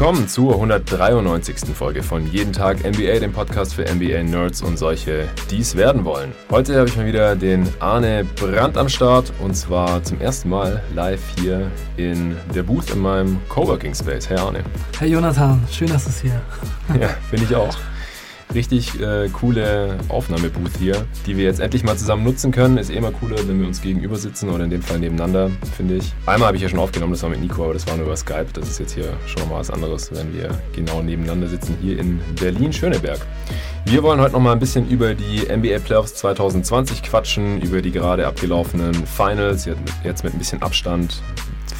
willkommen zur 193. Folge von Jeden Tag NBA, dem Podcast für NBA-Nerds und solche, die es werden wollen. Heute habe ich mal wieder den Arne Brandt am Start und zwar zum ersten Mal live hier in der Booth in meinem Coworking Space. Hey Arne. Hey Jonathan, schön, dass du es hier. Ja, finde ich auch richtig äh, coole Aufnahmebooth hier, die wir jetzt endlich mal zusammen nutzen können. Ist eh immer cooler, wenn wir uns gegenüber sitzen oder in dem Fall nebeneinander, finde ich. Einmal habe ich ja schon aufgenommen, das war mit Nico, aber das war nur über Skype. Das ist jetzt hier schon mal was anderes, wenn wir genau nebeneinander sitzen hier in Berlin-Schöneberg. Wir wollen heute noch mal ein bisschen über die NBA Playoffs 2020 quatschen, über die gerade abgelaufenen Finals, jetzt mit ein bisschen Abstand,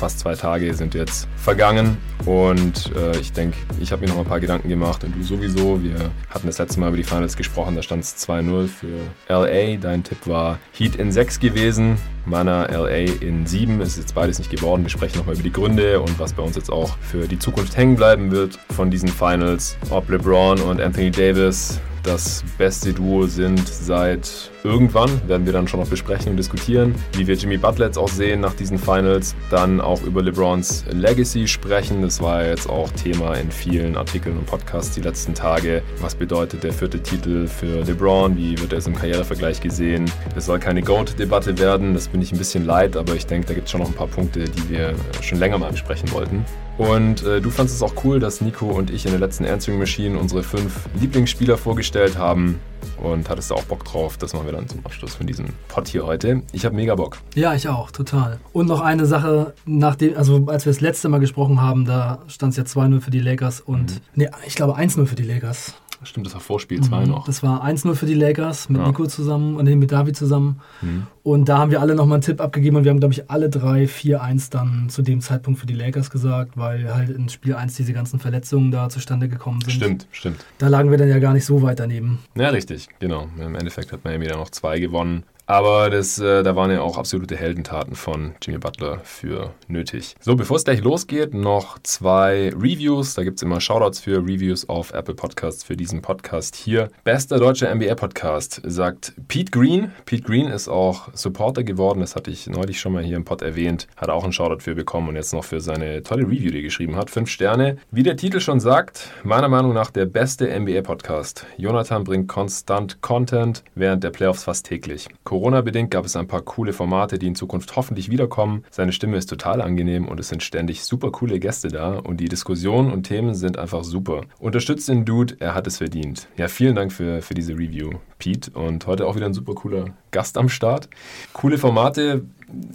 fast zwei Tage sind jetzt vergangen und äh, ich denke, ich habe mir noch ein paar Gedanken gemacht und du sowieso. Wir hatten das letzte Mal über die Finals gesprochen, da stand es 2-0 für LA. Dein Tipp war Heat in 6 gewesen, meiner LA in 7. Ist jetzt beides nicht geworden. Wir sprechen nochmal über die Gründe und was bei uns jetzt auch für die Zukunft hängen bleiben wird von diesen Finals. Ob LeBron und Anthony Davis das beste Duo sind seit irgendwann, werden wir dann schon noch besprechen und diskutieren, wie wir Jimmy Butler jetzt auch sehen nach diesen Finals, dann auch über LeBrons Legacy sprechen. Das war jetzt auch Thema in vielen Artikeln und Podcasts die letzten Tage. Was bedeutet der vierte Titel für LeBron? Wie wird er es im Karrierevergleich gesehen? Es soll keine GOAT-Debatte werden, das bin ich ein bisschen leid, aber ich denke, da gibt es schon noch ein paar Punkte, die wir schon länger mal besprechen wollten. Und äh, du fandest es auch cool, dass Nico und ich in der letzten Answering Machine unsere fünf Lieblingsspieler vorgestellt haben. Und hattest du auch Bock drauf? Das machen wir dann zum Abschluss von diesem Pod hier heute. Ich habe mega Bock. Ja, ich auch, total. Und noch eine Sache, nachdem, also als wir das letzte Mal gesprochen haben, da stand es ja 2-0 für die Lakers und, mhm. nee, ich glaube 1-0 für die Lakers. Stimmt, das war Vorspiel 2 mhm. noch. Das war 1-0 für die Lakers mit ja. Nico zusammen und mit David zusammen. Mhm. Und da haben wir alle nochmal einen Tipp abgegeben und wir haben, glaube ich, alle drei 4-1 dann zu dem Zeitpunkt für die Lakers gesagt, weil halt in Spiel 1 diese ganzen Verletzungen da zustande gekommen sind. Stimmt, stimmt. Da lagen wir dann ja gar nicht so weit daneben. Ja, richtig, genau. Im Endeffekt hat Miami dann noch zwei gewonnen. Aber das, äh, da waren ja auch absolute Heldentaten von Jimmy Butler für nötig. So, bevor es gleich losgeht, noch zwei Reviews. Da gibt es immer Shoutouts für Reviews auf Apple Podcasts für diesen Podcast hier. Bester deutscher NBA-Podcast, sagt Pete Green. Pete Green ist auch Supporter geworden. Das hatte ich neulich schon mal hier im Pod erwähnt. Hat auch einen Shoutout für bekommen und jetzt noch für seine tolle Review, die er geschrieben hat. Fünf Sterne. Wie der Titel schon sagt, meiner Meinung nach der beste NBA-Podcast. Jonathan bringt konstant Content während der Playoffs fast täglich. Corona-bedingt gab es ein paar coole Formate, die in Zukunft hoffentlich wiederkommen. Seine Stimme ist total angenehm und es sind ständig super coole Gäste da und die Diskussionen und Themen sind einfach super. Unterstützt den Dude, er hat es verdient. Ja, vielen Dank für, für diese Review, Pete. Und heute auch wieder ein super cooler Gast am Start. Coole Formate.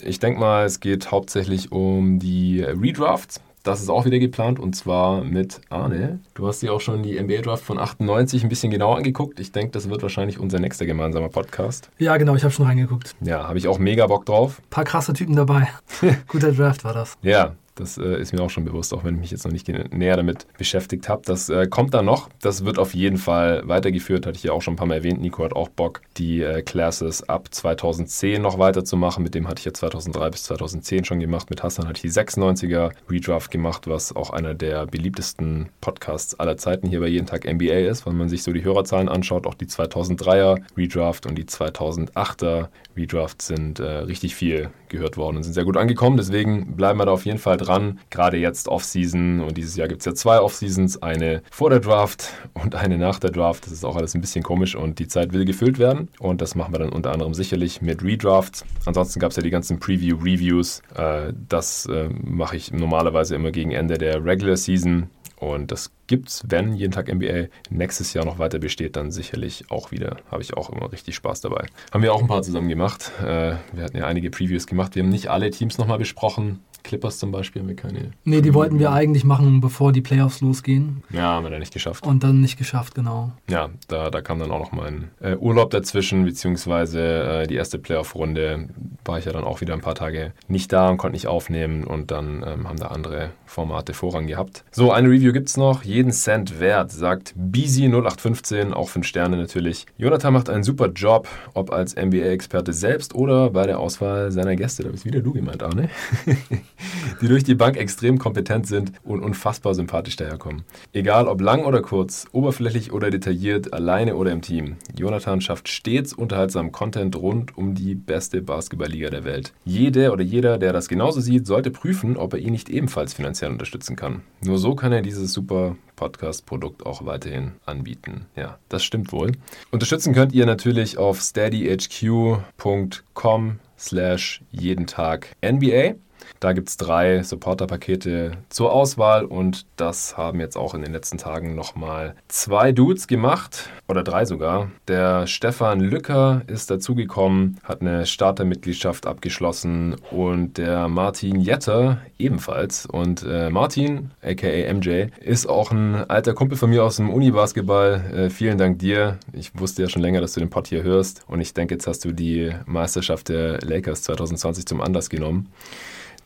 Ich denke mal, es geht hauptsächlich um die Redrafts. Das ist auch wieder geplant und zwar mit Arne. Du hast dir auch schon die NBA Draft von 98 ein bisschen genauer angeguckt. Ich denke, das wird wahrscheinlich unser nächster gemeinsamer Podcast. Ja, genau, ich habe schon reingeguckt. Ja, habe ich auch mega Bock drauf. Ein paar krasse Typen dabei. Guter Draft war das. Ja, das äh, ist mir auch schon bewusst, auch wenn ich mich jetzt noch nicht näher damit beschäftigt habe. Das äh, kommt dann noch. Das wird auf jeden Fall weitergeführt. Hatte ich ja auch schon ein paar Mal erwähnt. Nico hat auch Bock, die äh, Classes ab 2010 noch weiterzumachen. Mit dem hatte ich ja 2003 bis 2010 schon gemacht. Mit Hassan hatte ich die 96er Redraft gemacht, was auch einer der beliebtesten Podcasts aller Zeiten hier bei Jeden Tag NBA ist, wenn man sich so die Hörerzahlen anschaut. Auch die 2003er Redraft und die 2008er Redraft sind äh, richtig viel gehört worden und sind sehr gut angekommen. Deswegen bleiben wir da auf jeden Fall dran. Gerade jetzt Offseason und dieses Jahr gibt es ja zwei Offseasons, eine vor der Draft und eine nach der Draft. Das ist auch alles ein bisschen komisch und die Zeit will gefüllt werden. Und das machen wir dann unter anderem sicherlich mit Redrafts. Ansonsten gab es ja die ganzen Preview-Reviews. Äh, das äh, mache ich normalerweise immer gegen Ende der Regular Season. Und das gibt's, wenn jeden Tag NBA nächstes Jahr noch weiter besteht, dann sicherlich auch wieder. Habe ich auch immer richtig Spaß dabei. Haben wir auch ein paar zusammen gemacht. Äh, wir hatten ja einige Previews gemacht. Wir haben nicht alle Teams nochmal besprochen. Clippers zum Beispiel haben wir keine. Nee, die wollten wir eigentlich machen, bevor die Playoffs losgehen. Ja, haben wir dann nicht geschafft. Und dann nicht geschafft, genau. Ja, da, da kam dann auch noch mein äh, Urlaub dazwischen, beziehungsweise äh, die erste Playoff-Runde war ich ja dann auch wieder ein paar Tage nicht da und konnte nicht aufnehmen und dann ähm, haben da andere Formate Vorrang gehabt. So, eine Review gibt es noch. Jeden Cent wert, sagt Busy0815, auch 5 Sterne natürlich. Jonathan macht einen super Job, ob als NBA-Experte selbst oder bei der Auswahl seiner Gäste. Da bist wieder du gemeint, Arne. die durch die Bank extrem kompetent sind und unfassbar sympathisch daherkommen. Egal ob lang oder kurz, oberflächlich oder detailliert, alleine oder im Team. Jonathan schafft stets unterhaltsamen Content rund um die beste Basketballliga der Welt. Jede oder jeder, der das genauso sieht, sollte prüfen, ob er ihn nicht ebenfalls finanziell unterstützen kann. Nur so kann er dieses super Podcast-Produkt auch weiterhin anbieten. Ja, das stimmt wohl. Unterstützen könnt ihr natürlich auf steadyhq.com slash jeden Tag NBA. Da gibt es drei Supporter-Pakete zur Auswahl und das haben jetzt auch in den letzten Tagen nochmal zwei Dudes gemacht oder drei sogar. Der Stefan Lücker ist dazugekommen, hat eine Startermitgliedschaft abgeschlossen und der Martin Jetter ebenfalls. Und äh, Martin, aka MJ, ist auch ein alter Kumpel von mir aus dem Uni-Basketball. Äh, vielen Dank dir. Ich wusste ja schon länger, dass du den Pod hier hörst und ich denke, jetzt hast du die Meisterschaft der Lakers 2020 zum Anlass genommen.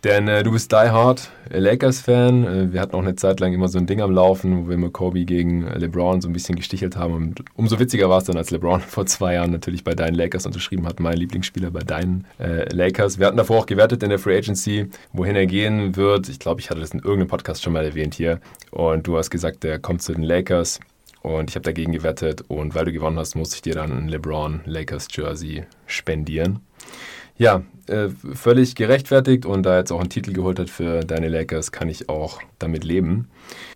Denn äh, du bist Die Hard Lakers-Fan. Äh, wir hatten auch eine Zeit lang immer so ein Ding am Laufen, wo wir immer Kobe gegen LeBron so ein bisschen gestichelt haben. Und umso witziger war es dann, als LeBron vor zwei Jahren natürlich bei deinen Lakers unterschrieben hat, mein Lieblingsspieler bei deinen äh, Lakers. Wir hatten davor auch gewertet in der Free Agency, wohin er gehen wird. Ich glaube, ich hatte das in irgendeinem Podcast schon mal erwähnt hier. Und du hast gesagt, der kommt zu den Lakers. Und ich habe dagegen gewettet. Und weil du gewonnen hast, musste ich dir dann ein LeBron Lakers Jersey spendieren. Ja, äh, völlig gerechtfertigt und da jetzt auch einen Titel geholt hat für deine Lakers, kann ich auch damit leben.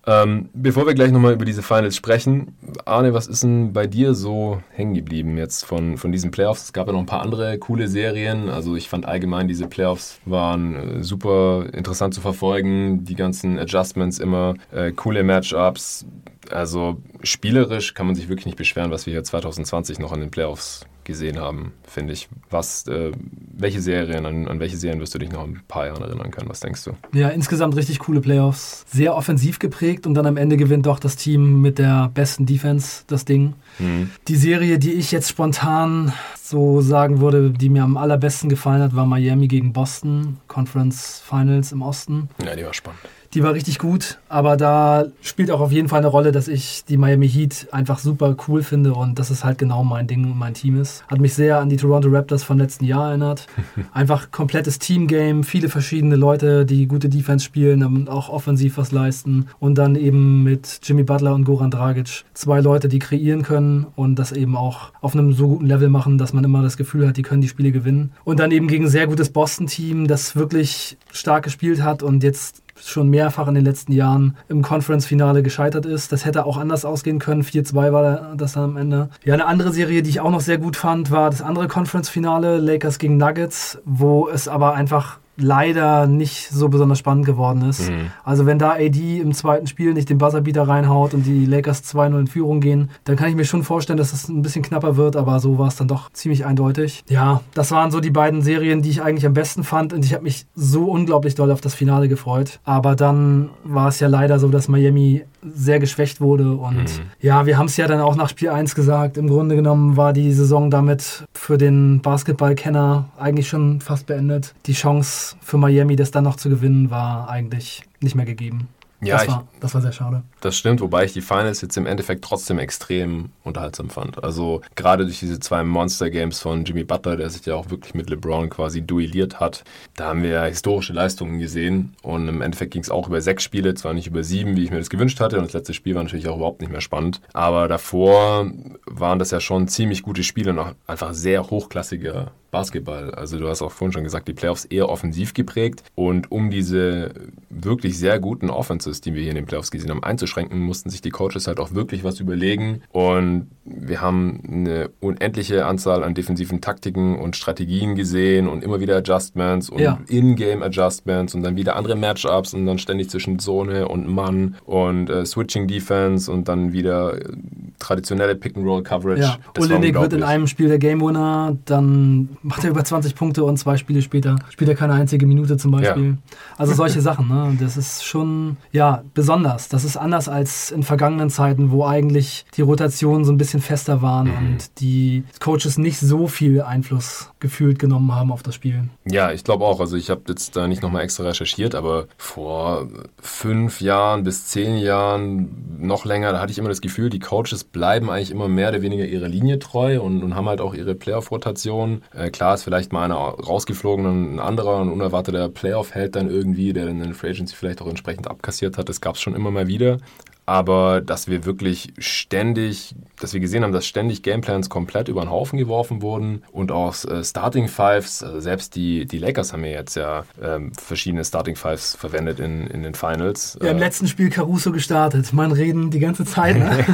Ähm, bevor wir gleich nochmal über diese Finals sprechen, Arne, was ist denn bei dir so hängen geblieben jetzt von, von diesen Playoffs? Es gab ja noch ein paar andere coole Serien. Also ich fand allgemein, diese Playoffs waren äh, super interessant zu verfolgen. Die ganzen Adjustments immer, äh, coole Matchups. Also spielerisch kann man sich wirklich nicht beschweren, was wir hier 2020 noch an den Playoffs gesehen haben, finde ich. Was, äh, welche Serien, an, an, welche Serien wirst du dich noch ein paar Jahren erinnern können? Was denkst du? Ja, insgesamt richtig coole Playoffs. Sehr offensiv geprägt und dann am Ende gewinnt doch das Team mit der besten Defense das Ding. Mhm. Die Serie, die ich jetzt spontan so sagen würde, die mir am allerbesten gefallen hat, war Miami gegen Boston, Conference Finals im Osten. Ja, die war spannend. Die war richtig gut, aber da spielt auch auf jeden Fall eine Rolle, dass ich die Miami Heat einfach super cool finde und dass es halt genau mein Ding und mein Team ist. Hat mich sehr an die Toronto Raptors vom letzten Jahr erinnert. Einfach komplettes Teamgame, viele verschiedene Leute, die gute Defense spielen und auch offensiv was leisten. Und dann eben mit Jimmy Butler und Goran Dragic zwei Leute, die kreieren können und das eben auch auf einem so guten Level machen, dass man immer das Gefühl hat, die können die Spiele gewinnen. Und dann eben gegen ein sehr gutes Boston-Team, das wirklich stark gespielt hat und jetzt schon mehrfach in den letzten Jahren im Conference-Finale gescheitert ist. Das hätte auch anders ausgehen können. 4-2 war das dann am Ende. Ja, eine andere Serie, die ich auch noch sehr gut fand, war das andere Conference-Finale, Lakers gegen Nuggets, wo es aber einfach leider nicht so besonders spannend geworden ist. Mhm. Also wenn da AD im zweiten Spiel nicht den Buzzerbeater reinhaut und die Lakers 2-0 in Führung gehen, dann kann ich mir schon vorstellen, dass es ein bisschen knapper wird, aber so war es dann doch ziemlich eindeutig. Ja, das waren so die beiden Serien, die ich eigentlich am besten fand und ich habe mich so unglaublich doll auf das Finale gefreut. Aber dann war es ja leider so, dass Miami sehr geschwächt wurde und mhm. ja, wir haben es ja dann auch nach Spiel 1 gesagt, im Grunde genommen war die Saison damit für den Basketballkenner eigentlich schon fast beendet. Die Chance für Miami, das dann noch zu gewinnen, war eigentlich nicht mehr gegeben. Ja, das, war, ich, das war sehr schade. Das stimmt, wobei ich die Finals jetzt im Endeffekt trotzdem extrem unterhaltsam fand. Also gerade durch diese zwei Monster-Games von Jimmy Butler, der sich ja auch wirklich mit LeBron quasi duelliert hat, da haben wir ja historische Leistungen gesehen. Und im Endeffekt ging es auch über sechs Spiele, zwar nicht über sieben, wie ich mir das gewünscht hatte. Und das letzte Spiel war natürlich auch überhaupt nicht mehr spannend. Aber davor waren das ja schon ziemlich gute Spiele und auch einfach sehr hochklassige Basketball. Also du hast auch vorhin schon gesagt, die Playoffs eher offensiv geprägt. Und um diese wirklich sehr guten Offenses, die wir hier in den Playoffs gesehen haben, einzuschränken, mussten sich die Coaches halt auch wirklich was überlegen. Und wir haben eine unendliche Anzahl an defensiven Taktiken und Strategien gesehen und immer wieder Adjustments und ja. In-Game Adjustments und dann wieder andere Matchups und dann ständig zwischen Zone und Mann und äh, Switching Defense und dann wieder äh, traditionelle Pick-and-Roll-Coverage. Ja. Olenek wird in einem Spiel der Game Winner, dann macht er über 20 Punkte und zwei Spiele später spielt er keine einzige Minute zum Beispiel. Ja. Also solche Sachen, ne? das ist schon ja besonders. Das ist anders als in vergangenen Zeiten, wo eigentlich die Rotationen so ein bisschen fester waren mhm. und die Coaches nicht so viel Einfluss gefühlt genommen haben auf das Spiel. Ja, ich glaube auch. Also ich habe jetzt da nicht nochmal extra recherchiert, aber vor fünf Jahren bis zehn Jahren, noch länger, da hatte ich immer das Gefühl, die Coaches bleiben eigentlich immer mehr oder weniger ihrer Linie treu und, und haben halt auch ihre Playoff-Rotation. Äh, klar ist vielleicht mal einer rausgeflogen und ein anderer, ein unerwarteter Playoff-Held dann irgendwie, der dann in der Free Agency vielleicht auch entsprechend abkassiert hat. Das gab es schon immer mal wieder aber dass wir wirklich ständig, dass wir gesehen haben, dass ständig Gameplans komplett über den Haufen geworfen wurden und auch äh, Starting Fives, also selbst die, die Lakers haben ja jetzt ja ähm, verschiedene Starting Fives verwendet in, in den Finals. Ja, im äh, letzten Spiel Caruso gestartet. Man reden die ganze Zeit. Ne?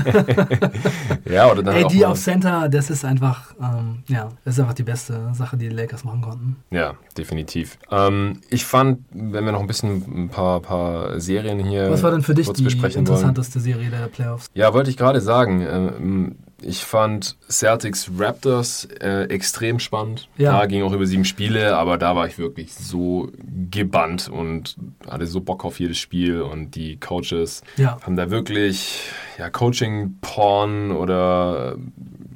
ja, oder dann Ey, die auf Center, das ist einfach, ähm, ja, das ist einfach die beste Sache, die die Lakers machen konnten. Ja, definitiv. Ähm, ich fand, wenn wir noch ein bisschen ein paar, paar Serien hier Was war denn für dich die interessante interessanteste Serie der Playoffs. Ja, wollte ich gerade sagen. Ähm, ich fand Celtics Raptors äh, extrem spannend. Ja. Da ging auch über sieben Spiele, aber da war ich wirklich so gebannt und hatte so Bock auf jedes Spiel und die Coaches ja. haben da wirklich ja, Coaching-Porn oder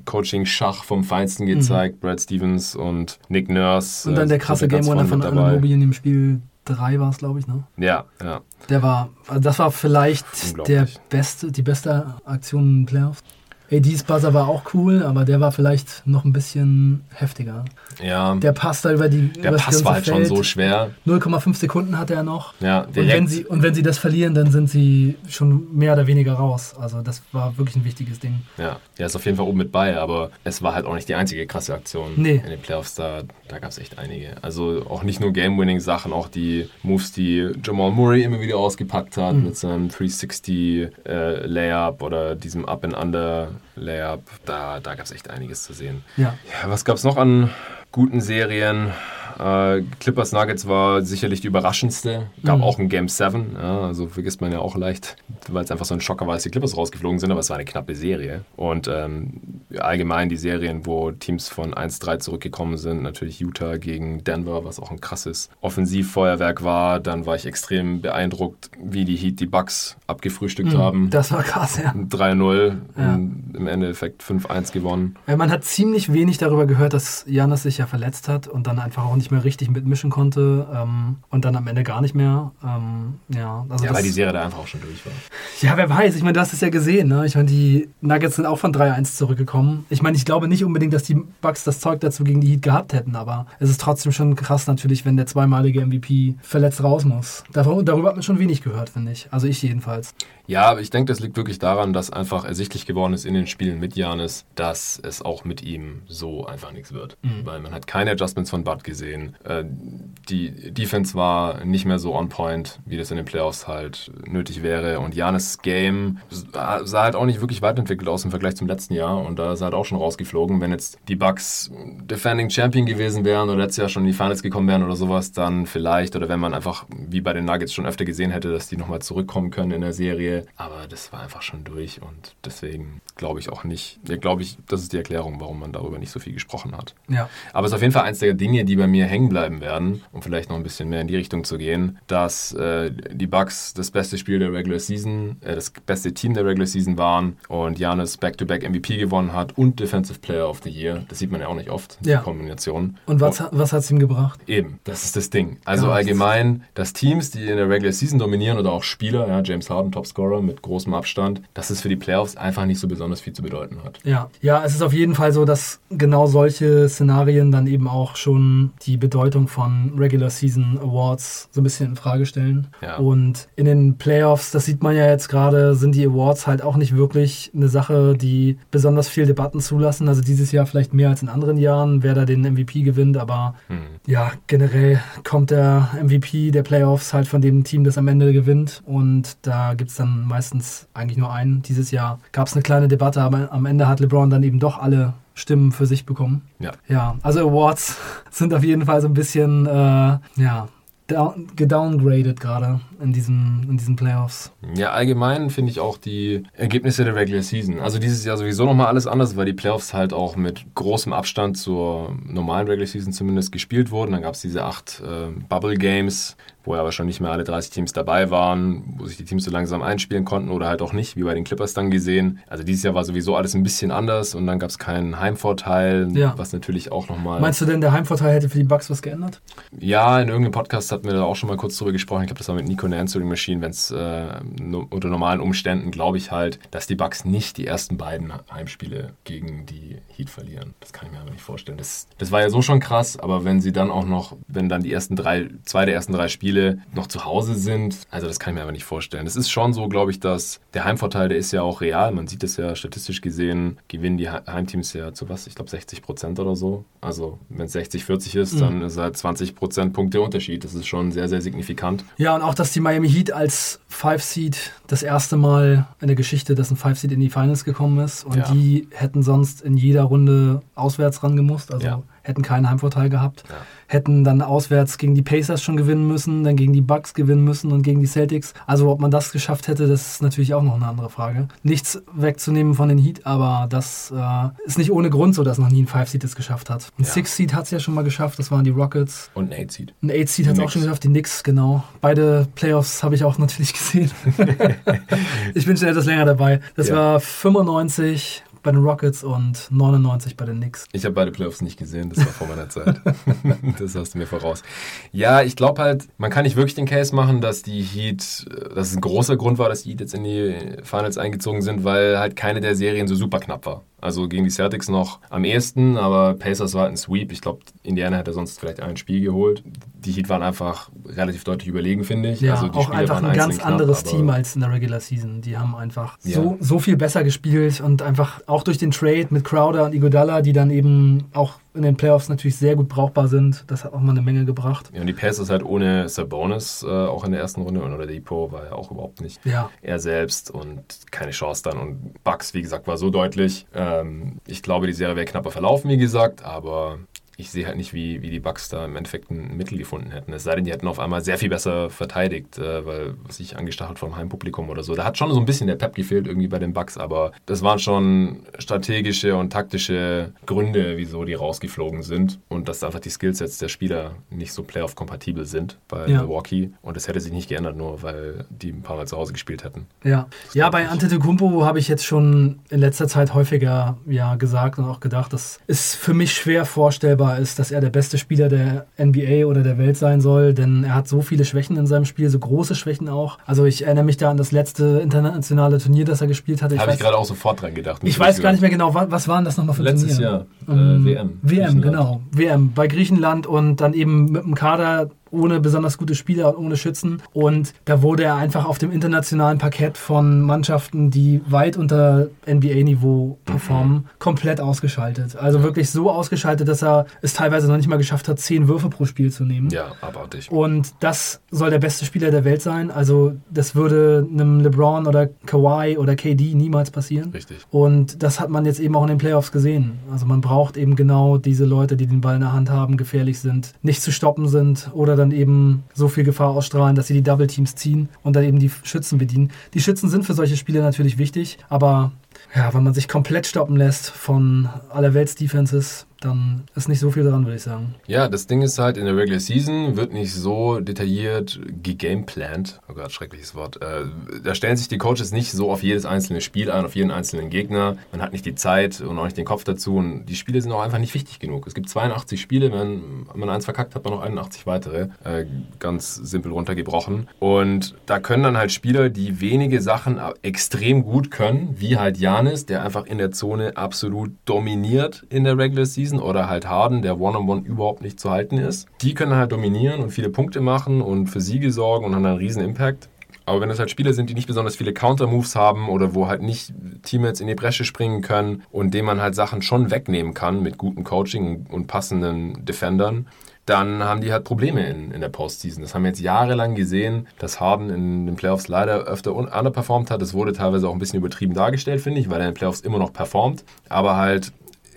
Coaching-Schach vom Feinsten gezeigt. Mhm. Brad Stevens und Nick Nurse. Und dann der krasse Game Winner von Anunobi in dem Spiel 3 war es, glaube ich, ne? Ja, ja. Der war, also das war vielleicht der beste, die beste Aktion in den Playoffs. ADs Buzzer war auch cool, aber der war vielleicht noch ein bisschen heftiger. Ja. Der Pass da über die. Der Pass war halt Feld. schon so schwer. 0,5 Sekunden hat er noch. Ja, direkt. Und wenn, sie, und wenn sie das verlieren, dann sind sie schon mehr oder weniger raus. Also das war wirklich ein wichtiges Ding. Ja, er ist auf jeden Fall oben mit bei, aber es war halt auch nicht die einzige krasse Aktion nee. in den Playoffs. Da, da gab es echt einige. Also auch nicht nur Game-Winning-Sachen, auch die Moves, die Jamal Murray immer wieder ausgepackt hat mhm. mit seinem 360 äh, oder diesem Up-and-Under Layup. Da, da gab es echt einiges zu sehen. Ja. ja was gab es noch an guten Serien? Äh, Clippers Nuggets war sicherlich die überraschendste. Gab mhm. auch ein Game 7. Ja, also vergisst man ja auch leicht, weil es einfach so ein Schocker war, dass die Clippers rausgeflogen sind, aber es war eine knappe Serie. Und ähm, allgemein die Serien, wo Teams von 1-3 zurückgekommen sind, natürlich Utah gegen Denver, was auch ein krasses Offensivfeuerwerk war. Dann war ich extrem beeindruckt, wie die Heat die Bucks abgefrühstückt mhm. haben. Das war krass, ja. 3-0, ja. im Endeffekt 5-1 gewonnen. Ja, man hat ziemlich wenig darüber gehört, dass Janis sich ja verletzt hat und dann einfach auch nicht mehr richtig mitmischen konnte ähm, und dann am Ende gar nicht mehr. Ähm, ja, also ja weil die Serie da einfach auch schon durch war. Ja, wer weiß. Ich meine, du hast es ja gesehen. Ne? Ich meine, die Nuggets sind auch von 3-1 zurückgekommen. Ich meine, ich glaube nicht unbedingt, dass die Bucks das Zeug dazu gegen die Heat gehabt hätten, aber es ist trotzdem schon krass natürlich, wenn der zweimalige MVP verletzt raus muss. Darüber hat man schon wenig gehört, finde ich. Also ich jedenfalls. Ja, aber ich denke, das liegt wirklich daran, dass einfach ersichtlich geworden ist in den Spielen mit Janis, dass es auch mit ihm so einfach nichts wird. Mhm. Weil man hat keine Adjustments von Bud gesehen. Äh, die Defense war nicht mehr so on point, wie das in den Playoffs halt nötig wäre. Und Janis Game sah halt auch nicht wirklich weiterentwickelt aus im Vergleich zum letzten Jahr. Und da ist halt auch schon rausgeflogen. Wenn jetzt die Bucks Defending Champion gewesen wären oder letztes Jahr schon in die Finals gekommen wären oder sowas, dann vielleicht. Oder wenn man einfach, wie bei den Nuggets, schon öfter gesehen hätte, dass die nochmal zurückkommen können in der Serie aber das war einfach schon durch und deswegen glaube ich auch nicht, ja, glaube ich, das ist die Erklärung, warum man darüber nicht so viel gesprochen hat. Ja. Aber es ist auf jeden Fall eins der Dinge, die bei mir hängen bleiben werden, um vielleicht noch ein bisschen mehr in die Richtung zu gehen, dass äh, die Bucks das beste Spiel der Regular Season, äh, das beste Team der Regular Season waren und Janis Back-to-Back MVP gewonnen hat und Defensive Player of the Year. Das sieht man ja auch nicht oft, ja. die Kombination. Und was, und, was hat es ihm gebracht? Eben, das ist das Ding. Also Gar allgemein, dass Teams, die in der Regular Season dominieren oder auch Spieler, ja, James Harden, Topscorer, Scorer mit großem Abstand, dass es für die Playoffs einfach nicht so besonders viel zu bedeuten hat. Ja, ja, es ist auf jeden Fall so, dass genau solche Szenarien dann eben auch schon die Bedeutung von Regular Season Awards so ein bisschen in Frage stellen. Ja. Und in den Playoffs, das sieht man ja jetzt gerade, sind die Awards halt auch nicht wirklich eine Sache, die besonders viel Debatten zulassen. Also dieses Jahr vielleicht mehr als in anderen Jahren, wer da den MVP gewinnt, aber hm. ja, generell kommt der MVP der Playoffs halt von dem Team, das am Ende gewinnt. Und da gibt es dann meistens eigentlich nur einen. Dieses Jahr gab es eine kleine Debatte, aber am Ende hat LeBron dann eben doch alle Stimmen für sich bekommen. Ja. Ja, also Awards sind auf jeden Fall so ein bisschen, äh, ja, gedowngraded gerade in diesen, in diesen Playoffs. Ja, allgemein finde ich auch die Ergebnisse der Regular Season. Also dieses Jahr sowieso nochmal alles anders, weil die Playoffs halt auch mit großem Abstand zur normalen Regular Season zumindest gespielt wurden. Dann gab es diese acht äh, Bubble Games, wo ja aber schon nicht mehr alle 30 Teams dabei waren, wo sich die Teams so langsam einspielen konnten oder halt auch nicht, wie bei den Clippers dann gesehen. Also dieses Jahr war sowieso alles ein bisschen anders und dann gab es keinen Heimvorteil, ja. was natürlich auch nochmal. Meinst du denn, der Heimvorteil hätte für die Bucks was geändert? Ja, in irgendeinem Podcast hatten wir da auch schon mal kurz drüber gesprochen. Ich glaube, das war mit Nico in der Answering Machine, wenn es äh, unter normalen Umständen, glaube ich halt, dass die Bucks nicht die ersten beiden Heimspiele gegen die Heat verlieren. Das kann ich mir aber nicht vorstellen. Das, das war ja so schon krass, aber wenn sie dann auch noch, wenn dann die ersten drei, zwei der ersten drei Spiele noch zu Hause sind, also das kann ich mir aber nicht vorstellen. Es ist schon so, glaube ich, dass der Heimvorteil, der ist ja auch real. Man sieht es ja statistisch gesehen, gewinnen die Heimteams ja zu was? Ich glaube 60 Prozent oder so. Also wenn es 60-40 ist, mhm. dann ist halt 20 Prozent Punkte Unterschied. Das ist schon sehr, sehr signifikant. Ja, und auch, dass die Miami Heat als Five Seed das erste Mal in der Geschichte, dass ein Five Seed in die Finals gekommen ist und ja. die hätten sonst in jeder Runde auswärts rangemusst. Also ja hätten keinen Heimvorteil gehabt. Hätten dann auswärts gegen die Pacers schon gewinnen müssen, dann gegen die Bucks gewinnen müssen und gegen die Celtics. Also ob man das geschafft hätte, das ist natürlich auch noch eine andere Frage. Nichts wegzunehmen von den Heat, aber das äh, ist nicht ohne Grund so, dass noch nie ein Five-Seed es geschafft hat. Ein ja. Six-Seed hat es ja schon mal geschafft, das waren die Rockets. Und ein Eight-Seed. Ein Eight-Seed hat es auch schon geschafft, die Knicks, genau. Beide Playoffs habe ich auch natürlich gesehen. ich bin schon etwas länger dabei. Das ja. war 95, bei den Rockets und 99 bei den Knicks. Ich habe beide Playoffs nicht gesehen, das war vor meiner Zeit. das hast du mir voraus. Ja, ich glaube halt, man kann nicht wirklich den Case machen, dass die Heat, dass es ein großer Grund war, dass die Heat jetzt in die Finals eingezogen sind, weil halt keine der Serien so super knapp war. Also gegen die Celtics noch am ehesten, aber Pacers war halt ein Sweep. Ich glaube, Indiana hätte sonst vielleicht ein Spiel geholt. Die Heat waren einfach relativ deutlich überlegen, finde ich. Ja, also auch Spiele einfach ein ganz knapp, anderes Team als in der Regular Season. Die haben einfach ja. so, so viel besser gespielt und einfach auch durch den Trade mit Crowder und Igodala, die dann eben auch in den Playoffs natürlich sehr gut brauchbar sind. Das hat auch mal eine Menge gebracht. Ja, und die Pacers halt ohne Sabonis äh, auch in der ersten Runde und oder Depot war ja auch überhaupt nicht ja. er selbst und keine Chance dann. Und Bucks, wie gesagt, war so deutlich. Ähm, ich glaube, die Serie wäre knapper verlaufen, wie gesagt, aber ich sehe halt nicht, wie, wie die Bucks da im Endeffekt ein Mittel gefunden hätten. Es sei denn, die hätten auf einmal sehr viel besser verteidigt, äh, weil sich angestachelt vom Heimpublikum oder so. Da hat schon so ein bisschen der Pep gefehlt irgendwie bei den Bucks, aber das waren schon strategische und taktische Gründe, wieso die rausgeflogen sind und dass einfach die Skillsets der Spieler nicht so Playoff-kompatibel sind bei ja. Milwaukee und das hätte sich nicht geändert, nur weil die ein paar Mal zu Hause gespielt hätten. Ja, ja bei Antetokounmpo habe ich jetzt schon in letzter Zeit häufiger ja, gesagt und auch gedacht, das ist für mich schwer vorstellbar, vorstellbar ist, dass er der beste Spieler der NBA oder der Welt sein soll, denn er hat so viele Schwächen in seinem Spiel, so große Schwächen auch. Also ich erinnere mich da an das letzte internationale Turnier, das er gespielt hatte. Habe ich gerade auch sofort dran gedacht. Ich weiß gar nicht mehr genau, was, was waren das nochmal für Letztes Turnier? Jahr, äh, WM. WM, genau. WM bei Griechenland und dann eben mit dem Kader ohne besonders gute Spieler und ohne Schützen. Und da wurde er einfach auf dem internationalen Parkett von Mannschaften, die weit unter NBA-Niveau performen, mhm. komplett ausgeschaltet. Also wirklich so ausgeschaltet, dass er es teilweise noch nicht mal geschafft hat, zehn Würfe pro Spiel zu nehmen. Ja, abartig. Und das soll der beste Spieler der Welt sein. Also das würde einem LeBron oder Kawhi oder KD niemals passieren. Richtig. Und das hat man jetzt eben auch in den Playoffs gesehen. Also man braucht eben genau diese Leute, die den Ball in der Hand haben, gefährlich sind, nicht zu stoppen sind oder dann eben so viel Gefahr ausstrahlen, dass sie die Double Teams ziehen und dann eben die Schützen bedienen. Die Schützen sind für solche Spiele natürlich wichtig, aber ja, wenn man sich komplett stoppen lässt von aller Welts Defenses, dann ist nicht so viel dran, würde ich sagen. Ja, das Ding ist halt, in der Regular Season wird nicht so detailliert gegameplant. Oh Gott, schreckliches Wort. Äh, da stellen sich die Coaches nicht so auf jedes einzelne Spiel ein, auf jeden einzelnen Gegner. Man hat nicht die Zeit und auch nicht den Kopf dazu. Und die Spiele sind auch einfach nicht wichtig genug. Es gibt 82 Spiele, wenn man eins verkackt, hat man noch 81 weitere. Äh, ganz simpel runtergebrochen. Und da können dann halt Spieler, die wenige Sachen extrem gut können, wie halt Janis, der einfach in der Zone absolut dominiert in der Regular Season Season oder halt Harden, der One-on-One -on -One überhaupt nicht zu halten ist. Die können halt dominieren und viele Punkte machen und für Siege sorgen und haben einen riesen Impact. Aber wenn es halt Spieler sind, die nicht besonders viele Counter-Moves haben oder wo halt nicht Teammates in die Bresche springen können und denen man halt Sachen schon wegnehmen kann mit gutem Coaching und passenden Defendern, dann haben die halt Probleme in, in der Postseason. Das haben wir jetzt jahrelang gesehen, dass Harden in den Playoffs leider öfter underperformt hat. Das wurde teilweise auch ein bisschen übertrieben dargestellt, finde ich, weil er in den Playoffs immer noch performt. Aber halt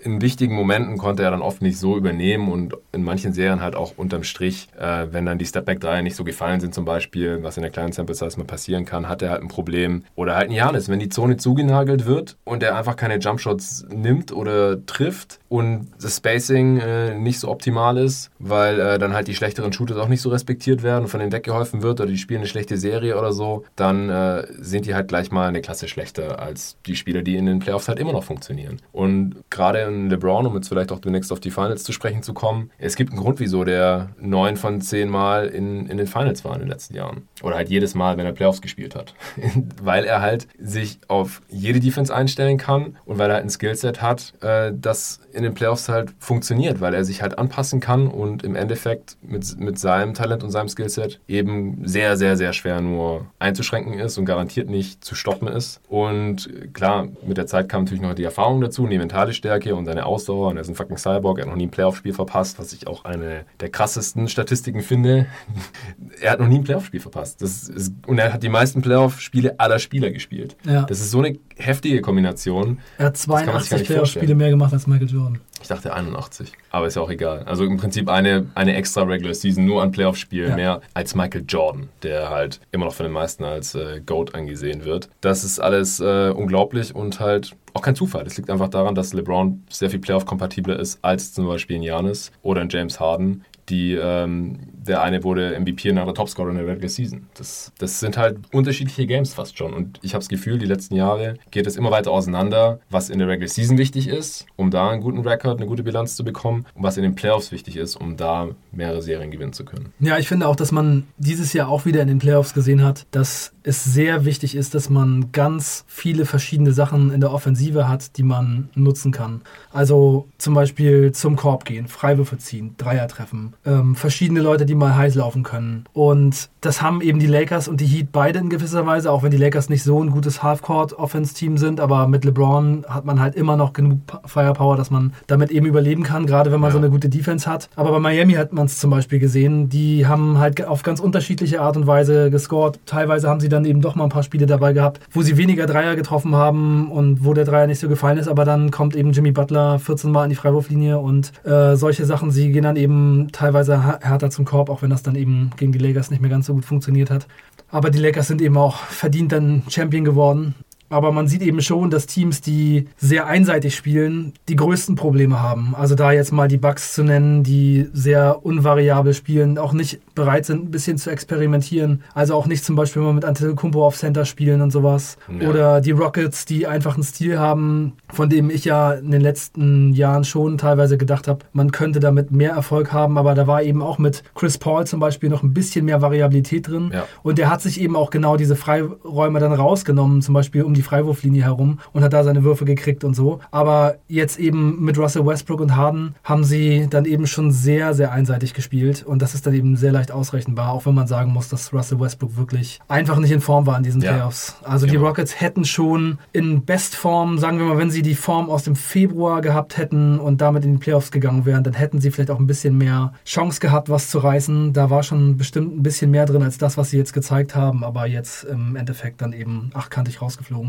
in wichtigen Momenten konnte er dann oft nicht so übernehmen und in manchen Serien halt auch unterm Strich, äh, wenn dann die Stepback-Dreier nicht so gefallen sind zum Beispiel, was in der kleinen Sample Size mal passieren kann, hat er halt ein Problem. Oder halt ein Janis, wenn die Zone zugenagelt wird und er einfach keine Jumpshots nimmt oder trifft und das Spacing äh, nicht so optimal ist, weil äh, dann halt die schlechteren Shooters auch nicht so respektiert werden und von denen weggeholfen wird oder die spielen eine schlechte Serie oder so, dann äh, sind die halt gleich mal eine Klasse schlechter als die Spieler, die in den Playoffs halt immer noch funktionieren. Und gerade in LeBron, um jetzt vielleicht auch demnächst auf die Finals zu sprechen zu kommen, es gibt einen Grund, wieso der neun von zehn Mal in, in den Finals war in den letzten Jahren. Oder halt jedes Mal, wenn er Playoffs gespielt hat. weil er halt sich auf jede Defense einstellen kann und weil er halt ein Skillset hat, äh, das in den Playoffs halt funktioniert, weil er sich halt anpassen kann und im Endeffekt mit, mit seinem Talent und seinem Skillset eben sehr, sehr, sehr schwer nur einzuschränken ist und garantiert nicht zu stoppen ist. Und klar, mit der Zeit kam natürlich noch die Erfahrung dazu, die mentale Stärke und seine Ausdauer. Und er ist ein fucking Cyborg, er hat noch nie ein Playoff-Spiel verpasst, was ich auch eine der krassesten Statistiken finde. er hat noch nie ein Playoff-Spiel verpasst. Das ist, und er hat die meisten Playoff-Spiele aller Spieler gespielt. Ja. Das ist so eine heftige Kombination. Er hat 82 Playoff-Spiele mehr gemacht als Michael Jordan. Ich dachte 81, aber ist ja auch egal. Also im Prinzip eine, eine extra Regular Season nur an Playoff-Spielen ja. mehr als Michael Jordan, der halt immer noch von den meisten als äh, GOAT angesehen wird. Das ist alles äh, unglaublich und halt auch kein Zufall. Das liegt einfach daran, dass LeBron sehr viel Playoff-kompatibler ist als zum Beispiel ein Janis oder ein James Harden, die ähm, der eine wurde MVP nach der Topscorer in der Regular Season. Das, das sind halt unterschiedliche Games fast schon. Und ich habe das Gefühl, die letzten Jahre geht es immer weiter auseinander, was in der Regular Season wichtig ist, um da einen guten Rekord, eine gute Bilanz zu bekommen, und was in den Playoffs wichtig ist, um da mehrere Serien gewinnen zu können. Ja, ich finde auch, dass man dieses Jahr auch wieder in den Playoffs gesehen hat, dass es sehr wichtig ist, dass man ganz viele verschiedene Sachen in der Offensive hat, die man nutzen kann. Also zum Beispiel zum Korb gehen, Freiwürfe ziehen, Dreier treffen, ähm, verschiedene Leute, die mal heiß laufen können. Und das haben eben die Lakers und die Heat beide in gewisser Weise, auch wenn die Lakers nicht so ein gutes Halfcourt-Offense-Team sind, aber mit LeBron hat man halt immer noch genug Firepower, dass man damit eben überleben kann, gerade wenn man ja. so eine gute Defense hat. Aber bei Miami hat man es zum Beispiel gesehen, die haben halt auf ganz unterschiedliche Art und Weise gescored. Teilweise haben sie dann eben doch mal ein paar Spiele dabei gehabt, wo sie weniger Dreier getroffen haben und wo der Dreier nicht so gefallen ist, aber dann kommt eben Jimmy Butler 14 Mal an die Freiwurflinie und äh, solche Sachen, sie gehen dann eben teilweise härter zum Korb, auch wenn das dann eben gegen die Lakers nicht mehr ganz so gut funktioniert hat. Aber die Lakers sind eben auch verdient dann Champion geworden. Aber man sieht eben schon, dass Teams, die sehr einseitig spielen, die größten Probleme haben. Also da jetzt mal die Bugs zu nennen, die sehr unvariabel spielen, auch nicht bereit sind, ein bisschen zu experimentieren. Also auch nicht zum Beispiel mal mit Antetokounmpo auf Center spielen und sowas. Ja. Oder die Rockets, die einfach einen Stil haben, von dem ich ja in den letzten Jahren schon teilweise gedacht habe, man könnte damit mehr Erfolg haben. Aber da war eben auch mit Chris Paul zum Beispiel noch ein bisschen mehr Variabilität drin. Ja. Und der hat sich eben auch genau diese Freiräume dann rausgenommen, zum Beispiel um die Freiwurflinie herum und hat da seine Würfe gekriegt und so. Aber jetzt eben mit Russell Westbrook und Harden haben sie dann eben schon sehr, sehr einseitig gespielt und das ist dann eben sehr leicht ausrechenbar, auch wenn man sagen muss, dass Russell Westbrook wirklich einfach nicht in Form war in diesen ja. Playoffs. Also ja. die Rockets hätten schon in Bestform, sagen wir mal, wenn sie die Form aus dem Februar gehabt hätten und damit in die Playoffs gegangen wären, dann hätten sie vielleicht auch ein bisschen mehr Chance gehabt, was zu reißen. Da war schon bestimmt ein bisschen mehr drin als das, was sie jetzt gezeigt haben, aber jetzt im Endeffekt dann eben achtkantig rausgeflogen.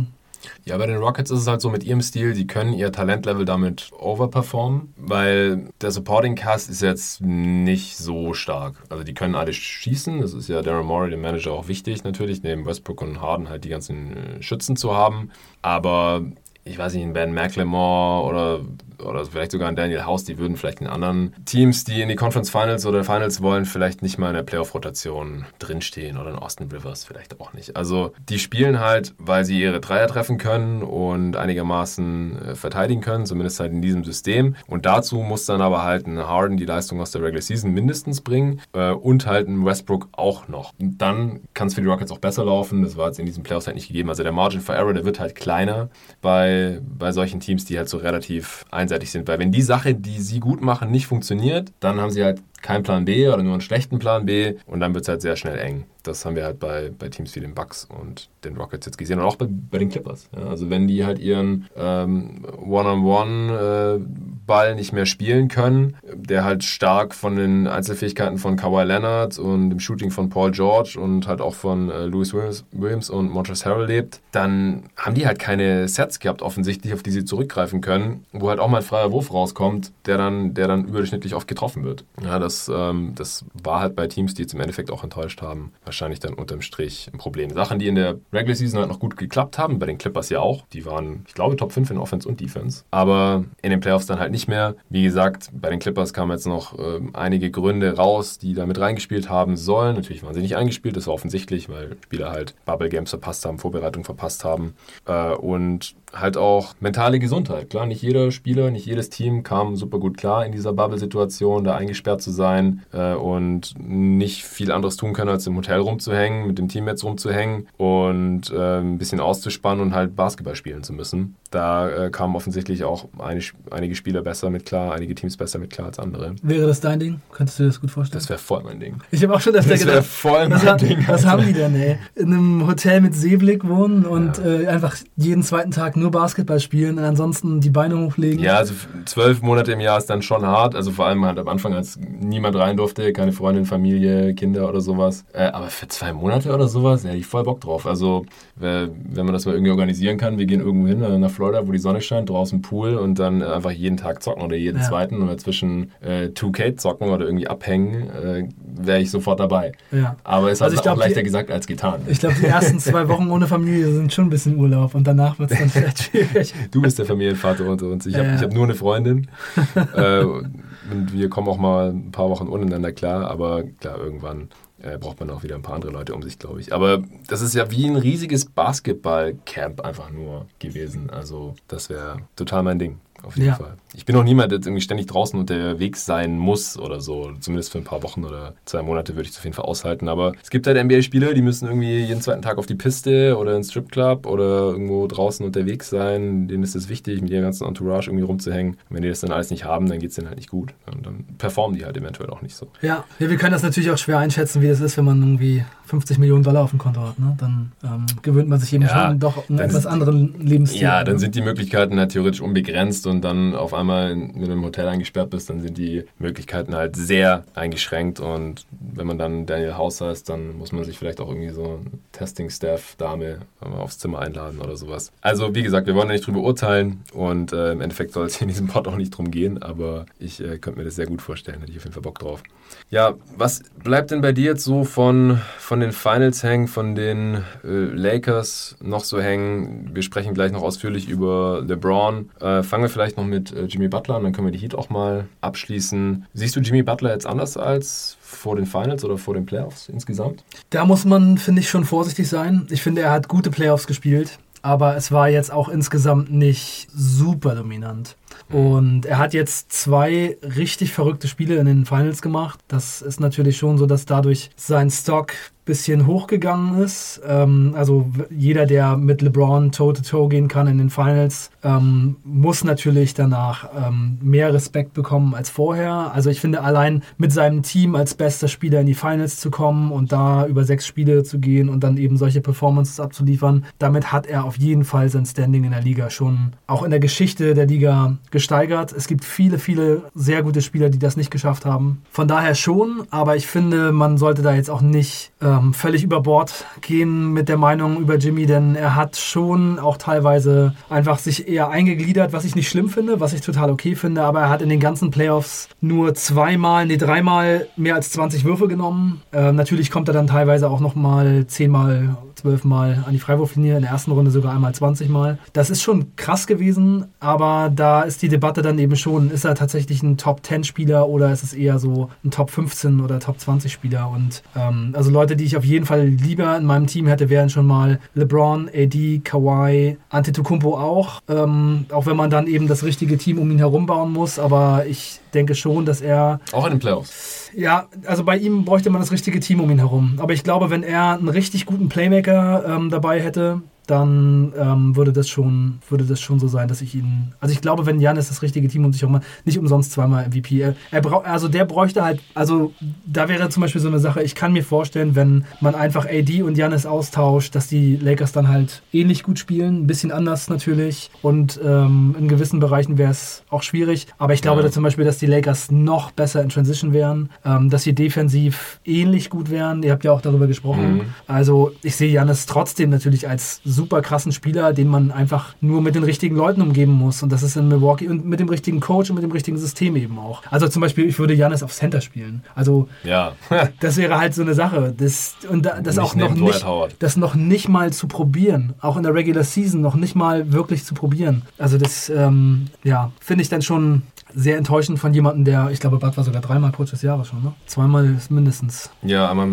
Ja, bei den Rockets ist es halt so mit ihrem Stil, die können ihr Talentlevel damit overperformen, weil der Supporting Cast ist jetzt nicht so stark. Also die können alle schießen, das ist ja Darren Morey, dem Manager, auch wichtig natürlich, neben Westbrook und Harden halt die ganzen äh, Schützen zu haben. Aber ich weiß nicht, ein Ben McLemore oder oder vielleicht sogar ein Daniel House, die würden vielleicht in anderen Teams, die in die Conference Finals oder Finals wollen, vielleicht nicht mal in der Playoff-Rotation drinstehen oder in Austin Rivers vielleicht auch nicht. Also die spielen halt, weil sie ihre Dreier treffen können und einigermaßen äh, verteidigen können, zumindest halt in diesem System. Und dazu muss dann aber halt ein Harden die Leistung aus der Regular Season mindestens bringen äh, und halt ein Westbrook auch noch. Und dann kann es für die Rockets auch besser laufen. Das war jetzt in diesem Playoffs halt nicht gegeben. Also der Margin for Error, der wird halt kleiner bei, bei solchen Teams, die halt so relativ ein einseitig sind. Weil wenn die Sache, die sie gut machen, nicht funktioniert, dann haben sie halt keinen Plan B oder nur einen schlechten Plan B und dann wird es halt sehr schnell eng. Das haben wir halt bei, bei Teams wie den Bucks und den Rockets jetzt gesehen und auch bei, bei den Clippers. Ja, also wenn die halt ihren ähm, One-on-One äh, nicht mehr spielen können, der halt stark von den Einzelfähigkeiten von Kawhi Leonard und dem Shooting von Paul George und halt auch von äh, Louis Williams und Montrezl Harrell lebt, dann haben die halt keine Sets gehabt offensichtlich, auf die sie zurückgreifen können, wo halt auch mal ein freier Wurf rauskommt, der dann, der dann überdurchschnittlich oft getroffen wird. Ja, das, ähm, das war halt bei Teams, die jetzt im Endeffekt auch enttäuscht haben, wahrscheinlich dann unterm Strich ein Problem. Sachen, die in der Regular Season halt noch gut geklappt haben, bei den Clippers ja auch, die waren, ich glaube, Top 5 in Offense und Defense, aber in den Playoffs dann halt nicht mehr. Wie gesagt, bei den Clippers kamen jetzt noch äh, einige Gründe raus, die da mit reingespielt haben sollen. Natürlich waren sie nicht eingespielt, das war offensichtlich, weil Spieler halt Bubble Games verpasst haben, Vorbereitung verpasst haben äh, und halt auch mentale Gesundheit. Klar, nicht jeder Spieler, nicht jedes Team kam super gut klar in dieser Bubble-Situation, da eingesperrt zu sein äh, und nicht viel anderes tun können, als im Hotel rumzuhängen, mit dem Team jetzt rumzuhängen und äh, ein bisschen auszuspannen und halt Basketball spielen zu müssen. Da äh, kamen offensichtlich auch eine, einige Spieler besser mit klar, einige Teams besser mit klar als andere. Wäre das dein Ding? Könntest du dir das gut vorstellen? Das wäre voll mein Ding. Ich habe auch schon öfter das gedacht, voll mein was, Ding. Was haben die denn, ey? In einem Hotel mit Seeblick wohnen und ja. äh, einfach jeden zweiten Tag nur Basketball spielen und ansonsten die Beine hochlegen. Ja, also zwölf Monate im Jahr ist dann schon hart. Also vor allem halt am Anfang, als niemand rein durfte, keine Freundin, Familie, Kinder oder sowas. Äh, aber für zwei Monate oder sowas, ja, hätte ich voll Bock drauf. Also wenn man das mal irgendwie organisieren kann, wir gehen irgendwo hin äh, nach Florida, wo die Sonne scheint, draußen Pool und dann einfach jeden Tag zocken oder jeden ja. zweiten oder zwischen äh, 2K zocken oder irgendwie abhängen, äh, wäre ich sofort dabei. Ja. Aber es also halt auch glaub, leichter die, gesagt als getan. Ich glaube, die ersten zwei Wochen ohne Familie sind schon ein bisschen Urlaub und danach wird es dann schwierig. Du bist der Familienvater unter uns. Ich habe ja. hab nur eine Freundin. äh, und wir kommen auch mal ein paar Wochen untereinander klar, aber klar, irgendwann äh, braucht man auch wieder ein paar andere Leute um sich, glaube ich. Aber das ist ja wie ein riesiges Basketball-Camp einfach nur gewesen. Also das wäre total mein Ding auf jeden ja. Fall. Ich bin auch niemand, der irgendwie ständig draußen unterwegs sein muss oder so. Zumindest für ein paar Wochen oder zwei Monate würde ich es auf jeden Fall aushalten. Aber es gibt halt NBA-Spieler, die müssen irgendwie jeden zweiten Tag auf die Piste oder ins Stripclub oder irgendwo draußen unterwegs sein. Denen ist es wichtig, mit ihrem ganzen Entourage irgendwie rumzuhängen. Und wenn die das dann alles nicht haben, dann geht es denen halt nicht gut. Und dann performen die halt eventuell auch nicht so. Ja. ja, wir können das natürlich auch schwer einschätzen, wie das ist, wenn man irgendwie 50 Millionen Dollar auf dem Konto hat. Ne? Dann ähm, gewöhnt man sich eben ja, schon doch einen etwas anderen Lebensstil. Ja, dann sind die Möglichkeiten halt theoretisch unbegrenzt und dann auf einmal in, in einem Hotel eingesperrt bist, dann sind die Möglichkeiten halt sehr eingeschränkt und wenn man dann Daniel House heißt, dann muss man sich vielleicht auch irgendwie so eine Testing-Staff-Dame aufs Zimmer einladen oder sowas. Also wie gesagt, wir wollen ja nicht drüber urteilen und äh, im Endeffekt soll es hier in diesem Pod auch nicht drum gehen, aber ich äh, könnte mir das sehr gut vorstellen, hätte ich auf jeden Fall Bock drauf. Ja, was bleibt denn bei dir jetzt so von, von den Finals hängen, von den äh, Lakers noch so hängen? Wir sprechen gleich noch ausführlich über LeBron. Äh, fangen wir vielleicht noch mit äh, Jimmy Butler an, dann können wir die Heat auch mal abschließen. Siehst du Jimmy Butler jetzt anders als vor den Finals oder vor den Playoffs insgesamt? Da muss man, finde ich, schon vorsichtig sein. Ich finde, er hat gute Playoffs gespielt, aber es war jetzt auch insgesamt nicht super dominant. Und er hat jetzt zwei richtig verrückte Spiele in den Finals gemacht. Das ist natürlich schon so, dass dadurch sein Stock bisschen hochgegangen ist. Ähm, also jeder, der mit LeBron toe-to-toe -to -toe gehen kann in den Finals, ähm, muss natürlich danach ähm, mehr Respekt bekommen als vorher. Also ich finde, allein mit seinem Team als bester Spieler in die Finals zu kommen und da über sechs Spiele zu gehen und dann eben solche Performances abzuliefern, damit hat er auf jeden Fall sein Standing in der Liga schon auch in der Geschichte der Liga gesteigert. Es gibt viele, viele sehr gute Spieler, die das nicht geschafft haben. Von daher schon, aber ich finde, man sollte da jetzt auch nicht äh, ähm, völlig über Bord gehen mit der Meinung über Jimmy, denn er hat schon auch teilweise einfach sich eher eingegliedert, was ich nicht schlimm finde, was ich total okay finde, aber er hat in den ganzen Playoffs nur zweimal, nee, dreimal mehr als 20 Würfe genommen. Ähm, natürlich kommt er dann teilweise auch nochmal zehnmal zwölfmal an die Freiwurflinie, in der ersten Runde sogar einmal 20 Mal. Das ist schon krass gewesen, aber da ist die Debatte dann eben schon, ist er tatsächlich ein Top-10-Spieler oder ist es eher so ein Top-15 oder Top-20-Spieler? Und ähm, also Leute, die ich auf jeden Fall lieber in meinem Team hätte, wären schon mal LeBron, AD, Kawhi, Antetokounmpo auch. Ähm, auch wenn man dann eben das richtige Team um ihn herum bauen muss, aber ich denke schon, dass er... Auch in den Playoffs ja, also bei ihm bräuchte man das richtige Team um ihn herum. Aber ich glaube, wenn er einen richtig guten Playmaker ähm, dabei hätte, dann ähm, würde, das schon, würde das schon so sein, dass ich ihn. Also ich glaube, wenn Janis das richtige Team und sich auch mal nicht umsonst zweimal MVP. Er, er braucht, also der bräuchte halt, also da wäre zum Beispiel so eine Sache, ich kann mir vorstellen, wenn man einfach AD und Janis austauscht, dass die Lakers dann halt ähnlich gut spielen, ein bisschen anders natürlich. Und ähm, in gewissen Bereichen wäre es auch schwierig. Aber ich glaube ja. zum Beispiel, dass die Lakers noch besser in Transition wären, ähm, dass sie defensiv ähnlich gut wären. Ihr habt ja auch darüber gesprochen. Mhm. Also ich sehe Janis trotzdem natürlich als super krassen Spieler, den man einfach nur mit den richtigen Leuten umgeben muss. Und das ist in Milwaukee und mit dem richtigen Coach und mit dem richtigen System eben auch. Also zum Beispiel, ich würde Janis auf Center spielen. Also ja. das wäre halt so eine Sache. Das, und das nicht auch noch nicht, das noch nicht mal zu probieren. Auch in der Regular Season noch nicht mal wirklich zu probieren. Also das, ähm, ja, finde ich dann schon sehr enttäuschend von jemandem, der, ich glaube, Bad war sogar dreimal Coach des Jahres schon, ne? Zweimal mindestens. Ja, aber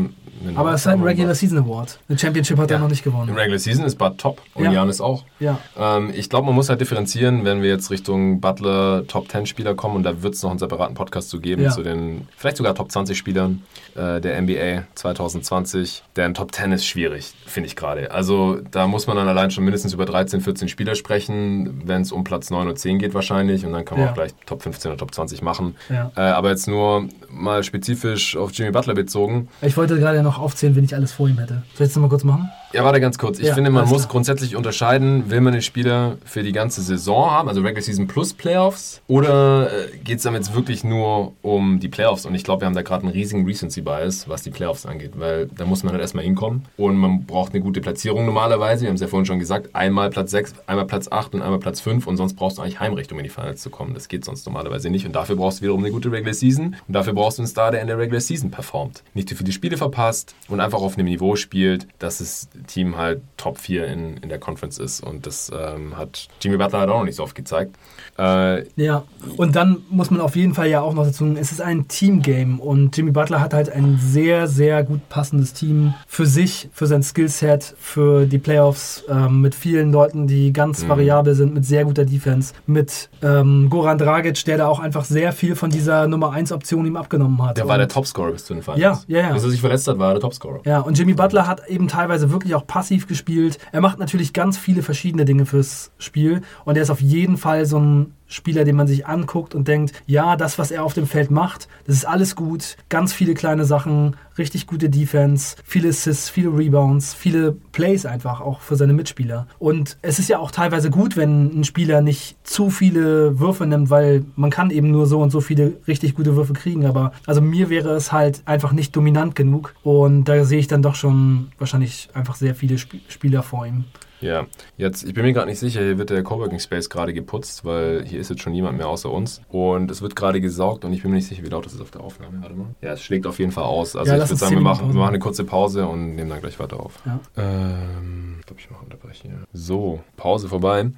aber es ist halt ein Regular Season Award. Eine Championship hat ja. er noch nicht gewonnen. Im Regular Season ist Bud top und ja. Janis auch. Ja. Ähm, ich glaube, man muss halt differenzieren, wenn wir jetzt Richtung Butler Top 10 Spieler kommen und da wird es noch einen separaten Podcast zu geben, ja. zu den vielleicht sogar Top 20 Spielern äh, der NBA 2020. Denn Top 10 ist schwierig, finde ich gerade. Also da muss man dann allein schon mindestens über 13, 14 Spieler sprechen, wenn es um Platz 9 und 10 geht wahrscheinlich und dann kann man auch gleich Top 15 oder Top 20 machen. Äh, aber jetzt nur mal spezifisch auf Jimmy Butler bezogen. Ich wollte gerade noch aufzählen, wen ich alles vor ihm hätte. Soll ich das mal kurz machen? Ja, warte ganz kurz. Ich ja, finde, man muss klar. grundsätzlich unterscheiden, will man den Spieler für die ganze Saison haben, also Regular Season plus Playoffs, oder äh, geht es dann jetzt wirklich nur um die Playoffs? Und ich glaube, wir haben da gerade einen riesigen Recency Bias, was die Playoffs angeht, weil da muss man halt erstmal hinkommen und man braucht eine gute Platzierung normalerweise. Wir haben es ja vorhin schon gesagt, einmal Platz 6, einmal Platz 8 und einmal Platz 5 und sonst brauchst du eigentlich Heimrecht, um in die Finals zu kommen. Das geht sonst normalerweise nicht und dafür brauchst du wiederum eine gute Regular Season und dafür brauchst du einen Star, der in der Regular Season performt. Nicht zu viele Spiele verpasst und einfach auf einem Niveau spielt, dass das Team halt Top 4 in, in der Conference ist. Und das ähm, hat Jimmy Butler halt auch noch nicht so oft gezeigt. Äh, ja, und dann muss man auf jeden Fall ja auch noch dazu sagen, es ist ein Teamgame und Jimmy Butler hat halt ein sehr, sehr gut passendes Team für sich, für sein Skillset, für die Playoffs, ähm, mit vielen Leuten, die ganz mhm. variabel sind, mit sehr guter Defense, mit ähm, Goran Dragic, der da auch einfach sehr viel von dieser Nummer 1 Option ihm abgenommen hat. Der war der Topscorer bis zu den Finals. Ja, ja, ja. Bis er sich verletzt hat, war er der Topscorer. Ja, und Jimmy Butler hat eben teilweise wirklich auch passiv gespielt. Er macht natürlich ganz viele verschiedene Dinge fürs Spiel und er ist auf jeden Fall so ein Spieler, den man sich anguckt und denkt, ja, das, was er auf dem Feld macht, das ist alles gut. Ganz viele kleine Sachen, richtig gute Defense, viele Assists, viele Rebounds, viele Plays einfach auch für seine Mitspieler. Und es ist ja auch teilweise gut, wenn ein Spieler nicht zu viele Würfe nimmt, weil man kann eben nur so und so viele richtig gute Würfe kriegen. Aber also mir wäre es halt einfach nicht dominant genug. Und da sehe ich dann doch schon wahrscheinlich einfach sehr viele Sp Spieler vor ihm. Ja, jetzt, ich bin mir gerade nicht sicher, hier wird der Coworking Space gerade geputzt, weil hier ist jetzt schon niemand mehr außer uns. Und es wird gerade gesaugt und ich bin mir nicht sicher, wie laut das ist auf der Aufnahme. Warte mal. Ja, es schlägt auf jeden Fall aus. Also ja, ich würde sagen, wir machen, wir machen, eine kurze Pause und nehmen dann gleich weiter auf. Ja. Ähm, ich glaube, ich mache unterbrechen hier. So, Pause vorbei.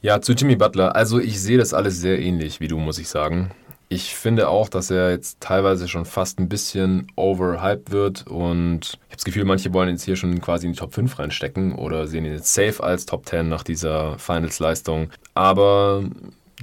Ja, zu Jimmy Butler. Also ich sehe das alles sehr ähnlich wie du, muss ich sagen. Ich finde auch, dass er jetzt teilweise schon fast ein bisschen overhyped wird und ich habe das Gefühl, manche wollen ihn jetzt hier schon quasi in die Top 5 reinstecken oder sehen ihn jetzt safe als Top 10 nach dieser Finals-Leistung. Aber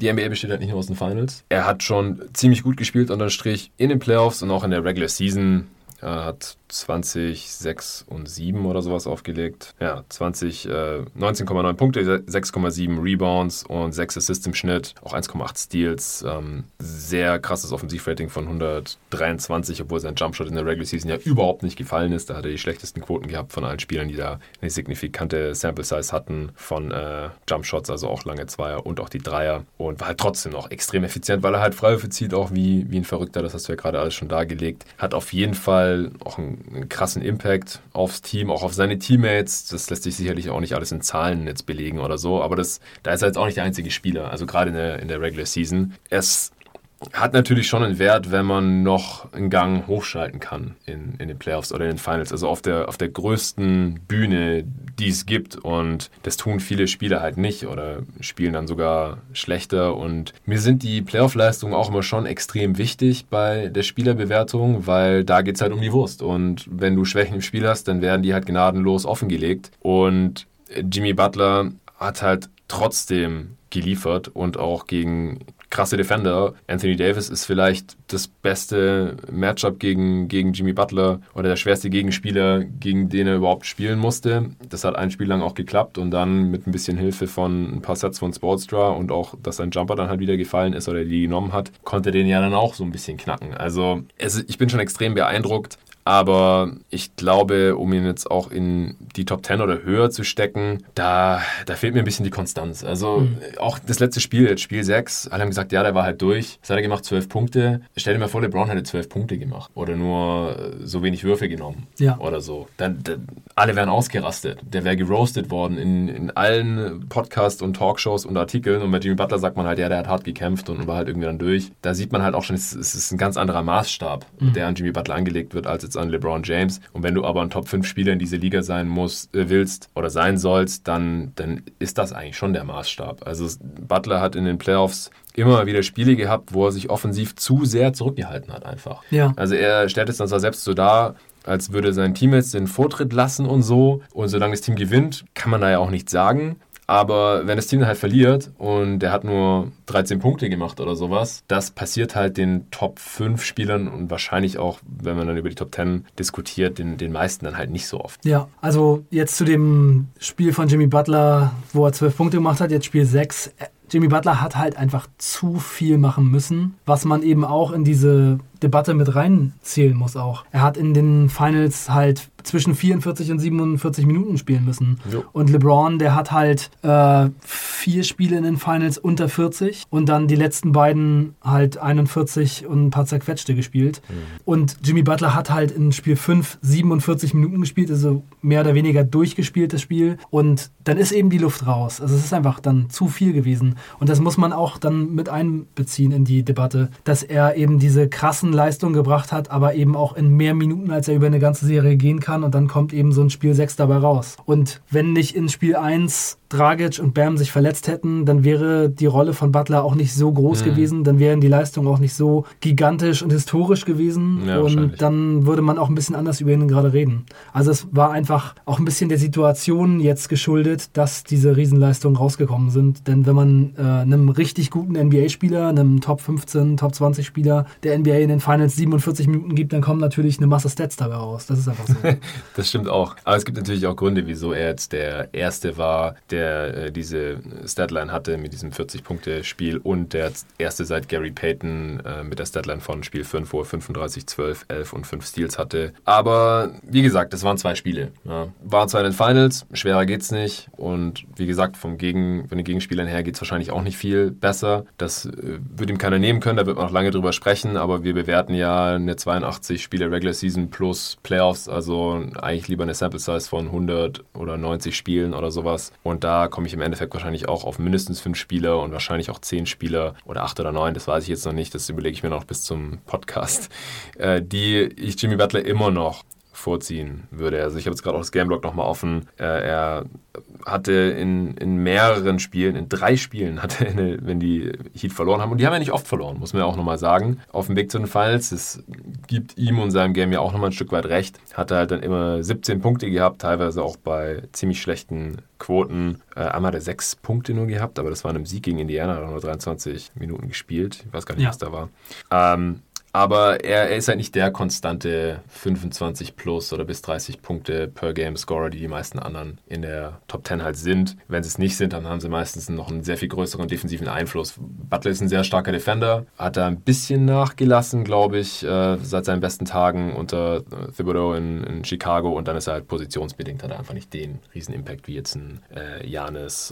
die NBA besteht halt nicht nur aus den Finals. Er hat schon ziemlich gut gespielt unterm Strich in den Playoffs und auch in der Regular Season. Er hat 20, 6 und 7 oder sowas aufgelegt. Ja, 20, äh, 19,9 Punkte, 6,7 Rebounds und 6 Assists im Schnitt, auch 1,8 Steals. Ähm, sehr krasses Offensivrating von 123, obwohl sein Jumpshot in der Regular Season ja überhaupt nicht gefallen ist. Da hat er die schlechtesten Quoten gehabt von allen Spielern, die da eine signifikante Sample Size hatten von äh, Jumpshots, also auch lange Zweier und auch die Dreier. Und war halt trotzdem noch extrem effizient, weil er halt Freiwürfe zieht, auch wie, wie ein Verrückter. Das hast du ja gerade alles schon dargelegt. Hat auf jeden Fall auch ein einen krassen Impact aufs Team, auch auf seine Teammates. Das lässt sich sicherlich auch nicht alles in Zahlen jetzt belegen oder so, aber das, da ist er jetzt auch nicht der einzige Spieler, also gerade in der, in der Regular Season. Er ist hat natürlich schon einen Wert, wenn man noch einen Gang hochschalten kann in, in den Playoffs oder in den Finals. Also auf der, auf der größten Bühne, die es gibt. Und das tun viele Spieler halt nicht oder spielen dann sogar schlechter. Und mir sind die Playoff-Leistungen auch immer schon extrem wichtig bei der Spielerbewertung, weil da geht es halt um die Wurst. Und wenn du Schwächen im Spiel hast, dann werden die halt gnadenlos offengelegt. Und Jimmy Butler hat halt trotzdem geliefert und auch gegen krasse Defender. Anthony Davis ist vielleicht das beste Matchup gegen, gegen Jimmy Butler oder der schwerste Gegenspieler, gegen den er überhaupt spielen musste. Das hat ein Spiel lang auch geklappt und dann mit ein bisschen Hilfe von ein paar Sets von Sportstra und auch, dass sein Jumper dann halt wieder gefallen ist oder die genommen hat, konnte den ja dann auch so ein bisschen knacken. Also es, ich bin schon extrem beeindruckt. Aber ich glaube, um ihn jetzt auch in die Top 10 oder höher zu stecken, da, da fehlt mir ein bisschen die Konstanz. Also mhm. auch das letzte Spiel, jetzt Spiel 6, alle haben gesagt, ja, der war halt durch. Was hat er gemacht? 12 Punkte. Stell dir mal vor, LeBron hätte 12 Punkte gemacht. Oder nur so wenig Würfe genommen. Ja. Oder so. Dann, dann alle wären ausgerastet. Der wäre geroastet worden in, in allen Podcasts und Talkshows und Artikeln. Und bei Jimmy Butler sagt man halt, ja, der hat hart gekämpft und war halt irgendwie dann durch. Da sieht man halt auch schon, es, es ist ein ganz anderer Maßstab, mhm. der an Jimmy Butler angelegt wird, als jetzt an LeBron James. Und wenn du aber ein Top-5-Spieler in dieser Liga sein musst, äh, willst oder sein sollst, dann, dann ist das eigentlich schon der Maßstab. Also Butler hat in den Playoffs immer wieder Spiele gehabt, wo er sich offensiv zu sehr zurückgehalten hat einfach. Ja. Also er stellt es dann zwar selbst so dar, als würde sein Team jetzt den Vortritt lassen und so. Und solange das Team gewinnt, kann man da ja auch nichts sagen. Aber wenn das Team halt verliert und der hat nur 13 Punkte gemacht oder sowas, das passiert halt den Top 5 Spielern und wahrscheinlich auch, wenn man dann über die Top 10 diskutiert, den, den meisten dann halt nicht so oft. Ja, also jetzt zu dem Spiel von Jimmy Butler, wo er 12 Punkte gemacht hat, jetzt Spiel 6. Jimmy Butler hat halt einfach zu viel machen müssen, was man eben auch in diese Debatte mit reinzählen muss auch. Er hat in den Finals halt zwischen 44 und 47 Minuten spielen müssen. Jo. Und LeBron, der hat halt äh, vier Spiele in den Finals unter 40 und dann die letzten beiden halt 41 und ein paar zerquetschte gespielt. Mhm. Und Jimmy Butler hat halt in Spiel 5 47 Minuten gespielt, also mehr oder weniger durchgespielt das Spiel. Und dann ist eben die Luft raus. Also es ist einfach dann zu viel gewesen. Und das muss man auch dann mit einbeziehen in die Debatte, dass er eben diese krassen Leistungen gebracht hat, aber eben auch in mehr Minuten, als er über eine ganze Serie gehen kann. Und dann kommt eben so ein Spiel 6 dabei raus. Und wenn nicht in Spiel 1 Dragic und Bam sich verletzt hätten, dann wäre die Rolle von Butler auch nicht so groß mhm. gewesen, dann wären die Leistungen auch nicht so gigantisch und historisch gewesen ja, und dann würde man auch ein bisschen anders über ihn gerade reden. Also es war einfach auch ein bisschen der Situation jetzt geschuldet, dass diese Riesenleistungen rausgekommen sind, denn wenn man äh, einem richtig guten NBA-Spieler, einem Top 15, Top 20 Spieler der NBA in den Finals 47 Minuten gibt, dann kommen natürlich eine Masse Stats dabei raus. Das ist einfach so. das stimmt auch. Aber es gibt natürlich auch Gründe, wieso er jetzt der Erste war, der der äh, diese Statline hatte mit diesem 40-Punkte-Spiel und der erste seit Gary Payton äh, mit der Statline von Spiel 5, wo er 35, 12, 11 und 5 Steals hatte. Aber wie gesagt, das waren zwei Spiele. Ja. Waren zwar in den Finals, schwerer geht's nicht. Und wie gesagt, vom Gegen, von den Gegenspielern her geht es wahrscheinlich auch nicht viel besser. Das äh, würde ihm keiner nehmen können, da wird man noch lange drüber sprechen, aber wir bewerten ja eine 82 Spiele Regular Season plus Playoffs, also eigentlich lieber eine Sample Size von 100 oder 90 Spielen oder sowas. Und da da komme ich im Endeffekt wahrscheinlich auch auf mindestens fünf Spieler und wahrscheinlich auch zehn Spieler oder acht oder neun, das weiß ich jetzt noch nicht, das überlege ich mir noch bis zum Podcast, äh, die ich Jimmy Butler immer noch vorziehen würde. Also ich habe jetzt gerade auch das Gameblock nochmal offen. Äh, er hatte in, in mehreren Spielen, in drei Spielen, hatte eine, wenn die Heat verloren haben, und die haben ja nicht oft verloren, muss man ja auch nochmal sagen, auf dem Weg zu den Finals. Es gibt ihm und seinem Game ja auch nochmal ein Stück weit recht. Hatte halt dann immer 17 Punkte gehabt, teilweise auch bei ziemlich schlechten Quoten. Äh, einmal hat er sechs Punkte nur gehabt, aber das war in einem Sieg gegen Indiana, hat er nur 23 Minuten gespielt. Ich weiß gar nicht, ja. was da war. Ähm, aber er, er, ist halt nicht der konstante 25 plus oder bis 30 Punkte per Game Scorer, die die meisten anderen in der Top 10 halt sind. Wenn sie es nicht sind, dann haben sie meistens noch einen sehr viel größeren defensiven Einfluss. Butler ist ein sehr starker Defender, hat da ein bisschen nachgelassen, glaube ich, äh, seit seinen besten Tagen unter Thibodeau in, in, Chicago und dann ist er halt positionsbedingt, hat er einfach nicht den riesen Impact wie jetzt ein äh,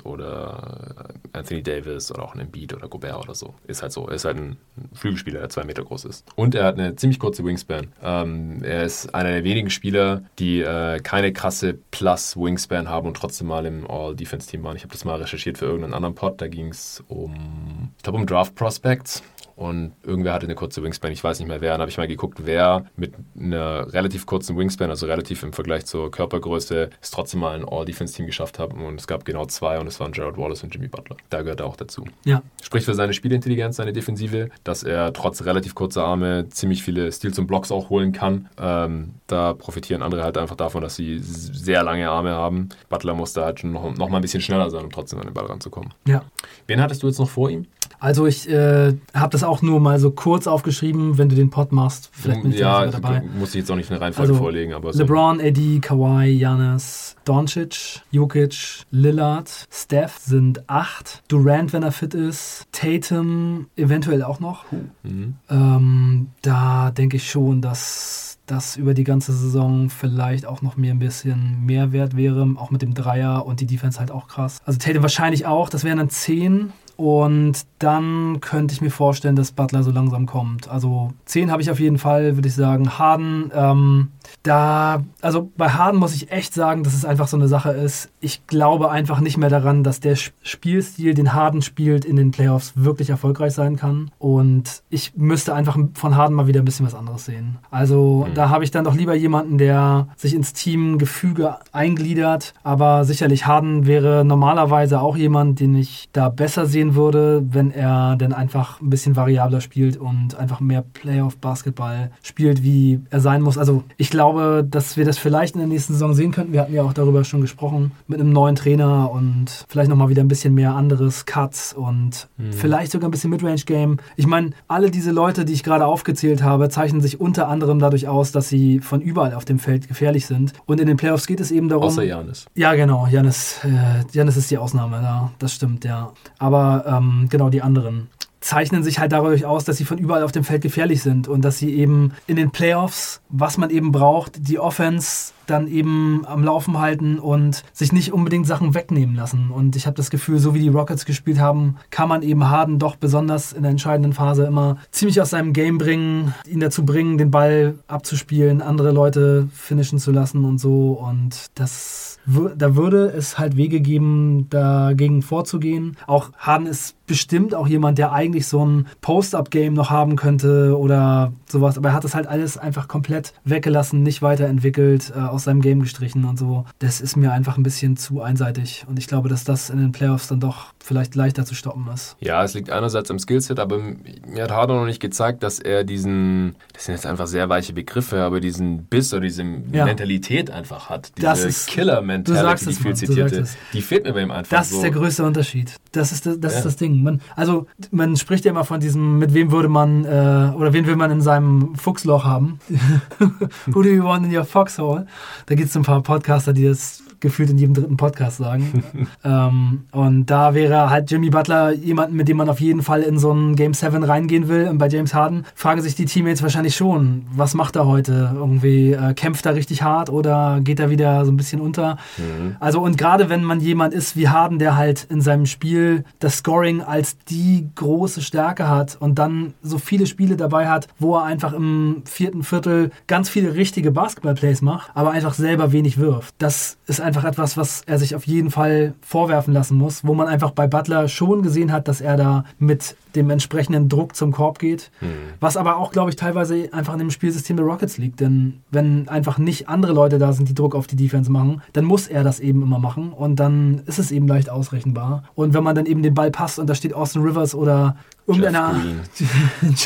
oder äh, Anthony Davis oder auch ein Embiid oder Gobert oder so. Ist halt so. Er ist halt ein Flügelspieler, der zwei Meter groß ist. Und er hat eine ziemlich kurze Wingspan. Ähm, er ist einer der wenigen Spieler, die äh, keine krasse Plus-Wingspan haben und trotzdem mal im All-Defense-Team waren. Ich habe das mal recherchiert für irgendeinen anderen Pod. Da ging es um, ich glaube, um Draft Prospects und irgendwer hatte eine kurze Wingspan, ich weiß nicht mehr wer. Dann habe ich mal geguckt, wer mit einer relativ kurzen Wingspan, also relativ im Vergleich zur Körpergröße, es trotzdem mal ein All-Defense-Team geschafft hat. Und es gab genau zwei und es waren Jared Wallace und Jimmy Butler. Da gehört er auch dazu. Ja. Spricht für seine Spielintelligenz, seine Defensive, dass er trotz relativ kurzer Arme ziemlich viele Steals und Blocks auch holen kann. Ähm, da profitieren andere halt einfach davon, dass sie sehr lange Arme haben. Butler musste halt schon noch, noch mal ein bisschen schneller sein, um trotzdem an den Ball ranzukommen. Ja. Wen hattest du jetzt noch vor ihm? Also ich äh, habe das auch nur mal so kurz aufgeschrieben, wenn du den Pod machst. Vielleicht bin ich ja, da dabei. muss ich jetzt auch nicht eine Reihenfolge Also, vorlegen, aber LeBron, AD, Kawhi, Giannis, Doncic, Jokic, Lillard, Steph sind acht. Durant, wenn er fit ist. Tatum eventuell auch noch. Mhm. Ähm, da denke ich schon, dass das über die ganze Saison vielleicht auch noch mir ein bisschen mehr wert wäre, auch mit dem Dreier und die Defense halt auch krass. Also Tatum wahrscheinlich auch, das wären dann 10 und dann könnte ich mir vorstellen, dass Butler so langsam kommt. Also 10 habe ich auf jeden Fall, würde ich sagen. Harden, ähm, da, also bei Harden muss ich echt sagen, dass es einfach so eine Sache ist. Ich glaube einfach nicht mehr daran, dass der Spielstil, den Harden spielt, in den Playoffs wirklich erfolgreich sein kann. Und ich müsste einfach von Harden mal wieder ein bisschen was anderes sehen. Also mhm. da habe ich dann doch lieber jemanden, der sich ins Teamgefüge eingliedert. Aber sicherlich Harden wäre normalerweise auch jemand, den ich da besser sehen würde, wenn er dann einfach ein bisschen variabler spielt und einfach mehr Playoff-Basketball spielt, wie er sein muss. Also ich glaube, dass wir das vielleicht in der nächsten Saison sehen könnten. Wir hatten ja auch darüber schon gesprochen, mit einem neuen Trainer und vielleicht nochmal wieder ein bisschen mehr anderes Cuts und mhm. vielleicht sogar ein bisschen Midrange-Game. Ich meine, alle diese Leute, die ich gerade aufgezählt habe, zeichnen sich unter anderem dadurch aus, dass sie von überall auf dem Feld gefährlich sind. Und in den Playoffs geht es eben darum. Außer Janis. Ja, genau. Janis, äh, Janis ist die Ausnahme, ja, das stimmt, ja. Aber ähm, genau die anderen zeichnen sich halt dadurch aus, dass sie von überall auf dem Feld gefährlich sind und dass sie eben in den Playoffs, was man eben braucht, die Offense dann eben am Laufen halten und sich nicht unbedingt Sachen wegnehmen lassen. Und ich habe das Gefühl, so wie die Rockets gespielt haben, kann man eben Harden doch besonders in der entscheidenden Phase immer ziemlich aus seinem Game bringen, ihn dazu bringen, den Ball abzuspielen, andere Leute finishen zu lassen und so. Und das da würde es halt Wege geben, dagegen vorzugehen. Auch Harden ist bestimmt auch jemand, der eigentlich so ein Post-Up-Game noch haben könnte oder sowas. Aber er hat das halt alles einfach komplett weggelassen, nicht weiterentwickelt, äh, aus seinem Game gestrichen und so. Das ist mir einfach ein bisschen zu einseitig. Und ich glaube, dass das in den Playoffs dann doch vielleicht leichter zu stoppen ist. Ja, es liegt einerseits am Skillset, aber mir hat Harden noch nicht gezeigt, dass er diesen, das sind jetzt einfach sehr weiche Begriffe, aber diesen Biss oder diese ja. Mentalität einfach hat. Diese Killer-Mentality, die viel zitierte, die fehlt mir bei ihm einfach. Das so. ist der größte Unterschied. Das ist das, das, ja. ist das Ding. Man, also man spricht ja immer von diesem, mit wem würde man äh, oder wen will man in seinem Fuchsloch haben? Who do you want in your foxhole? Da gibt es ein paar Podcaster, die das gefühlt in jedem dritten Podcast sagen. ähm, und da wäre halt Jimmy Butler jemand, mit dem man auf jeden Fall in so ein Game 7 reingehen will. Und bei James Harden fragen sich die Teammates wahrscheinlich schon, was macht er heute? Irgendwie äh, kämpft er richtig hart oder geht er wieder so ein bisschen unter? Mhm. Also und gerade wenn man jemand ist wie Harden, der halt in seinem Spiel das Scoring als die große Stärke hat und dann so viele Spiele dabei hat, wo er einfach im vierten Viertel ganz viele richtige Basketball-Plays macht, aber einfach selber wenig wirft. Das ist einfach etwas, was er sich auf jeden Fall vorwerfen lassen muss, wo man einfach bei Butler schon gesehen hat, dass er da mit dem entsprechenden Druck zum Korb geht. Mhm. Was aber auch, glaube ich, teilweise einfach in dem Spielsystem der Rockets liegt. Denn wenn einfach nicht andere Leute da sind, die Druck auf die Defense machen, dann muss er das eben immer machen und dann ist es eben leicht ausrechenbar. Und wenn man dann eben den Ball passt und da steht Austin Rivers oder irgendeiner Jeff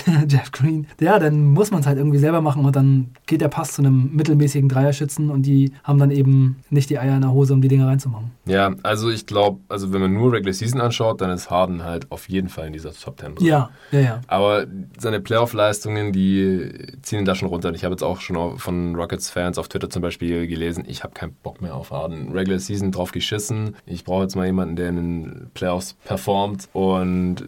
Green. Jeff Green. Ja, dann muss man es halt irgendwie selber machen und dann geht der Pass zu einem mittelmäßigen Dreierschützen und die haben dann eben nicht die Eier in der Hose, um die Dinger reinzumachen. Ja, also ich glaube, also wenn man nur Regular Season anschaut, dann ist Harden halt auf jeden Fall in dieser Top 10 drin. Ja, ja, ja. Aber seine Playoff-Leistungen, die ziehen ihn da schon runter. Und ich habe jetzt auch schon von Rockets-Fans auf Twitter zum Beispiel gelesen, ich habe keinen Bock mehr auf Harden. Regular Season drauf geschissen. Ich brauche jetzt mal jemanden, der in den Playoffs performt und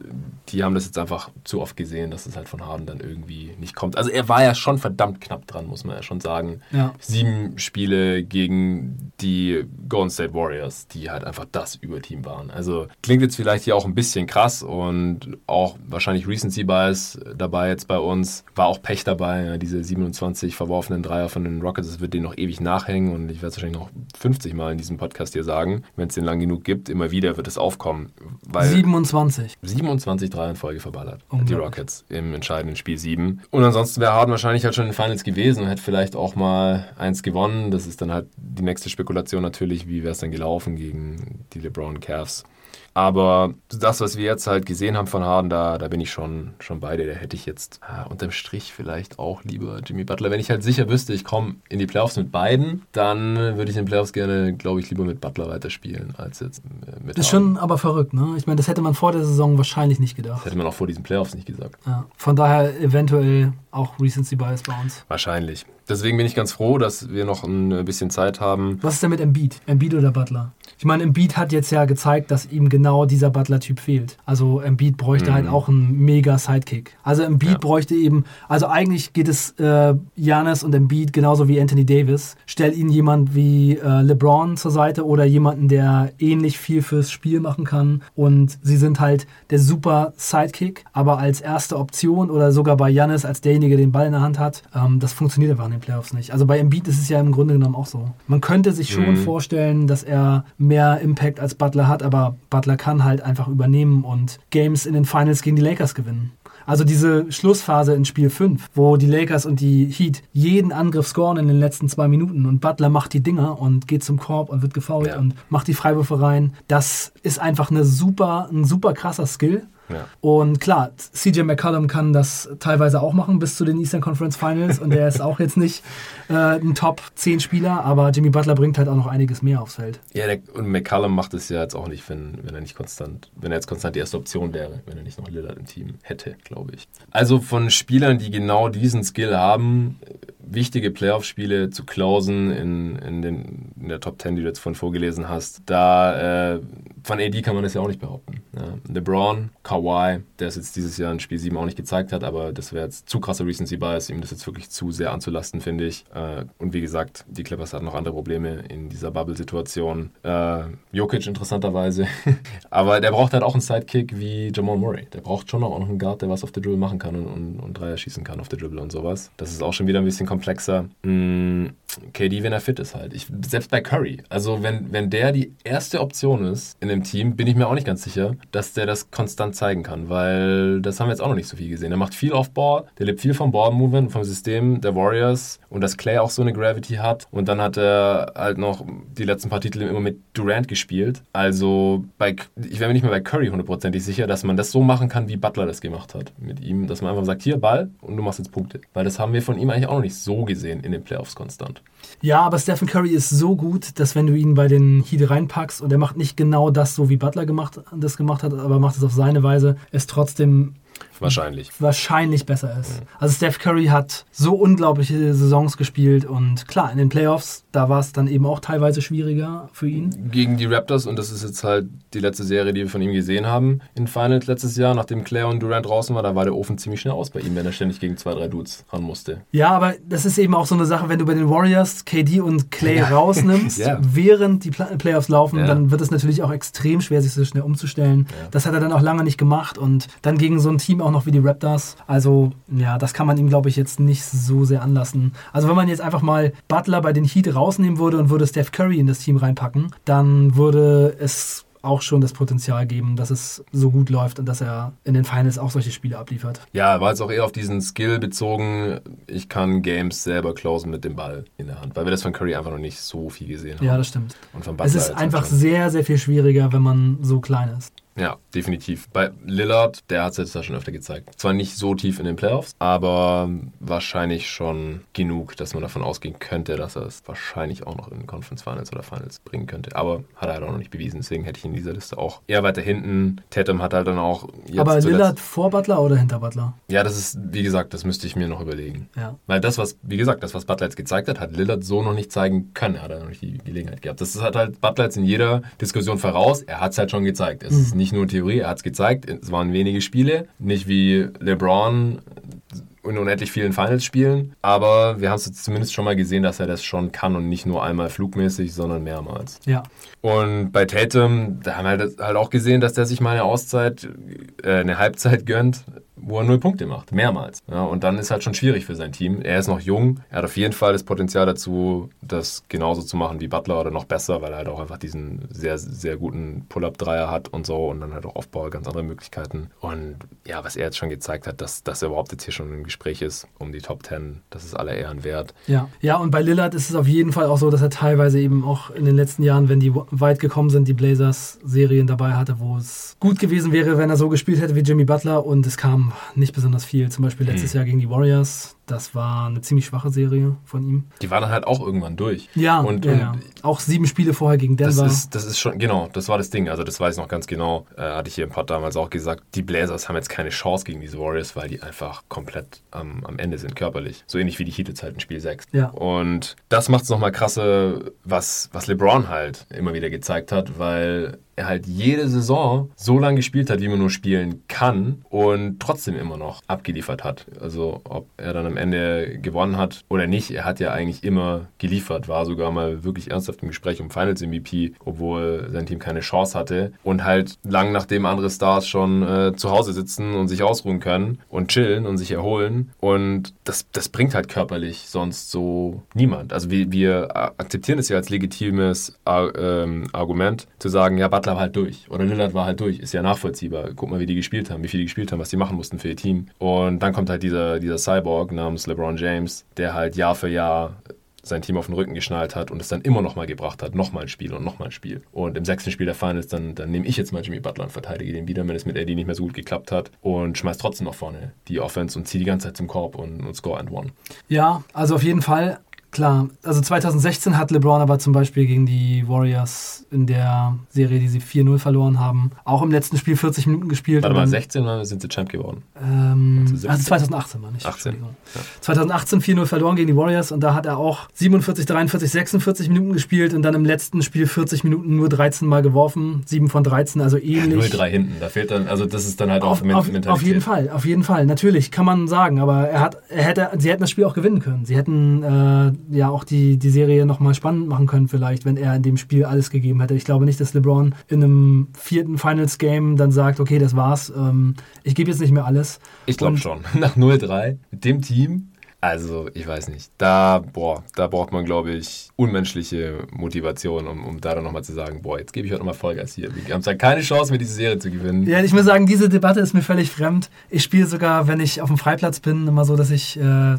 die haben das jetzt einfach zu oft gesehen, dass es halt von Harden dann irgendwie nicht kommt. Also er war ja schon verdammt knapp dran, muss man ja schon sagen. Ja. Sieben Spiele gegen die Golden State Warriors, die halt einfach das Überteam waren. Also klingt jetzt vielleicht hier auch ein bisschen krass und auch wahrscheinlich Recency Bias dabei jetzt bei uns. War auch Pech dabei, ja, diese 27 verworfenen Dreier von den Rockets, das wird denen noch ewig nachhängen und ich werde es wahrscheinlich noch 50 Mal in diesem Podcast hier sagen, wenn es den lang genug gibt, immer wieder wird es aufkommen. 27. 27 Dreier in Folge verballert, die Rockets im entscheidenden Spiel 7. Und ansonsten wäre Harden wahrscheinlich halt schon in den Finals gewesen und hätte vielleicht auch mal eins gewonnen. Das ist dann halt die nächste Spekulation natürlich, wie wäre es dann gelaufen gegen die LeBron Cavs. Aber das, was wir jetzt halt gesehen haben von Harden, da, da bin ich schon, schon beide. Da hätte ich jetzt äh, unterm Strich vielleicht auch lieber Jimmy Butler. Wenn ich halt sicher wüsste, ich komme in die Playoffs mit beiden, dann würde ich in den Playoffs gerne, glaube ich, lieber mit Butler weiterspielen, als jetzt äh, mit Das ist Harden. schon aber verrückt, ne? Ich meine, das hätte man vor der Saison wahrscheinlich nicht gedacht. Das hätte man auch vor diesen Playoffs nicht gesagt. Ja. Von daher eventuell auch Recency Bias bei uns. Wahrscheinlich. Deswegen bin ich ganz froh, dass wir noch ein bisschen Zeit haben. Was ist denn mit Embiid? Embiid oder Butler? Ich meine, Embiid hat jetzt ja gezeigt, dass ihm genau dieser Butler-Typ fehlt. Also Embiid bräuchte halt mhm. halt auch einen mega Sidekick. Also Embiid ja. bräuchte eben, also eigentlich geht es äh, Janis und Embiid genauso wie Anthony Davis. Stell ihnen jemand wie äh, LeBron zur Seite oder jemanden, der ähnlich viel fürs Spiel machen kann. Und sie sind halt der super Sidekick, aber als erste Option oder sogar bei Janis als derjenige, der den Ball in der Hand hat, ähm, das funktioniert einfach in den Playoffs nicht. Also bei Embiid ist es ja im Grunde genommen auch so. Man könnte sich schon mhm. vorstellen, dass er mehr Impact als Butler hat, aber Butler kann halt einfach übernehmen und Games in den Finals gegen die Lakers gewinnen. Also diese Schlussphase in Spiel 5, wo die Lakers und die Heat jeden Angriff scoren in den letzten zwei Minuten und Butler macht die Dinger und geht zum Korb und wird gefoult ja. und macht die Freiwürfe rein. Das ist einfach eine super, ein super krasser Skill. Ja. Und klar, CJ McCollum kann das teilweise auch machen bis zu den Eastern Conference Finals und der ist auch jetzt nicht äh, ein Top 10 Spieler, aber Jimmy Butler bringt halt auch noch einiges mehr aufs Feld. Ja, der, und McCollum macht es ja jetzt auch nicht, wenn, wenn er nicht konstant, wenn er jetzt konstant die erste Option wäre, wenn er nicht noch Lillard im Team hätte, glaube ich. Also von Spielern, die genau diesen Skill haben, wichtige Playoff-Spiele zu closen in, in, den, in der Top 10, die du jetzt vorhin vorgelesen hast, da äh, von AD kann man das ja auch nicht behaupten. Ja. LeBron, Kawhi, der es jetzt dieses Jahr in Spiel 7 auch nicht gezeigt hat, aber das wäre jetzt zu krasser Recency Bias, ihm das jetzt wirklich zu sehr anzulasten, finde ich. Äh, und wie gesagt, die Clippers hatten noch andere Probleme in dieser Bubble-Situation. Äh, Jokic interessanterweise. aber der braucht halt auch einen Sidekick wie Jamal Murray. Der braucht schon auch noch einen Guard, der was auf der Dribble machen kann und, und, und Dreier schießen kann auf der Dribble und sowas. Das ist auch schon wieder ein bisschen komplexer. Mm, KD, wenn er fit ist halt. Ich, selbst bei Curry. Also wenn, wenn der die erste Option ist in dem Team, bin ich mir auch nicht ganz sicher, dass der das konstant zeigen kann, weil das haben wir jetzt auch noch nicht so viel gesehen. Er macht viel Off-Ball, der lebt viel vom Ball-Movement, vom System der Warriors und dass Clay auch so eine Gravity hat. Und dann hat er halt noch die letzten paar Titel immer mit Durant gespielt. Also bei, ich wäre mir nicht mehr bei Curry hundertprozentig sicher, dass man das so machen kann, wie Butler das gemacht hat mit ihm, dass man einfach sagt, hier Ball und du machst jetzt Punkte. Weil das haben wir von ihm eigentlich auch noch nicht so gesehen in den Playoffs konstant. Ja, aber Stephen Curry ist so gut, dass wenn du ihn bei den Heat reinpackst und er macht nicht genau das so, wie Butler gemacht, das gemacht hat, aber macht es auf seine Weise, es trotzdem Wahrscheinlich. Wahrscheinlich besser ist. Mhm. Also Steph Curry hat so unglaubliche Saisons gespielt und klar, in den Playoffs, da war es dann eben auch teilweise schwieriger für ihn. Gegen die Raptors und das ist jetzt halt die letzte Serie, die wir von ihm gesehen haben in Finals letztes Jahr, nachdem Claire und Durant draußen war, da war der Ofen ziemlich schnell aus bei ihm, wenn er ständig gegen zwei, drei Dudes ran musste. Ja, aber das ist eben auch so eine Sache, wenn du bei den Warriors KD und Clay ja. rausnimmst, ja. während die Playoffs laufen, ja. dann wird es natürlich auch extrem schwer, sich so schnell umzustellen. Das hat er dann auch lange nicht gemacht und dann gegen so ein Team auch noch wie die Raptors. Also, ja, das kann man ihm, glaube ich, jetzt nicht so sehr anlassen. Also, wenn man jetzt einfach mal Butler bei den Heat rausnehmen würde und würde Steph Curry in das Team reinpacken, dann würde es auch schon das Potenzial geben, dass es so gut läuft und dass er in den Finals auch solche Spiele abliefert. Ja, war jetzt auch eher auf diesen Skill bezogen. Ich kann Games selber closen mit dem Ball in der Hand, weil wir das von Curry einfach noch nicht so viel gesehen haben. Ja, das stimmt. es ist einfach sehr, sehr viel schwieriger, wenn man so klein ist. Ja, definitiv. Bei Lillard, der hat es jetzt ja schon öfter gezeigt. Zwar nicht so tief in den Playoffs, aber wahrscheinlich schon genug, dass man davon ausgehen könnte, dass er es wahrscheinlich auch noch in Conference Finals oder Finals bringen könnte. Aber hat er halt auch noch nicht bewiesen, deswegen hätte ich in dieser Liste auch eher weiter hinten. Tatum hat halt dann auch. aber Lillard vor Butler oder hinter Butler? Ja, das ist, wie gesagt, das müsste ich mir noch überlegen. Ja. Weil das, was, wie gesagt, das, was Butler jetzt gezeigt hat, hat Lillard so noch nicht zeigen können. Er hat noch nicht die Gelegenheit gehabt. Das hat halt Butler jetzt in jeder Diskussion voraus. Er hat es halt schon gezeigt. Es mhm. ist nicht nur Theorie, er hat es gezeigt. Es waren wenige Spiele, nicht wie LeBron in unendlich vielen Finals spielen. Aber wir haben es zumindest schon mal gesehen, dass er das schon kann und nicht nur einmal flugmäßig, sondern mehrmals. Ja. Und bei Tatum, da haben wir halt auch gesehen, dass der sich mal eine Auszeit, äh, eine Halbzeit gönnt wo er null Punkte macht, mehrmals. Ja, und dann ist halt schon schwierig für sein Team. Er ist noch jung, er hat auf jeden Fall das Potenzial dazu, das genauso zu machen wie Butler oder noch besser, weil er halt auch einfach diesen sehr, sehr guten Pull-Up-Dreier hat und so und dann halt auch Aufbau ganz andere Möglichkeiten. Und ja, was er jetzt schon gezeigt hat, dass, dass er überhaupt jetzt hier schon im Gespräch ist um die Top 10, das ist aller Ehren wert. Ja, ja, und bei Lillard ist es auf jeden Fall auch so, dass er teilweise eben auch in den letzten Jahren, wenn die weit gekommen sind, die Blazers-Serien dabei hatte, wo es gut gewesen wäre, wenn er so gespielt hätte wie Jimmy Butler und es kam nicht besonders viel. Zum Beispiel letztes hm. Jahr gegen die Warriors das war eine ziemlich schwache Serie von ihm. Die war dann halt auch irgendwann durch. Ja, und, ja, und ja. auch sieben Spiele vorher gegen Denver. Das ist, das ist schon, genau, das war das Ding. Also das weiß ich noch ganz genau. Äh, hatte ich hier im Pod damals auch gesagt. Die Blazers haben jetzt keine Chance gegen diese Warriors, weil die einfach komplett am, am Ende sind, körperlich. So ähnlich wie die Heat halt in Spiel 6. Ja. Und das macht es nochmal krasse, was, was LeBron halt immer wieder gezeigt hat, weil er halt jede Saison so lange gespielt hat, wie man nur spielen kann und trotzdem immer noch abgeliefert hat. Also ob er dann am Ende gewonnen hat oder nicht, er hat ja eigentlich immer geliefert, war sogar mal wirklich ernsthaft im Gespräch um Finals MVP, obwohl sein Team keine Chance hatte und halt lang nachdem andere Stars schon äh, zu Hause sitzen und sich ausruhen können und chillen und sich erholen und das, das bringt halt körperlich sonst so niemand. Also wir, wir akzeptieren es ja als legitimes ähm, Argument zu sagen, ja, Butler war halt durch oder Lillard war halt durch, ist ja nachvollziehbar. Guck mal, wie die gespielt haben, wie viele die gespielt haben, was die machen mussten für ihr Team. Und dann kommt halt dieser, dieser Cyborg namens LeBron James, der halt Jahr für Jahr sein Team auf den Rücken geschnallt hat und es dann immer nochmal gebracht hat, nochmal ein Spiel und nochmal ein Spiel. Und im sechsten Spiel der Finals, dann, dann nehme ich jetzt mal Jimmy Butler und verteidige den wieder, wenn es mit Eddie nicht mehr so gut geklappt hat und schmeiß trotzdem noch vorne die Offense und ziehe die ganze Zeit zum Korb und, und score and one. Ja, also auf jeden Fall. Klar, also 2016 hat LeBron aber zum Beispiel gegen die Warriors in der Serie, die sie 4-0 verloren haben, auch im letzten Spiel 40 Minuten gespielt. Warte mal, 16 Mal sind sie Champ geworden? Ähm, also 2018 war nicht. 18. Ja. 2018 4-0 verloren gegen die Warriors und da hat er auch 47, 43, 46 Minuten gespielt und dann im letzten Spiel 40 Minuten nur 13 Mal geworfen, 7 von 13, also ähnlich. Ja, 0-3 hinten, da fehlt dann, also das ist dann halt auch auf, Mentalität. Auf jeden Fall, auf jeden Fall, natürlich, kann man sagen, aber er hat, er hätte, sie hätten das Spiel auch gewinnen können. Sie hätten äh, ja auch die, die Serie nochmal spannend machen können, vielleicht, wenn er in dem Spiel alles gegeben hätte. Ich glaube nicht, dass LeBron in einem vierten Finals-Game dann sagt, okay, das war's, ähm, ich gebe jetzt nicht mehr alles. Ich glaube schon. Nach 0-3 mit dem Team also, ich weiß nicht. Da, boah, da braucht man, glaube ich, unmenschliche Motivation, um, um da dann nochmal zu sagen, boah, jetzt gebe ich heute nochmal Vollgas hier. Wir haben zwar keine Chance mehr, diese Serie zu gewinnen. Ja, ich muss sagen, diese Debatte ist mir völlig fremd. Ich spiele sogar, wenn ich auf dem Freiplatz bin, immer so, dass ich äh,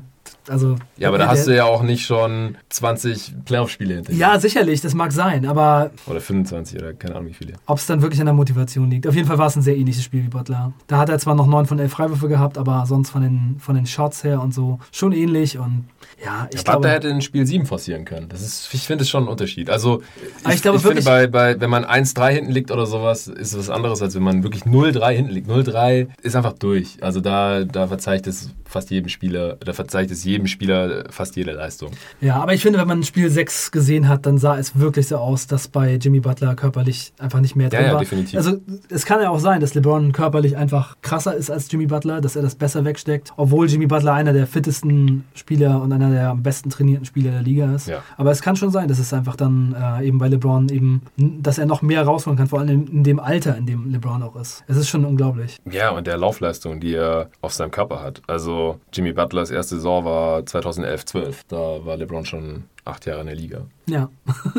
also, ja, aber da hast du ja auch nicht schon 20 Playoff-Spiele hinter dir. Ja, sicherlich, das mag sein, aber. Oder 25 oder keine Ahnung wie viele. Ob es dann wirklich an der Motivation liegt. Auf jeden Fall war es ein sehr ähnliches Spiel wie Butler. Da hat er zwar noch 9 von 11 Freiwürfe gehabt, aber sonst von den, von den Shots her und so schon ähnlich und ja, ich ja, glaube. Butler hätte in Spiel 7 forcieren können. Das ist, ich finde es schon ein Unterschied. Also, ich, ich, glaube, ich finde, bei, bei, wenn man 1-3 hinten liegt oder sowas, ist es was anderes, als wenn man wirklich 0-3 hinten liegt. 0-3 ist einfach durch. Also, da, da verzeiht es fast jedem Spieler, da verzeiht es jedem Spieler fast jede Leistung. Ja, aber ich finde, wenn man Spiel 6 gesehen hat, dann sah es wirklich so aus, dass bei Jimmy Butler körperlich einfach nicht mehr drin ja, ja, war. definitiv. Also es kann ja auch sein, dass LeBron körperlich einfach krasser ist als Jimmy Butler, dass er das besser wegsteckt, obwohl Jimmy Butler einer der fittesten Spieler und einer der am besten trainierten Spieler der Liga ist. Ja. Aber es kann schon sein, dass es einfach dann äh, eben bei LeBron eben, dass er noch mehr rausholen kann, vor allem in, in dem Alter, in dem LeBron auch ist. Es ist schon unglaublich. Ja, und der Laufleistung, die er auf seinem Körper hat. Also Jimmy Butlers erste Saison war 2011, 12. Da war LeBron schon acht Jahre in der Liga. Ja.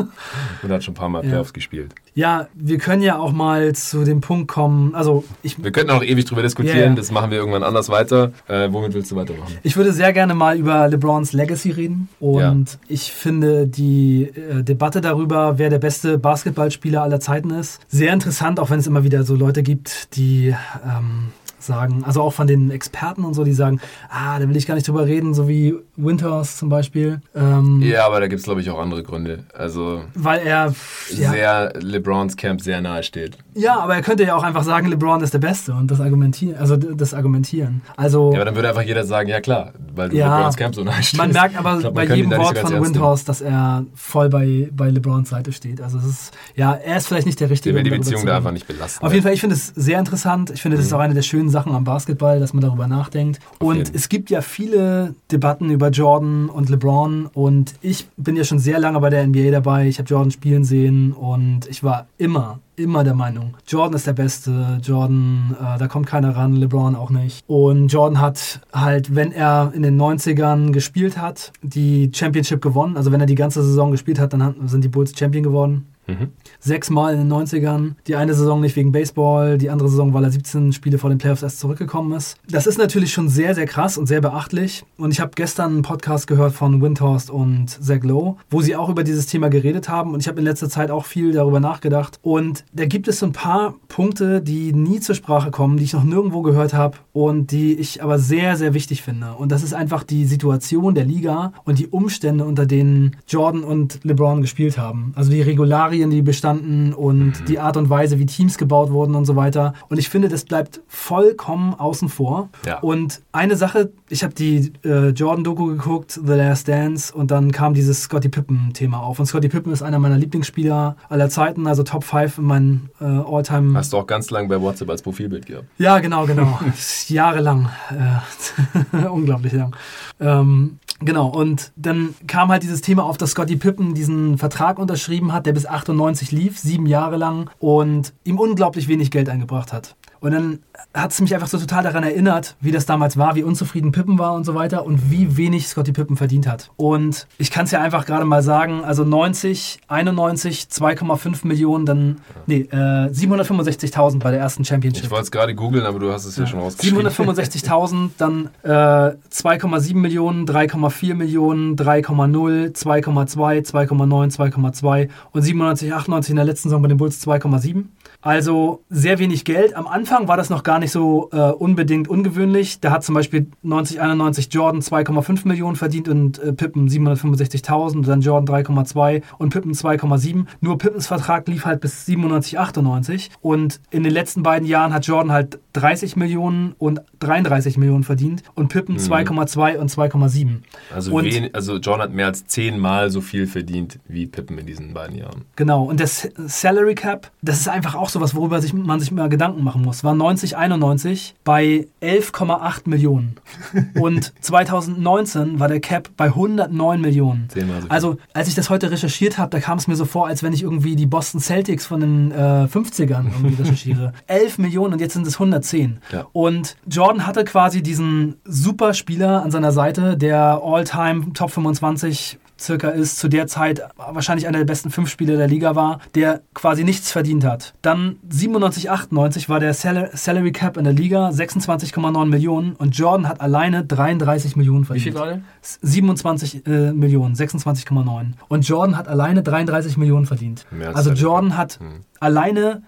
und hat schon ein paar Mal Playoffs ja. gespielt. Ja, wir können ja auch mal zu dem Punkt kommen. Also ich, wir könnten auch ewig drüber diskutieren, yeah. das machen wir irgendwann anders weiter. Äh, womit willst du weitermachen? Ich würde sehr gerne mal über LeBrons Legacy reden. Und ja. ich finde die äh, Debatte darüber, wer der beste Basketballspieler aller Zeiten ist, sehr interessant, auch wenn es immer wieder so Leute gibt, die ähm, sagen, also auch von den Experten und so, die sagen, ah, da will ich gar nicht drüber reden, so wie Winters zum Beispiel. Ähm, ja, aber da gibt es, glaube ich, auch andere Gründe. Also, weil er ja. sehr LeBrons Camp sehr nahe steht. Ja, aber er könnte ja auch einfach sagen, LeBron ist der Beste und das argumentieren, also das argumentieren. Also, ja, aber dann würde einfach jeder sagen, ja klar, weil du Ja. LeBrons Camp so Man stehst. merkt aber glaub, bei man ihn jedem so Wort von. Windhorst, dass er voll bei, bei LeBrons Seite steht. Also es ist, ja, er ist vielleicht nicht der Der Richtige. will die Beziehung da einfach nicht belasten. Auf jeden Fall, ich finde es sehr interessant. Ich finde, das ist auch eine der schönen Sachen am Basketball, dass man darüber nachdenkt. Und jeden. es gibt ja viele Debatten über Jordan und LeBron. Und ich bin ja schon sehr lange bei der NBA dabei. Ich habe Jordan spielen sehen und ich war immer, immer der Meinung, Jordan ist der Beste. Jordan, äh, da kommt keiner ran, LeBron auch nicht. Und Jordan hat halt, wenn er in den 90ern gespielt hat, die Championship gewonnen. Also wenn er die ganze Saison gespielt hat, dann sind die Bulls Champion geworden Mhm. sechsmal in den 90ern. Die eine Saison nicht wegen Baseball, die andere Saison, weil er 17 Spiele vor den Playoffs erst zurückgekommen ist. Das ist natürlich schon sehr, sehr krass und sehr beachtlich. Und ich habe gestern einen Podcast gehört von Windhorst und Zach Lowe, wo sie auch über dieses Thema geredet haben. Und ich habe in letzter Zeit auch viel darüber nachgedacht. Und da gibt es so ein paar Punkte, die nie zur Sprache kommen, die ich noch nirgendwo gehört habe und die ich aber sehr, sehr wichtig finde. Und das ist einfach die Situation der Liga und die Umstände, unter denen Jordan und LeBron gespielt haben. Also die Regularien, die bestanden und die Art und Weise, wie Teams gebaut wurden und so weiter. Und ich finde, das bleibt vollkommen außen vor. Ja. Und eine Sache, ich habe die äh, Jordan-Doku geguckt, The Last Dance, und dann kam dieses Scottie Pippen-Thema auf. Und Scottie Pippen ist einer meiner Lieblingsspieler aller Zeiten, also Top 5 in meinen äh, All-Time. Hast du auch ganz lange bei WhatsApp als Profilbild gehabt. Ja, genau, genau. Jahrelang. Äh, unglaublich lang. Ähm, genau, und dann kam halt dieses Thema auf, dass Scottie Pippen diesen Vertrag unterschrieben hat, der bis 98 lief, sieben Jahre lang, und ihm unglaublich wenig Geld eingebracht hat. Und dann hat es mich einfach so total daran erinnert, wie das damals war, wie unzufrieden Pippen war und so weiter und wie wenig Scottie Pippen verdient hat. Und ich kann es ja einfach gerade mal sagen, also 90, 91, 2,5 Millionen, dann, nee, äh, 765.000 bei der ersten Championship. Ich wollte es gerade googeln, aber du hast es ja, schon rausgeschrieben. 765.000, dann äh, 2,7 Millionen, 3,4 Millionen, 3,0, 2,2, 2,9, 2,2 und 97, 98 in der letzten Saison bei den Bulls 2,7. Also sehr wenig Geld. Am Anfang war das noch gar nicht so äh, unbedingt ungewöhnlich. Da hat zum Beispiel 90, 91 Jordan 2,5 Millionen verdient und äh, Pippen 765.000, dann Jordan 3,2 und Pippen 2,7. Nur Pippens Vertrag lief halt bis 97, 98 und in den letzten beiden Jahren hat Jordan halt 30 Millionen und 33 Millionen verdient und Pippen 2,2 und 2,7. Also, Und- wen, also John hat mehr als zehnmal so viel verdient wie Pippen in diesen beiden Jahren. Genau, und das Salary Cap, das ist einfach auch sowas, worüber sich, man sich mal Gedanken machen muss. War 90, 91 bei 11,8 Millionen. Und 2019 war der Cap bei 109 Millionen. Zehnmal so viel. Also, als ich das heute recherchiert habe, da kam es mir so vor, als wenn ich irgendwie die Boston Celtics von den äh, 50ern irgendwie recherchiere. 11 Millionen und jetzt sind es 110. Ja. Und Jordan hatte quasi diesen super Spieler an seiner Seite, der All-Time Top 25 circa ist, zu der Zeit wahrscheinlich einer der besten fünf Spieler der Liga war, der quasi nichts verdient hat. Dann 97, 98 war der Sal Salary Cap in der Liga 26,9 Millionen und Jordan hat alleine 33 Millionen Wie verdient. viel war der? 27 äh, Millionen, 26,9. Und Jordan hat alleine 33 Millionen verdient. Mehr als Also Salary Jordan hat Hm. alleine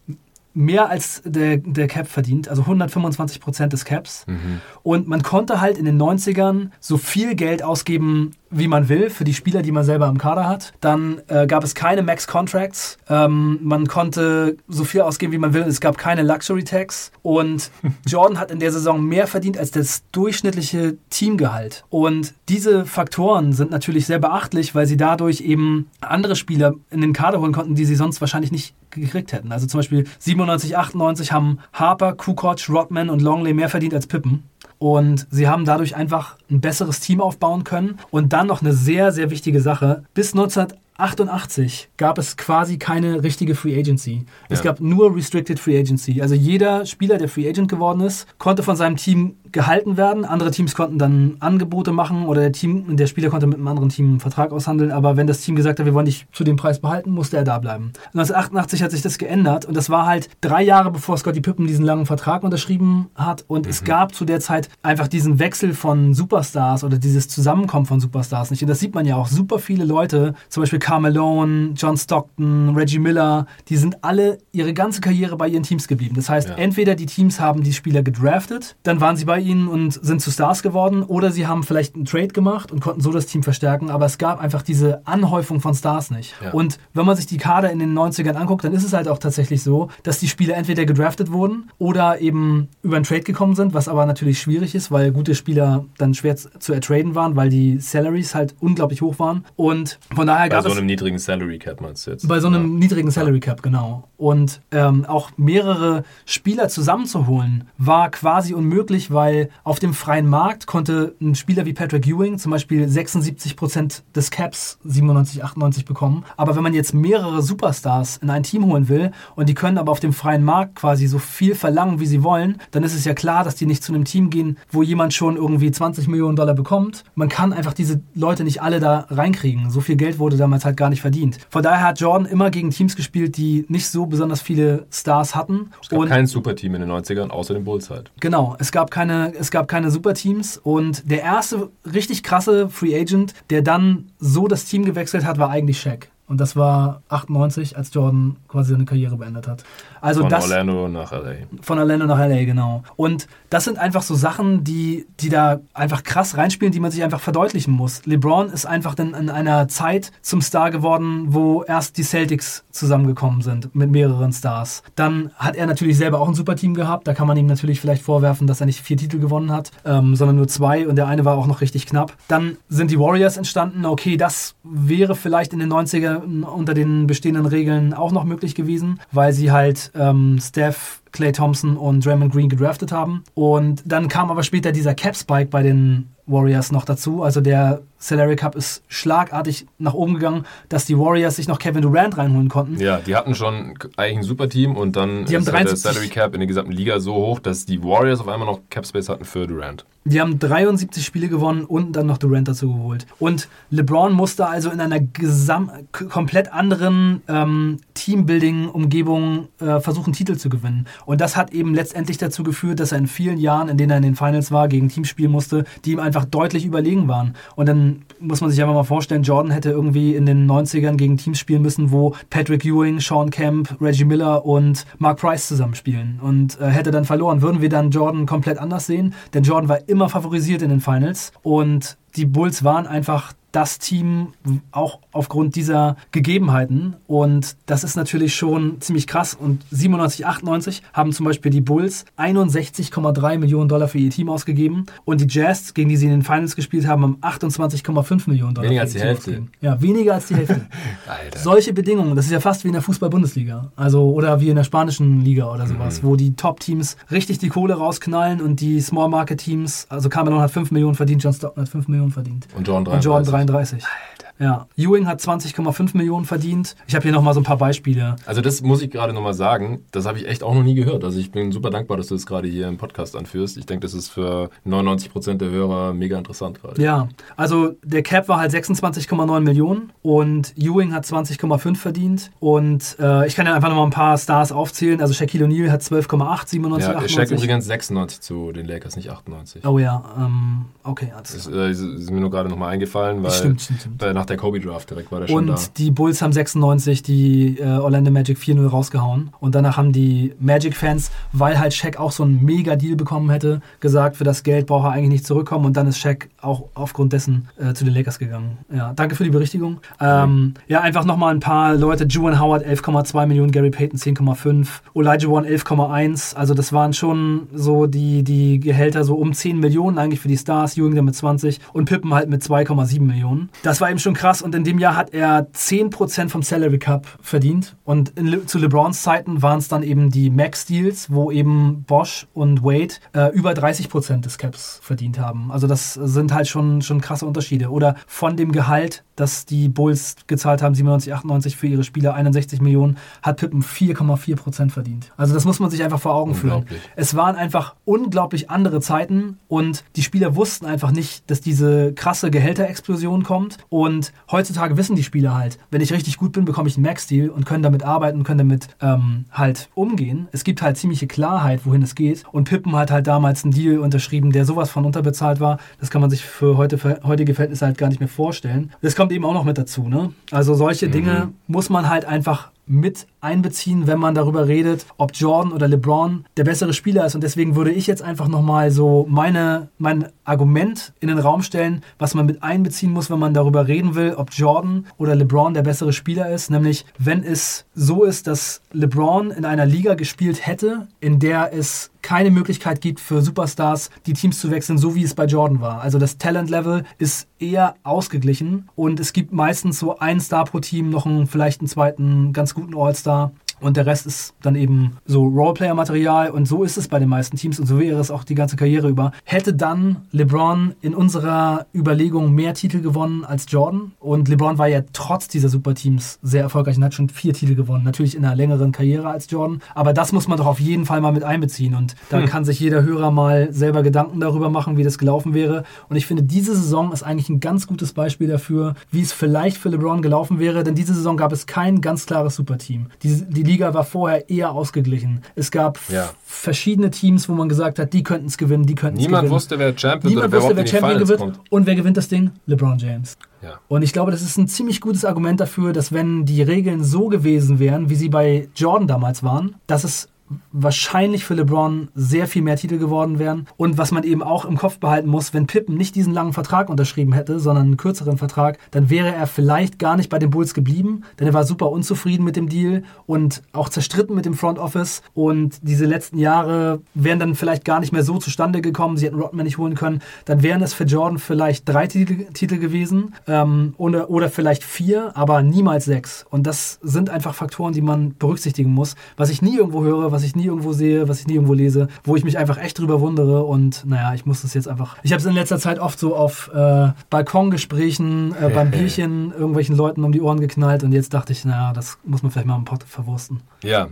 mehr als der, der Cap verdient, also 125 Prozent des Caps. Mhm. Und man konnte halt in den 90ern so viel Geld ausgeben, wie man will, für die Spieler, die man selber im Kader hat. Dann äh, gab es keine Max-Contracts. Ähm, man konnte so viel ausgeben, wie man will. Es gab keine Luxury-Tax. Und Jordan hat in der Saison mehr verdient als das durchschnittliche Teamgehalt. Und diese Faktoren sind natürlich sehr beachtlich, weil sie dadurch eben andere Spieler in den Kader holen konnten, die sie sonst wahrscheinlich nicht gekriegt hätten. Also zum Beispiel 97, 98 haben Harper, Kukoc, Rodman und Longley mehr verdient als Pippen. Und sie haben dadurch einfach ein besseres Team aufbauen können. Und dann noch eine sehr, sehr wichtige Sache. Bis 1988 gab es quasi keine richtige Free Agency. Es Ja. gab nur Restricted Free Agency. Also jeder Spieler, der Free Agent geworden ist, konnte von seinem Team gehalten werden. Andere Teams konnten dann Angebote machen oder der, Team, der Spieler konnte mit einem anderen Team einen Vertrag aushandeln. Aber wenn das Team gesagt hat, wir wollen dich zu dem Preis behalten, musste er da bleiben. 1988 hat sich das geändert und das war halt drei Jahre bevor Scottie Pippen diesen langen Vertrag unterschrieben hat. Und es gab zu der Zeit einfach diesen Wechsel von Superstars oder dieses Zusammenkommen von Superstars nicht. Und das sieht man ja auch. Super viele Leute, zum Beispiel Carmelo, John Stockton, Reggie Miller, die sind alle ihre ganze Karriere bei ihren Teams geblieben. Das heißt, Ja. entweder die Teams haben die Spieler gedraftet, dann waren sie bei bei ihnen und sind zu Stars geworden oder sie haben vielleicht einen Trade gemacht und konnten so das Team verstärken, aber es gab einfach diese Anhäufung von Stars nicht. Ja. Und wenn man sich die Kader in den 90ern anguckt, dann ist es halt auch tatsächlich so, dass die Spieler entweder gedraftet wurden oder eben über einen Trade gekommen sind, was aber natürlich schwierig ist, weil gute Spieler dann schwer zu ertraden waren, weil die Salaries halt unglaublich hoch waren. Und von daher gab es. Bei so einem niedrigen Salary Cap meinst du jetzt? Bei so einem ja. niedrigen Salary Cap, genau. Und ähm, auch mehrere Spieler zusammenzuholen, war quasi unmöglich, weil auf dem freien Markt konnte ein Spieler wie Patrick Ewing zum Beispiel 76% des Caps 97, 98 bekommen. Aber wenn man jetzt mehrere Superstars in ein Team holen will und die können aber auf dem freien Markt quasi so viel verlangen, wie sie wollen, dann ist es ja klar, dass die nicht zu einem Team gehen, wo jemand schon irgendwie 20 Millionen Dollar bekommt. Man kann einfach diese Leute nicht alle da reinkriegen. So viel Geld wurde damals halt gar nicht verdient. Von daher hat Jordan immer gegen Teams gespielt, die nicht so besonders viele Stars hatten. Es gab und kein Superteam in den 90ern, außer dem Bulls halt. Genau, es gab keine, es gab keine Superteams und der erste richtig krasse Free Agent, der dann so das Team gewechselt hat, war eigentlich Shaq. Und das war 98, als Jordan quasi seine Karriere beendet hat. Also von das, Orlando nach LA. Von Orlando nach LA, genau. Und das sind einfach so Sachen, die, die da einfach krass reinspielen, die man sich einfach verdeutlichen muss. LeBron ist einfach dann in einer Zeit zum Star geworden, wo erst die Celtics zusammengekommen sind mit mehreren Stars. Dann hat er natürlich selber auch ein super Team gehabt. Da kann man ihm natürlich vielleicht vorwerfen, dass er nicht vier Titel gewonnen hat, ähm, sondern nur zwei und der eine war auch noch richtig knapp. Dann sind die Warriors entstanden. Okay, das wäre vielleicht in den 90er unter den bestehenden Regeln auch noch möglich gewesen, weil sie halt ähm, Steph, Clay Thompson und Draymond Green gedraftet haben. Und dann kam aber später dieser Cap Spike bei den Warriors noch dazu. Also der Salary Cup ist schlagartig nach oben gegangen, dass die Warriors sich noch Kevin Durant reinholen konnten. Ja, die hatten schon eigentlich ein super Team und dann die ist halt der Salary Cap in der gesamten Liga so hoch, dass die Warriors auf einmal noch Cap Space hatten für Durant. Die haben 73 Spiele gewonnen und dann noch Durant dazu geholt. Und LeBron musste also in einer gesam komplett anderen ähm, Teambuilding-Umgebung äh, versuchen, Titel zu gewinnen. Und das hat eben letztendlich dazu geführt, dass er in vielen Jahren, in denen er in den Finals war, gegen Teams spielen musste, die ihm einfach deutlich überlegen waren. Und dann muss man sich einfach mal vorstellen, Jordan hätte irgendwie in den 90ern gegen Teams spielen müssen, wo Patrick Ewing, Sean Kemp, Reggie Miller und Mark Price zusammenspielen und äh, hätte dann verloren. Würden wir dann Jordan komplett anders sehen? Denn Jordan war immer favorisiert in den Finals und die Bulls waren einfach das Team auch aufgrund dieser Gegebenheiten. Und das ist natürlich schon ziemlich krass. Und 97, 98 haben zum Beispiel die Bulls 61,3 Millionen Dollar für ihr Team ausgegeben. Und die Jazz, gegen die sie in den Finals gespielt haben, haben 28,5 Millionen Dollar. Weniger als die Hälfte. Ausgegeben. Ja, weniger als die Hälfte. Solche Bedingungen, das ist ja fast wie in der Fußball-Bundesliga. Also, oder wie in der spanischen Liga oder sowas, mhm. wo die Top-Teams richtig die Kohle rausknallen und die Small-Market-Teams, also Carmelo hat 5 Millionen verdient, John Stockton hat 5 Millionen verdient. Und Jordan 33. Und Jordan 33. Ja, Ewing hat 20,5 Millionen verdient. Ich habe hier nochmal so ein paar Beispiele. Also das muss ich gerade nochmal sagen, das habe ich echt auch noch nie gehört. Also ich bin super dankbar, dass du das gerade hier im Podcast anführst. Ich denke, das ist für 99 Prozent der Hörer mega interessant gerade. Ja, also der Cap war halt 26,9 Millionen und Ewing hat 20,5 verdient. Und äh, ich kann ja einfach nochmal ein paar Stars aufzählen. Also Shaquille O'Neal hat 12,8, 97, ja, 98. Shaq übrigens 96 zu den Lakers, nicht 98. Oh ja, ähm, okay. Das ist, äh, ist mir nur gerade nochmal eingefallen, weil stimmt, stimmt, stimmt. nach der Kobe Draft direkt war der schon Und da. die Bulls haben 96 die äh, Orlando Magic 4-0 rausgehauen. Und danach haben die Magic-Fans, weil halt Shaq auch so einen Mega-Deal bekommen hätte, gesagt, für das Geld braucht er eigentlich nicht zurückkommen. Und dann ist Shaq auch aufgrund dessen äh, zu den Lakers gegangen. Ja, danke für die Berichtigung. Ähm, ja, einfach nochmal ein paar Leute. Juwan Howard 11,2 Millionen, Gary Payton 10,5, Elijah One 11,1. Also das waren schon so die, die Gehälter so um 10 Millionen eigentlich für die Stars. Ewing mit 20 und Pippen halt mit 2,7 Millionen. Das war eben schon krass und in dem Jahr hat er 10% vom Salary Cup verdient. Und in, zu LeBrons Zeiten waren es dann eben die Max-Deals, wo eben Bosch und Wade äh, über 30% des Caps verdient haben. Also das sind halt schon, schon krasse Unterschiede. Oder von dem Gehalt, das die Bulls gezahlt haben, 97, 98 für ihre Spieler, 61 Millionen, hat Pippen 4,4% verdient. Also das muss man sich einfach vor Augen führen. Es waren einfach unglaublich andere Zeiten und die Spieler wussten einfach nicht, dass diese krasse Gehälterexplosion kommt. Und heutzutage wissen die Spieler halt, wenn ich richtig gut bin, bekomme ich einen Max-Deal und können damit arbeiten, können damit ähm, halt umgehen. Es gibt halt ziemliche Klarheit, wohin es geht. Und Pippen hat halt damals einen Deal unterschrieben, der sowas von unterbezahlt war. Das kann man sich für, heute, für heutige Verhältnisse halt gar nicht mehr vorstellen. Das kommt eben auch noch mit dazu. Ne? Also solche mhm. Dinge muss man halt einfach mit einbeziehen, wenn man darüber redet, ob Jordan oder LeBron der bessere Spieler ist. Und deswegen würde ich jetzt einfach nochmal so meine, mein Argument in den Raum stellen, was man mit einbeziehen muss, wenn man darüber reden will, ob Jordan oder LeBron der bessere Spieler ist. Nämlich, wenn es so ist, dass LeBron in einer Liga gespielt hätte, in der es keine Möglichkeit gibt für Superstars, die Teams zu wechseln, so wie es bei Jordan war. Also das Talent-Level ist eher ausgeglichen und es gibt meistens so ein Star pro Team, noch einen, vielleicht einen zweiten ganz guten All-Star und der Rest ist dann eben so Roleplayer-Material. Und so ist es bei den meisten Teams und so wäre es auch die ganze Karriere über. Hätte dann LeBron in unserer Überlegung mehr Titel gewonnen als Jordan? Und LeBron war ja trotz dieser Superteams sehr erfolgreich und hat schon vier Titel gewonnen, natürlich in einer längeren Karriere als Jordan, aber das muss man doch auf jeden Fall mal mit einbeziehen. Und da hm. kann sich jeder Hörer mal selber Gedanken darüber machen, wie das gelaufen wäre. Und ich finde, diese Saison ist eigentlich ein ganz gutes Beispiel dafür, wie es vielleicht für LeBron gelaufen wäre, denn diese Saison gab es kein ganz klares Superteam. Die, die Liga war vorher eher ausgeglichen. Es gab ja. verschiedene Teams, wo man gesagt hat, die könnten es gewinnen, die könnten es gewinnen. Niemand wusste, wer Champion Niemand wusste, wer Champion gewinnt. Kommt. Und wer gewinnt das Ding? LeBron James. Ja. Und ich glaube, das ist ein ziemlich gutes Argument dafür, dass wenn die Regeln so gewesen wären, wie sie bei Jordan damals waren, dass es wahrscheinlich für LeBron sehr viel mehr Titel geworden wären. Und was man eben auch im Kopf behalten muss, wenn Pippen nicht diesen langen Vertrag unterschrieben hätte, sondern einen kürzeren Vertrag, dann wäre er vielleicht gar nicht bei den Bulls geblieben, denn er war super unzufrieden mit dem Deal und auch zerstritten mit dem Front Office. Und diese letzten Jahre wären dann vielleicht gar nicht mehr so zustande gekommen. Sie hätten Rodman nicht holen können. Dann wären es für Jordan vielleicht drei Titel, Titel gewesen ähm, oder, oder vielleicht vier, aber niemals sechs. Und das sind einfach Faktoren, die man berücksichtigen muss. Was ich nie irgendwo höre, was was ich nie irgendwo sehe, was ich nie irgendwo lese, wo ich mich einfach echt drüber wundere. Und naja, ich muss das jetzt einfach. Ich habe es in letzter Zeit oft so auf äh, Balkongesprächen, äh, beim Bierchen irgendwelchen Leuten um die Ohren geknallt und jetzt dachte ich, naja, das muss man vielleicht mal im Pott verwursten. Ja,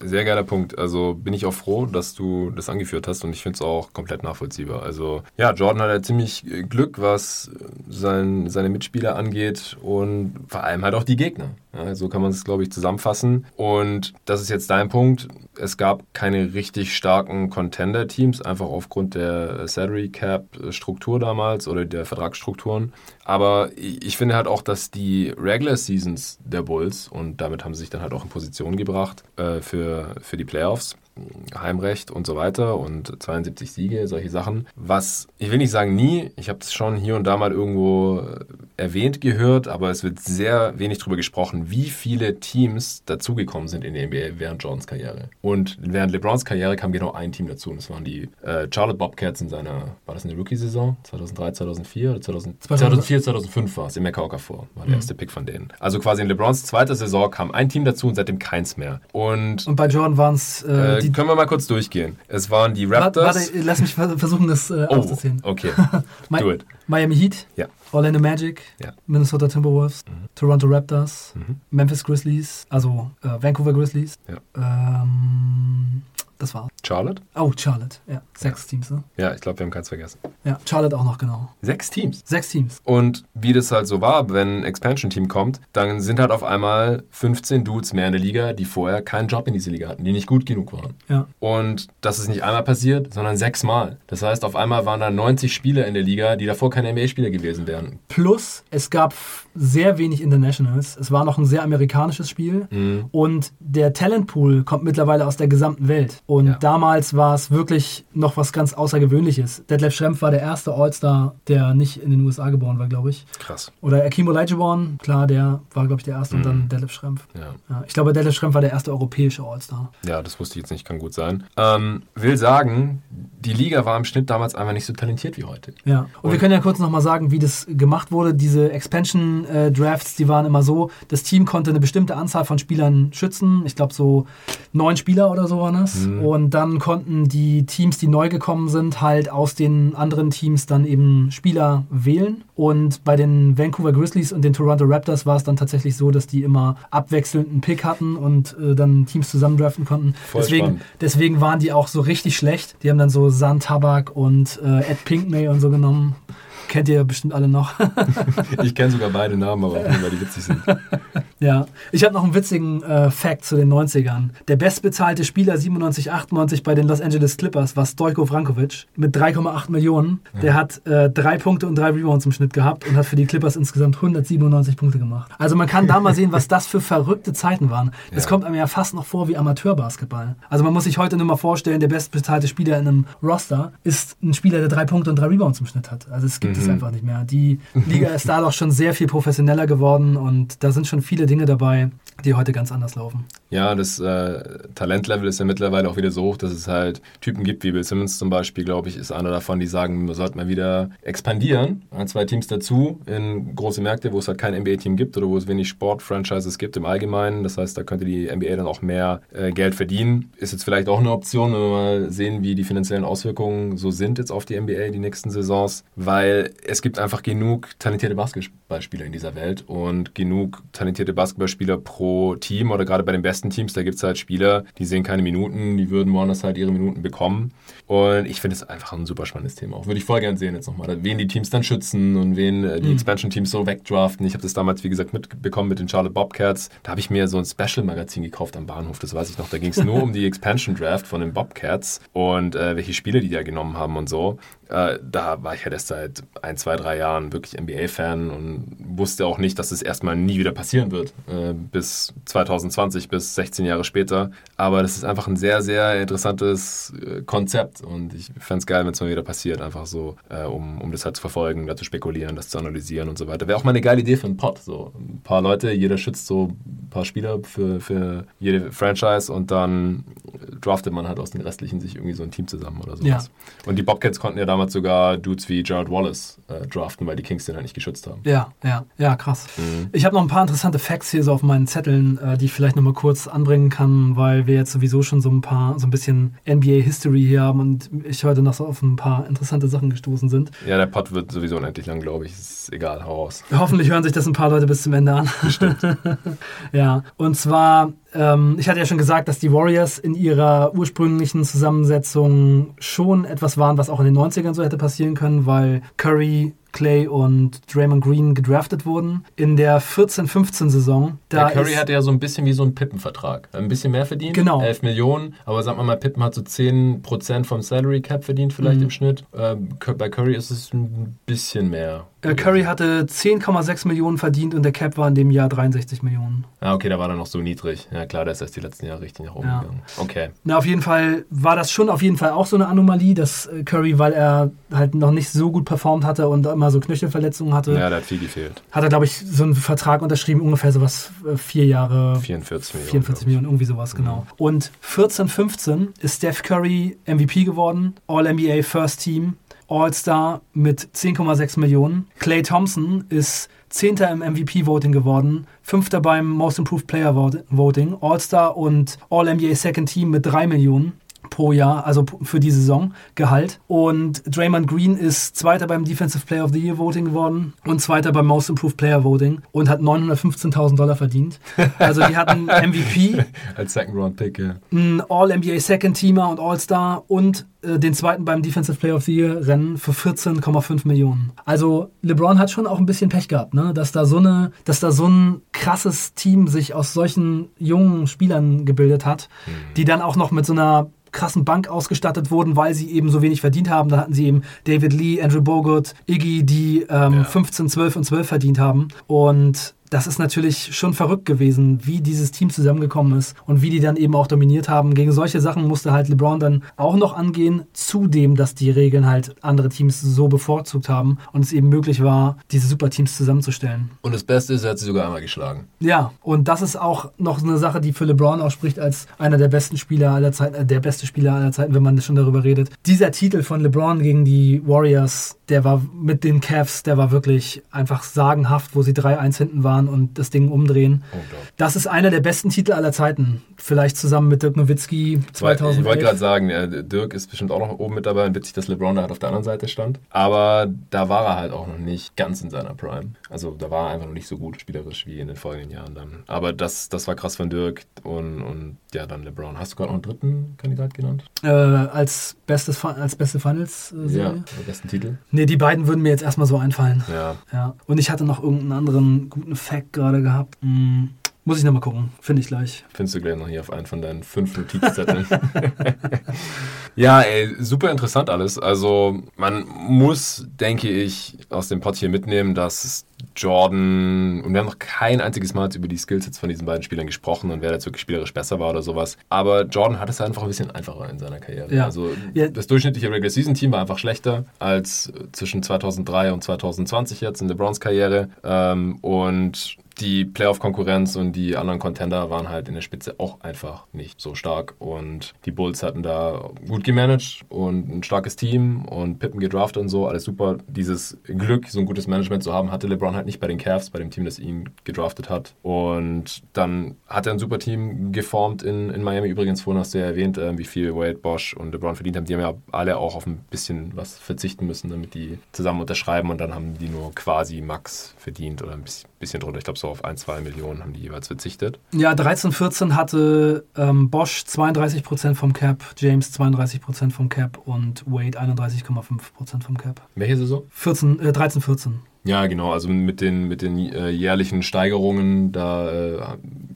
sehr geiler Punkt. Also bin ich auch froh, dass du das angeführt hast und ich finde es auch komplett nachvollziehbar. Also ja, Jordan hat ja ziemlich Glück, was sein, seine Mitspieler angeht und vor allem halt auch die Gegner. Ja, so kann man es, glaube ich, zusammenfassen. Und das ist jetzt dein Punkt. Es gab keine richtig starken Contender-Teams, einfach aufgrund der Salary Cap-Struktur damals oder der Vertragsstrukturen. Aber ich finde halt auch, dass die Regular Seasons der Bulls, und damit haben sie sich dann halt auch in Position gebracht äh, für, für die Playoffs, Heimrecht und so weiter und 72 Siege, solche Sachen. Was, ich will nicht sagen nie, ich habe es schon hier und da mal irgendwo äh, erwähnt gehört, aber es wird sehr wenig darüber gesprochen, wie viele Teams dazugekommen sind in der NBA während Jordans Karriere. Und während LeBrons Karriere kam genau ein Team dazu und das waren die äh, Charlotte Bobcats in seiner, war das eine Rookie-Saison? 2003, 2004 oder 2000, 2004, 2005 war es, im Mecca vor, war der mhm. erste Pick von denen. Also quasi in LeBrons zweiter Saison kam ein Team dazu und seitdem keins mehr. Und, und bei Jordan waren es äh, die können wir mal kurz durchgehen. Es waren die Raptors. Warte, lass mich versuchen, das äh, oh, aufzuzählen. Okay. Do it. Miami Heat. Ja. Orlando Magic. Ja. Minnesota Timberwolves. Mhm. Toronto Raptors. Mhm. Memphis Grizzlies. Also äh, Vancouver Grizzlies. Ja. Ähm, das war. Charlotte? Oh, Charlotte, ja. Sechs ja. Teams, ne? Ja, ich glaube, wir haben keins vergessen. Ja, Charlotte auch noch, genau. Sechs Teams? Sechs Teams. Und wie das halt so war, wenn ein Expansion-Team kommt, dann sind halt auf einmal 15 Dudes mehr in der Liga, die vorher keinen Job in diese Liga hatten, die nicht gut genug waren. Ja. Und das ist nicht einmal passiert, sondern sechsmal. Das heißt, auf einmal waren da 90 Spieler in der Liga, die davor keine NBA-Spieler gewesen wären. Plus, es gab sehr wenig Internationals. Es war noch ein sehr amerikanisches Spiel. Mhm. Und der Talentpool kommt mittlerweile aus der gesamten Welt. Und ja. damals war es wirklich noch was ganz Außergewöhnliches. Detlef Schrempf war der erste All-Star, der nicht in den USA geboren war, glaube ich. Krass. Oder Akim Olajuwon, klar, der war, glaube ich, der erste. Mhm. Und dann Detlef Schrempf. Ja. ja. ich glaube, Detlef Schrempf war der erste europäische All-Star. Ja, das wusste ich jetzt nicht, kann gut sein. Ähm, will sagen, die Liga war im Schnitt damals einfach nicht so talentiert wie heute. Ja, und, und wir können ja kurz nochmal sagen, wie das gemacht wurde. Diese Expansion-Drafts, die waren immer so, das Team konnte eine bestimmte Anzahl von Spielern schützen. Ich glaube, so neun Spieler oder so waren es. Mhm. Und dann konnten die Teams, die neu gekommen sind, halt aus den anderen Teams dann eben Spieler wählen. Und bei den Vancouver Grizzlies und den Toronto Raptors war es dann tatsächlich so, dass die immer abwechselnd einen Pick hatten und äh, dann Teams zusammen draften konnten. Voll deswegen, deswegen waren die auch so richtig schlecht. Die haben dann so Sand Tabak und äh, Ed Pinkney und so genommen. Kennt ihr bestimmt alle noch. ich kenne sogar beide Namen, aber auch nur, weil die witzig sind. Ja, ich habe noch einen witzigen äh, Fact zu den 90ern. Der bestbezahlte Spieler 97, 98 bei den Los Angeles Clippers war Stojko Vrankovic mit 3,8 Millionen. Der hat äh, drei Punkte und drei Rebounds im Schnitt gehabt und hat für die Clippers insgesamt 197 Punkte gemacht. Also man kann da mal sehen, was das für verrückte Zeiten waren. Das ja. kommt einem ja fast noch vor wie Amateurbasketball. Also man muss sich heute nur mal vorstellen, der bestbezahlte Spieler in einem Roster ist ein Spieler, der drei Punkte und drei Rebounds im Schnitt hat. Also es gibt mhm. es einfach nicht mehr. Die Liga ist da doch schon sehr viel professioneller geworden und da sind schon viele Dinge dabei, die heute ganz anders laufen. Ja, das äh, Talentlevel ist ja mittlerweile auch wieder so hoch, dass es halt Typen gibt, wie Bill Simmons zum Beispiel, glaube ich, ist einer davon, die sagen, wir sollten mal wieder expandieren. Ein, zwei Teams dazu in große Märkte, wo es halt kein NBA-Team gibt oder wo es wenig Sport-Franchises gibt im Allgemeinen. Das heißt, da könnte die NBA dann auch mehr äh, Geld verdienen. Ist jetzt vielleicht auch eine Option, wenn wir mal sehen, wie die finanziellen Auswirkungen so sind jetzt auf die NBA die nächsten Saisons, weil es gibt einfach genug talentierte Basketballspieler in dieser Welt und genug talentierte Basketballspieler pro Team oder gerade bei den besten Teams, da gibt es halt Spieler, die sehen keine Minuten, die würden woanders halt ihre Minuten bekommen. Und ich finde es einfach ein super spannendes Thema. Auch würde ich voll gern sehen jetzt nochmal, wen die Teams dann schützen und wen äh, die mhm. Expansion-Teams so wegdraften. Ich habe das damals, wie gesagt, mitbekommen mit den Charlotte Bobcats. Da habe ich mir so ein Special-Magazin gekauft am Bahnhof, das weiß ich noch. Da ging es nur um die Expansion-Draft von den Bobcats und äh, welche Spiele die da genommen haben und so. Äh, da war ich halt erst seit ein, zwei, drei Jahren wirklich NBA-Fan und wusste auch nicht, dass es erstmal nie wieder passieren wird. Äh, bis 2020, bis 16 Jahre später. Aber das ist einfach ein sehr, sehr interessantes äh, Und ich fände es geil, wenn es mal wieder passiert. Einfach so, äh, um, um das halt zu verfolgen, da zu spekulieren, das zu analysieren und so weiter. Wäre auch mal eine geile Idee für einen Pod. So ein paar Leute, jeder schützt so ein paar Spieler für, für jede Franchise und dann draftet man halt aus den restlichen sich irgendwie so ein Team zusammen oder sowas. Ja. Und die Bobcats konnten ja damals sogar Dudes wie Jared Wallace äh, draften, weil die Kings den halt nicht geschützt haben. Ja, ja, ja, krass. Mhm. Ich habe noch ein paar interessante Facts hier so auf meinen Zetteln, äh, die ich vielleicht nochmal kurz anbringen kann, weil wir jetzt sowieso schon so ein paar, so ein bisschen NBA-History hier haben und ich heute noch so auf ein paar interessante Sachen gestoßen sind. Ja, der Pod wird sowieso unendlich lang, glaube ich. Ist egal, hau raus. Hoffentlich hören sich das ein paar Leute bis zum Ende an. Bestimmt. ja, und zwar ähm, ich hatte ja schon gesagt, dass die Warriors in ihrer ursprünglichen Zusammensetzung schon etwas waren, was auch in den 90ern so hätte passieren können, weil Curry Clay und Draymond Green gedraftet wurden. In der 14-15-Saison. Da Curry hatte ja so ein bisschen wie so ein Pippen-Vertrag. Ein bisschen mehr verdient. Genau. 11 Millionen. Aber sag mal, Pippen hat so 10% vom Salary Cap verdient, vielleicht mhm. im Schnitt. Äh, bei Curry ist es ein bisschen mehr. Äh, Curry hatte 10,6 Millionen verdient und der Cap war in dem Jahr 63 Millionen. Ah, okay, da war er noch so niedrig. Ja, klar, der ist erst die letzten Jahre richtig nach oben ja. gegangen. Okay. Na, auf jeden Fall war das schon auf jeden Fall auch so eine Anomalie, dass äh, Curry, weil er halt noch nicht so gut performt hatte und immer so Knöchelverletzungen hatte. Ja, da hat viel gefehlt. Hat er, glaube ich, so einen Vertrag unterschrieben, ungefähr sowas, äh, vier Jahre. 44 Millionen. 44 Millionen, irgendwie sowas, genau. Mhm. Und 14, 15 ist Steph Curry MVP geworden, All-NBA First Team All-Star mit 10,6 Millionen. Clay Thompson ist Zehnter im MVP-Voting geworden, Fünfter beim Most Improved Player Voting, All-Star und All-NBA Second Team mit 3 Millionen pro Jahr, also für die Saison, Gehalt. Und Draymond Green ist Zweiter beim Defensive Player of the Year Voting geworden und Zweiter beim Most Improved Player Voting und hat 915.000 Dollar verdient. Also die hatten MVP. Als Second Round Pick, ja. Ein All-NBA Second Teamer und All-Star und äh, den zweiten beim Defensive Player of the Year Rennen für 14,5 Millionen. Also LeBron hat schon auch ein bisschen Pech gehabt, ne? dass da so eine, dass da so ein krasses Team sich aus solchen jungen Spielern gebildet hat, mhm. die dann auch noch mit so einer krassen Bank ausgestattet wurden, weil sie eben so wenig verdient haben. Da hatten sie eben David Lee, Andrew Bogut, Iggy, die ähm, ja. 15, 12 und 12 verdient haben. Und das ist natürlich schon verrückt gewesen, wie dieses Team zusammengekommen ist und wie die dann eben auch dominiert haben. Gegen solche Sachen musste halt LeBron dann auch noch angehen, zudem, dass die Regeln halt andere Teams so bevorzugt haben und es eben möglich war, diese Superteams zusammenzustellen. Und das Beste ist, er hat sie sogar einmal geschlagen. Ja, und das ist auch noch eine Sache, die für LeBron ausspricht als einer der besten Spieler aller Zeiten, äh, der beste Spieler aller Zeiten, wenn man schon darüber redet. Dieser Titel von LeBron gegen die Warriors, der war mit den Cavs, der war wirklich einfach sagenhaft, wo sie 3-1 hinten waren Jahren und das Ding umdrehen. Oh, das ist einer der besten Titel aller Zeiten. Vielleicht zusammen mit Dirk Nowitzki 2000. Ich wollte gerade sagen, Dirk ist bestimmt auch noch oben mit dabei und witzig, dass LeBron da halt auf der anderen Seite stand. Aber da war er halt auch noch nicht ganz in seiner Prime. Also da war er einfach noch nicht so gut spielerisch wie in den folgenden Jahren dann. Aber das, das war krass von Dirk und, und ja, dann LeBron. Hast du gerade noch einen dritten Kandidat genannt? Äh, als, bestes, als beste Finals-Serie? Ja, besten Titel. Nee, die beiden würden mir jetzt erstmal so einfallen. Ja. ja. Und ich hatte noch irgendeinen anderen guten Fact gerade gehabt. Hm. Muss ich nochmal gucken. Finde ich gleich. Findest du gleich noch hier auf einen von deinen fünf Notizzetteln. ja, ey, super interessant alles. Also, man muss, denke ich, aus dem Pod hier mitnehmen, dass Jordan, und wir haben noch kein einziges Mal über die Skillsets von diesen beiden Spielern gesprochen und wer jetzt wirklich spielerisch besser war oder sowas. Aber Jordan hat es einfach ein bisschen einfacher in seiner Karriere. Ja. Also ja. das durchschnittliche Regular Season Team war einfach schlechter als zwischen 2003 und 2020 jetzt in LeBrons Karriere. Ähm, und die Playoff-Konkurrenz und die anderen Contender waren halt in der Spitze auch einfach nicht so stark. Und die Bulls hatten da gut gemanagt und ein starkes Team und Pippen gedraftet und so, alles super. Dieses Glück, so ein gutes Management zu haben, hatte LeBron halt nicht bei den Cavs, bei dem Team, das ihn gedraftet hat. Und dann hat er ein super Team geformt in, in Miami. Übrigens, vorhin hast du ja erwähnt, äh, wie viel Wade, Bosch und LeBron verdient haben. Die haben ja alle auch auf ein bisschen was verzichten müssen, damit die zusammen unterschreiben und dann haben die nur quasi Max verdient oder ein bisschen, bisschen drunter. Ich glaube, so auf ein, zwei Millionen haben die jeweils verzichtet. Ja, 13, 14 hatte ähm, Bosch 32% vom Cap, James 32% vom Cap und Wade 31,5% vom Cap. Welche Saison? 14, äh, 13, 14. Ja, genau. Also mit den, mit den äh, jährlichen Steigerungen, da äh,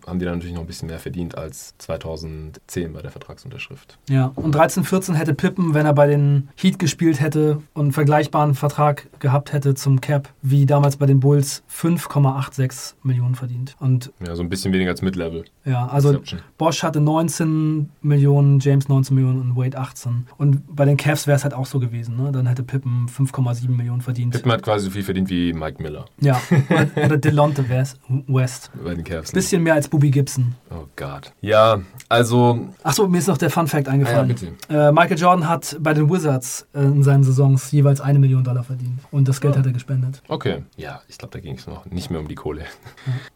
haben die dann natürlich noch ein bisschen mehr verdient als 2010 bei der Vertragsunterschrift. Ja, und 13, 14 hätte Pippen, wenn er bei den Heat gespielt hätte und einen vergleichbaren Vertrag gehabt hätte zum Cap, wie damals bei den Bulls, 5,86 Millionen verdient. Und ja, so ein bisschen weniger als Mid-Level. Ja, also. Bosch hatte 19 Millionen, James 19 Millionen und Wade 18. Und bei den Cavs wäre es halt auch so gewesen. Ne? Dann hätte Pippen 5,7 Millionen verdient. Pippen hat quasi so viel verdient wie Mike Miller. Ja, oder Delonte West. Bei den Cavs. Bisschen mehr als Bobby Gibson. Oh Gott. Ja, also. Achso, mir ist noch der Fun Fact eingefallen. Ah, ja. Äh, Michael Jordan hat bei den Wizards äh, in seinen Saisons jeweils eine Million Dollar verdient. Und das Geld oh. hat er gespendet. Okay. Ja, ich glaube, da ging es noch nicht mehr um die Kohle.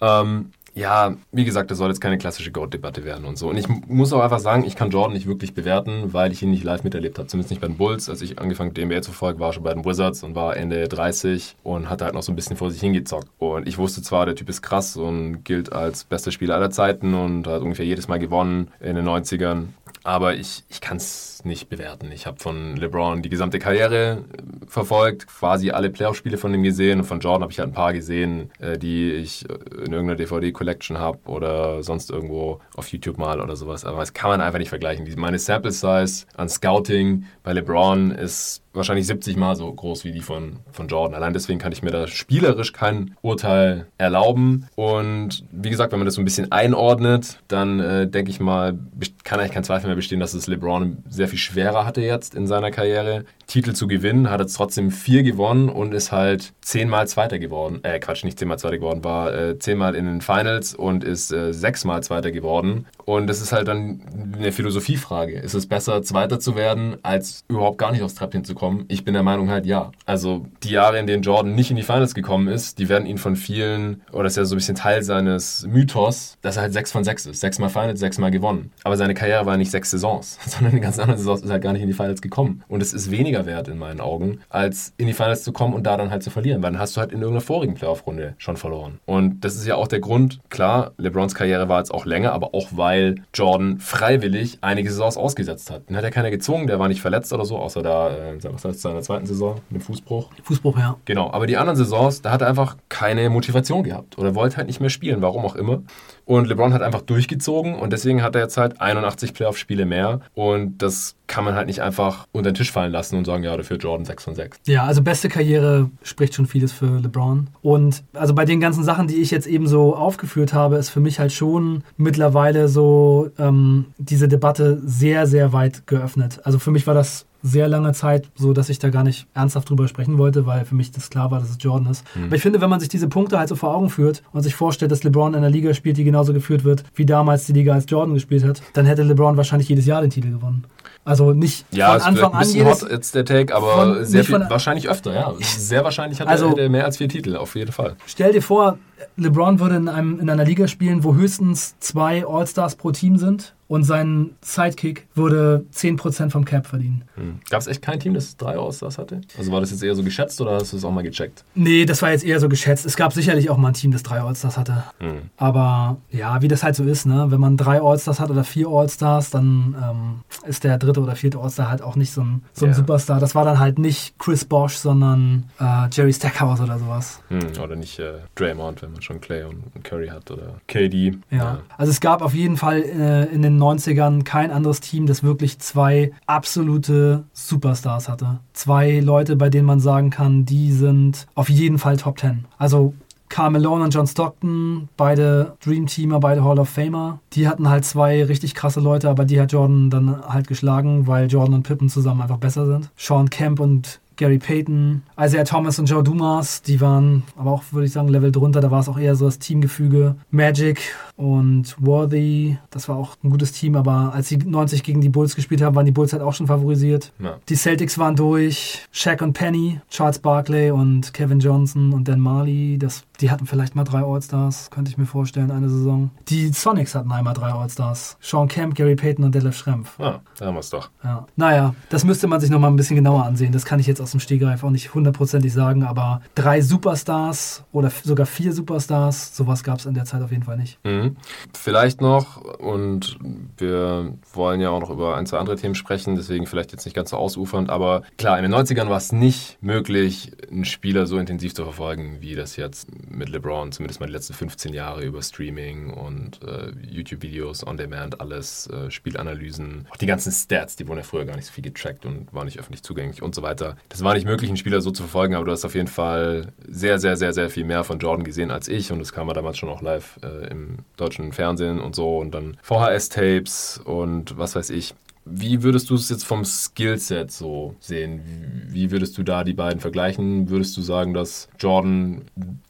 Ja. ähm, ja, wie gesagt, das soll jetzt keine klassische Goat-Debatte werden und so. Und ich muss auch einfach sagen, ich kann Jordan nicht wirklich bewerten, weil ich ihn nicht live miterlebt habe. Zumindest nicht bei den Bulls. Als ich angefangen habe, NBA zu verfolgen, war schon bei den Wizards und war Ende 30 und hatte halt noch so ein bisschen vor sich hingezockt. Und ich wusste zwar, der Typ ist krass und gilt als bester Spieler aller Zeiten und hat ungefähr jedes Mal gewonnen in den 90ern. Aber ich, ich kann es nicht bewerten. Ich habe von LeBron die gesamte Karriere äh, verfolgt, quasi alle Playoff-Spiele von ihm gesehen. Und von Jordan habe ich halt ein paar gesehen, äh, die ich in irgendeiner DVD-Collection habe oder sonst irgendwo auf YouTube mal oder sowas. Aber das kann man einfach nicht vergleichen. Meine Sample-Size an Scouting bei LeBron ist wahrscheinlich 70 Mal so groß wie die von, von Jordan. Allein deswegen kann ich mir da spielerisch kein Urteil erlauben. Und wie gesagt, wenn man das so ein bisschen einordnet, dann äh, denke ich mal, kann eigentlich kein Zweifel mehr bestehen, dass es LeBron sehr viel schwerer hatte jetzt in seiner Karriere. Titel zu gewinnen, hat jetzt trotzdem vier gewonnen und ist halt zehnmal Zweiter geworden. Äh, Quatsch, nicht zehnmal Zweiter geworden, war äh, zehnmal in den Finals und ist äh, sechsmal Zweiter geworden. Und das ist halt dann eine Philosophiefrage. Ist es besser, Zweiter zu werden, als überhaupt gar nicht aufs Treppchen zu kommen? Ich bin der Meinung halt ja. Also die Jahre, in denen Jordan nicht in die Finals gekommen ist, die werden ihn von vielen, oder das ist ja so ein bisschen Teil seines Mythos, dass er halt sechs von sechs ist. Sechsmal Finals, sechsmal gewonnen. Aber seine Karriere war nicht sechs Saisons, sondern in ganz anderen Saisons ist halt gar nicht in die Finals gekommen. Und es ist weniger wert in meinen Augen, als in die Finals zu kommen und da dann halt zu verlieren. Weil dann hast du halt in irgendeiner vorigen Playoff-Runde schon verloren. Und das ist ja auch der Grund, klar, LeBrons Karriere war jetzt auch länger, aber auch weil Jordan freiwillig einige Saisons ausgesetzt hat. Den hat ja keiner gezwungen, der war nicht verletzt oder so, außer da, äh, was heißt seiner zweiten Saison, mit dem Fußbruch. Fußbruch, ja. Genau, aber die anderen Saisons, da hat er einfach keine Motivation gehabt oder wollte halt nicht mehr spielen, warum auch immer. Und LeBron hat einfach durchgezogen und deswegen hat er jetzt halt 81 Playoff-Spiele mehr. Und das kann man halt nicht einfach unter den Tisch fallen lassen und sagen, ja, dafür Jordan 6 von 6. Ja, also beste Karriere spricht schon vieles für LeBron. Und also bei den ganzen Sachen, die ich jetzt eben so aufgeführt habe, ist für mich halt schon mittlerweile so ähm, diese Debatte sehr, sehr weit geöffnet. Also für mich war das sehr lange Zeit, so dass ich da gar nicht ernsthaft drüber sprechen wollte, weil für mich das klar war, dass es Jordan ist. Mhm. Aber ich finde, wenn man sich diese Punkte halt so vor Augen führt und sich vorstellt, dass LeBron in einer Liga spielt, die genauso geführt wird, wie damals die Liga als Jordan gespielt hat, dann hätte LeBron wahrscheinlich jedes Jahr den Titel gewonnen. Also nicht ja, von Anfang an jedes... hot jetzt der Take, aber sehr viel, wahrscheinlich öfter, ja. Sehr wahrscheinlich hat also, er mehr als vier Titel, auf jeden Fall. Stell dir vor, LeBron würde in, einem, in einer Liga spielen, wo höchstens zwei All-Stars pro Team sind und sein Sidekick würde 10% vom Cap verdienen. Hm. Gab es echt kein Team, das drei All-Stars hatte? Also war das jetzt eher so geschätzt oder hast du es auch mal gecheckt? Nee, das war jetzt eher so geschätzt. Es gab sicherlich auch mal ein Team, das drei All-Stars hatte. Hm. Aber ja, wie das halt so ist, ne? wenn man drei All-Stars hat oder vier All-Stars, dann ähm, ist der dritte oder vierte All-Star halt auch nicht so ein, so ein yeah. Superstar. Das war dann halt nicht Chris Bosch, sondern äh, Jerry Stackhouse oder sowas. Hm. Oder nicht äh, Draymond, wenn man schon Clay und Curry hat oder KD. Ja. ja. Also es gab auf jeden Fall äh, in den 90ern kein anderes Team, das wirklich zwei absolute Superstars hatte. Zwei Leute, bei denen man sagen kann, die sind auf jeden Fall Top 10. Also Carl Malone und John Stockton, beide Dream-Teamer, beide Hall of Famer. Die hatten halt zwei richtig krasse Leute, aber die hat Jordan dann halt geschlagen, weil Jordan und Pippen zusammen einfach besser sind. Sean Kemp und Gary Payton, Isaiah Thomas und Joe Dumas, die waren aber auch, würde ich sagen, Level drunter. Da war es auch eher so das Teamgefüge. Magic und Worthy, das war auch ein gutes Team, aber als sie 90 gegen die Bulls gespielt haben, waren die Bulls halt auch schon favorisiert. Ja. Die Celtics waren durch. Shaq und Penny, Charles Barkley und Kevin Johnson und Dan Marley, das, die hatten vielleicht mal drei All-Stars, könnte ich mir vorstellen, eine Saison. Die Sonics hatten einmal drei All-Stars. Sean Kemp, Gary Payton und Detlef Schrempf. Ja, da haben wir es doch. Ja. Naja, das müsste man sich nochmal ein bisschen genauer ansehen. Das kann ich jetzt aus dem Stegreif auch nicht hundertprozentig sagen, aber drei Superstars oder sogar vier Superstars, sowas gab es in der Zeit auf jeden Fall nicht. Mhm. Vielleicht noch, und wir wollen ja auch noch über ein, zwei andere Themen sprechen, deswegen vielleicht jetzt nicht ganz so ausufernd, aber klar, in den 90ern war es nicht möglich, einen Spieler so intensiv zu verfolgen, wie das jetzt mit LeBron, zumindest mal die letzten 15 Jahre über Streaming und äh, YouTube-Videos, On-Demand, alles, äh, Spielanalysen, auch die ganzen Stats, die wurden ja früher gar nicht so viel getrackt und waren nicht öffentlich zugänglich und so weiter. Das war nicht möglich, einen Spieler so zu verfolgen, aber du hast auf jeden Fall sehr, sehr, sehr, sehr viel mehr von Jordan gesehen als ich und das kam ja damals schon auch live äh, im deutschen Fernsehen und so und dann VHS-Tapes und was weiß ich. Wie würdest du es jetzt vom Skillset so sehen? Wie würdest du da die beiden vergleichen? Würdest du sagen, dass Jordan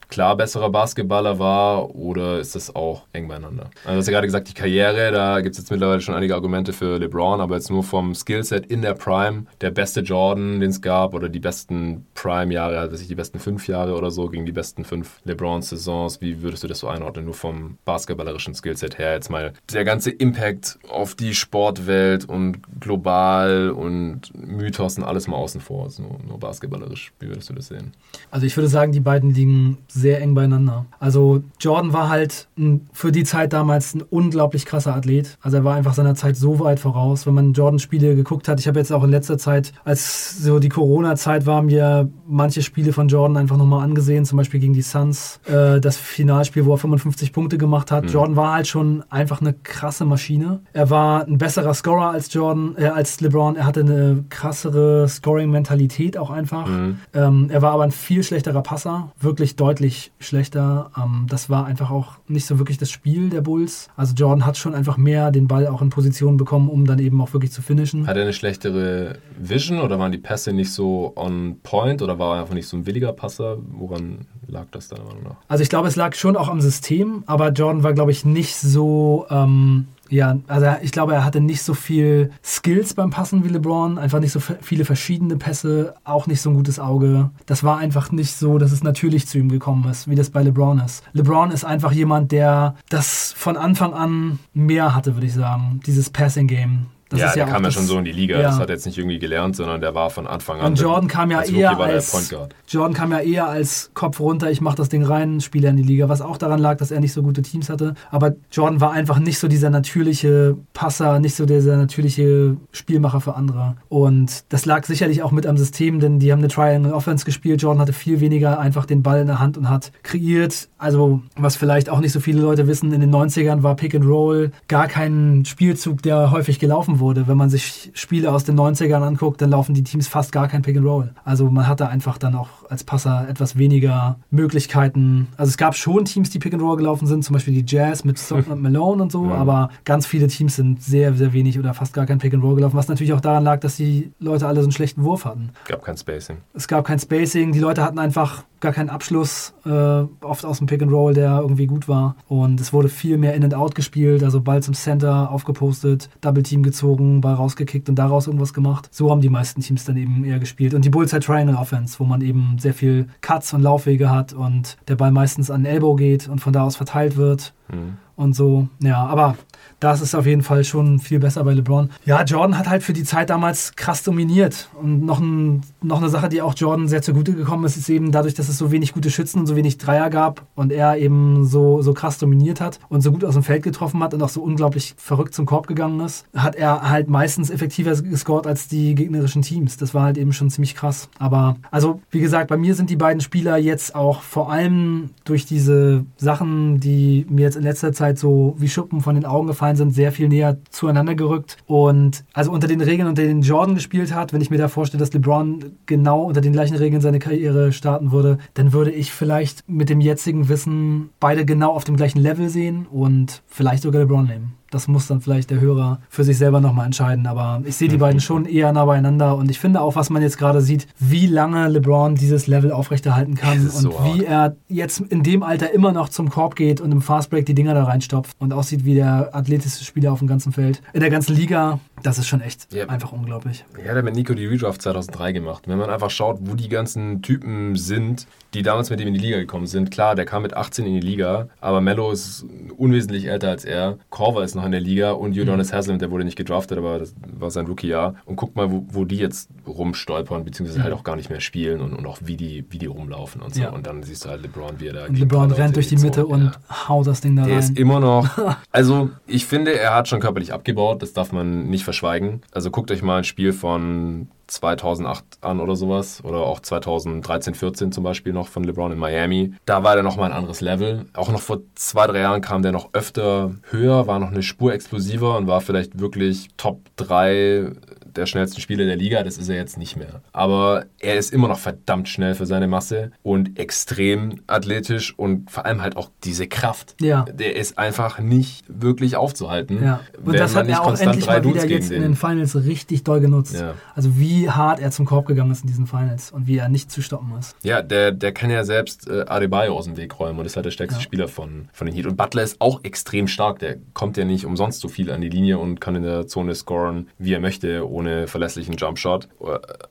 klar besserer Basketballer war oder ist das auch eng beieinander? Also du hast ja gerade gesagt, die Karriere, da gibt es jetzt mittlerweile schon einige Argumente für LeBron, aber jetzt nur vom Skillset in der Prime, der beste Jordan, den es gab, oder die besten Prime-Jahre, also die besten fünf Jahre oder so gegen die besten fünf LeBron-Saisons, wie würdest du das so einordnen, nur vom basketballerischen Skillset her? Jetzt mal der ganze Impact auf die Sportwelt und global und Mythos und alles mal außen vor, also nur, nur basketballerisch. Wie würdest du das sehen? Also ich würde sagen, die beiden liegen sehr eng beieinander. Also Jordan war halt für die Zeit damals ein unglaublich krasser Athlet. Also er war einfach seiner Zeit so weit voraus. Wenn man Jordan-Spiele geguckt hat, ich habe jetzt auch in letzter Zeit, als so die Corona-Zeit war, mir manche Spiele von Jordan einfach nochmal angesehen, zum Beispiel gegen die Suns, äh, das Finalspiel, wo er 55 Punkte gemacht hat. Mhm. Jordan war halt schon einfach eine krasse Maschine. Er war ein besserer Scorer als Jordan, äh, als LeBron. Er hatte eine krassere Scoring-Mentalität auch einfach. Mhm. Ähm, er war aber ein viel schlechterer Passer, wirklich deutlich deutlich schlechter. Ähm, das war einfach auch nicht so wirklich das Spiel der Bulls. Also Jordan hat schon einfach mehr den Ball auch in Position bekommen, um dann eben auch wirklich zu finishen. Hat er eine schlechtere Vision oder waren die Pässe nicht so on point oder war er einfach nicht so ein williger Passer? Woran lag das deiner Meinung nach? Also ich glaube, es lag schon auch am System, aber Jordan war, glaube ich, nicht so... Ähm, ja, also ich glaube, er hatte nicht so viel Skills beim Passen wie LeBron, einfach nicht so viele verschiedene Pässe, auch nicht so ein gutes Auge. Das war einfach nicht so, dass es natürlich zu ihm gekommen ist, wie das bei LeBron ist. LeBron ist einfach jemand, der das von Anfang an mehr hatte, würde ich sagen, dieses Passing Game. Das ja, der kam ja schon so in die Liga. Ja. Das hat er jetzt nicht irgendwie gelernt, sondern der war von Anfang an. Und Jordan kam ja als eher als Jordan kam ja eher als Kopf runter, ich mach das Ding rein, Spieler in die Liga, was auch daran lag, dass er nicht so gute Teams hatte. Aber Jordan war einfach nicht so dieser natürliche Passer, nicht so dieser natürliche Spielmacher für andere. Und das lag sicherlich auch mit am System, denn die haben eine Triangle Offense gespielt. Jordan hatte viel weniger einfach den Ball in der Hand und hat kreiert. Also, was vielleicht auch nicht so viele Leute wissen, in den 90ern war Pick and Roll gar kein Spielzug, der häufig gelaufen wurde. Wenn man sich Spiele aus den 90ern anguckt, dann laufen die Teams fast gar kein Pick and Roll. Also man hatte einfach dann auch als Passer etwas weniger Möglichkeiten. Also es gab schon Teams, die Pick and Roll gelaufen sind, zum Beispiel die Jazz mit Stockton und Malone und so, ja. aber ganz viele Teams sind sehr, sehr wenig oder fast gar kein Pick and Roll gelaufen, was natürlich auch daran lag, dass die Leute alle so einen schlechten Wurf hatten. Es gab kein Spacing. Es gab kein Spacing. Die Leute hatten einfach gar keinen Abschluss, äh, oft aus dem Pick and Roll, der irgendwie gut war. Und es wurde viel mehr In and Out gespielt, also Ball zum Center aufgepostet, Double Team gezogen, Ball rausgekickt und daraus irgendwas gemacht. So haben die meisten Teams dann eben eher gespielt. Und die Bullseye Triangle Offense, wo man eben sehr viel Cuts und Laufwege hat und der Ball meistens an den Elbow geht und von da aus verteilt wird. Mhm. Und so, ja, aber das ist auf jeden Fall schon viel besser bei LeBron. Ja, Jordan hat halt für die Zeit damals krass dominiert. Und noch, ein, noch eine Sache, die auch Jordan sehr zugute gekommen ist, ist eben dadurch, dass es so wenig gute Schützen und so wenig Dreier gab und er eben so, so krass dominiert hat und so gut aus dem Feld getroffen hat und auch so unglaublich verrückt zum Korb gegangen ist, hat er halt meistens effektiver gescored als die gegnerischen Teams. Das war halt eben schon ziemlich krass. Aber, also, wie gesagt, bei mir sind die beiden Spieler jetzt auch vor allem durch diese Sachen, die mir jetzt in letzter Zeit so wie Schuppen von den Augen gefallen gefallen sind, sehr viel näher zueinander gerückt. Und also unter den Regeln, unter denen Jordan gespielt hat, wenn ich mir da vorstelle, dass LeBron genau unter den gleichen Regeln seine Karriere starten würde, dann würde ich vielleicht mit dem jetzigen Wissen beide genau auf dem gleichen Level sehen und vielleicht sogar LeBron nehmen das muss dann vielleicht der Hörer für sich selber nochmal entscheiden. Aber ich sehe die beiden schon eher nah beieinander und ich finde auch, was man jetzt gerade sieht, wie lange LeBron dieses Level aufrechterhalten kann und so wie er jetzt in dem Alter immer noch zum Korb geht und im Fastbreak die Dinger da reinstopft und aussieht wie der athletischste Spieler auf dem ganzen Feld. In der ganzen Liga, das ist schon echt yep. einfach unglaublich. Ja, der hat mit Nico die Redraft 2003 gemacht. Wenn man einfach schaut, wo die ganzen Typen sind, die damals mit ihm in die Liga gekommen sind. Klar, der kam mit 18 in die Liga, aber Mello ist unwesentlich älter als er. Corver ist noch in der Liga und Udonis mhm. Haslam, der wurde nicht gedraftet, aber das war sein Rookie-Jahr. Und guck mal, wo, wo, die jetzt rumstolpern, beziehungsweise halt mhm. halt auch gar nicht mehr spielen und, und auch wie die, wie die rumlaufen und so. Ja. Und dann siehst du halt LeBron, wie er da Und LeBron rennt durch die Mitte und ja. haut das Ding da der rein. Der ist immer noch. Also, ich finde, er hat schon körperlich abgebaut, das darf man nicht verschweigen. Also, guckt euch mal ein Spiel von 2008 an oder sowas oder auch 2013, 14 zum Beispiel noch von LeBron in Miami. Da war der nochmal ein anderes Level. Auch noch vor zwei, drei Jahren kam der noch öfter höher, war noch eine Spur explosiver und war vielleicht wirklich Top 3 der schnellsten Spieler der Liga, das ist er jetzt nicht mehr. Aber er ist immer noch verdammt schnell für seine Masse und extrem athletisch und vor allem halt auch diese Kraft. Ja. Der ist einfach nicht wirklich aufzuhalten. Ja. Und das hat er auch endlich mal wieder jetzt in den Finals richtig doll genutzt. Ja. Also wie hart er zum Korb gegangen ist in diesen Finals und wie er nicht zu stoppen ist. Ja, der, der kann ja selbst äh, Adebayo aus dem Weg räumen und ist halt der stärkste ja. Spieler von, von den Heat. Und Butler ist auch extrem stark. Der kommt ja nicht umsonst so viel an die Linie und kann in der Zone scoren, wie er möchte, ohne ohne verlässlichen Jumpshot.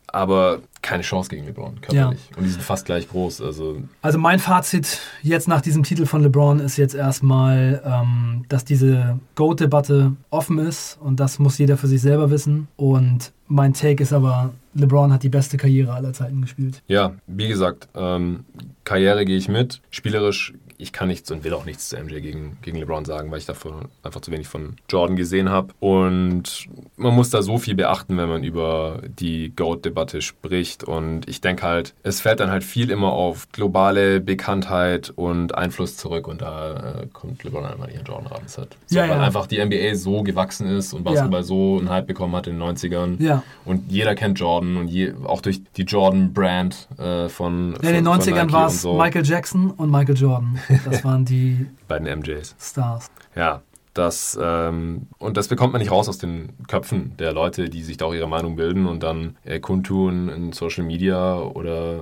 Aber keine Chance gegen LeBron, körperlich. Ja. Und die sind fast gleich groß. Also, also mein Fazit jetzt nach diesem Titel von LeBron ist jetzt erstmal, ähm, dass diese GOAT-Debatte offen ist und das muss jeder für sich selber wissen. Und mein Take ist aber, LeBron hat die beste Karriere aller Zeiten gespielt. Ja, wie gesagt, ähm, Karriere gehe ich mit. Spielerisch ich kann nichts und will auch nichts zu MJ gegen, gegen LeBron sagen, weil ich davon einfach zu wenig von Jordan gesehen habe. Und man muss da so viel beachten, wenn man über die GOAT-Debatte spricht. Und ich denke halt, es fällt dann halt viel immer auf globale Bekanntheit und Einfluss zurück. Und da äh, kommt LeBron einfach nicht an Jordan ran. So, ja, weil ja. einfach die NBA so gewachsen ist und Basketball ja. so einen Hype bekommen hat in den 90ern. Ja. Und jeder kennt Jordan und je, auch durch die Jordan-Brand äh, von, ja, In den 90ern war es so. Michael Jackson und Michael Jordan. Das waren die beiden MJs. Stars. Ja, das, ähm, und das bekommt man nicht raus aus den Köpfen der Leute, die sich da auch ihre Meinung bilden und dann äh, kundtun in Social Media oder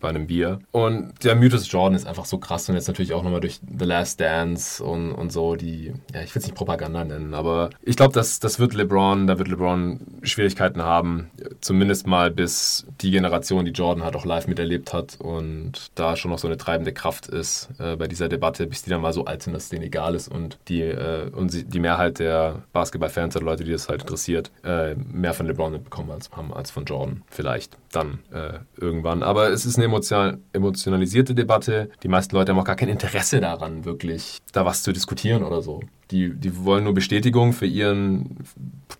bei einem Bier. Und der Mythos Jordan ist einfach so krass und jetzt natürlich auch nochmal durch The Last Dance und, und so, die, ja, ich will es nicht Propaganda nennen, aber ich glaube, das, das wird LeBron, da wird LeBron Schwierigkeiten haben, zumindest mal bis die Generation, die Jordan hat, auch live miterlebt hat und da schon noch so eine treibende Kraft ist äh, bei dieser Debatte, bis die dann mal so alt sind, dass es denen egal ist und die äh, und die Mehrheit der Basketballfans oder Leute, die das halt interessiert, äh, mehr von LeBron mitbekommen als, haben als von Jordan. Vielleicht dann äh, irgendwann. Aber es ist eine emotional, emotionalisierte Debatte. Die meisten Leute haben auch gar kein Interesse daran, wirklich da was zu diskutieren oder so. Die, die wollen nur Bestätigung für ihren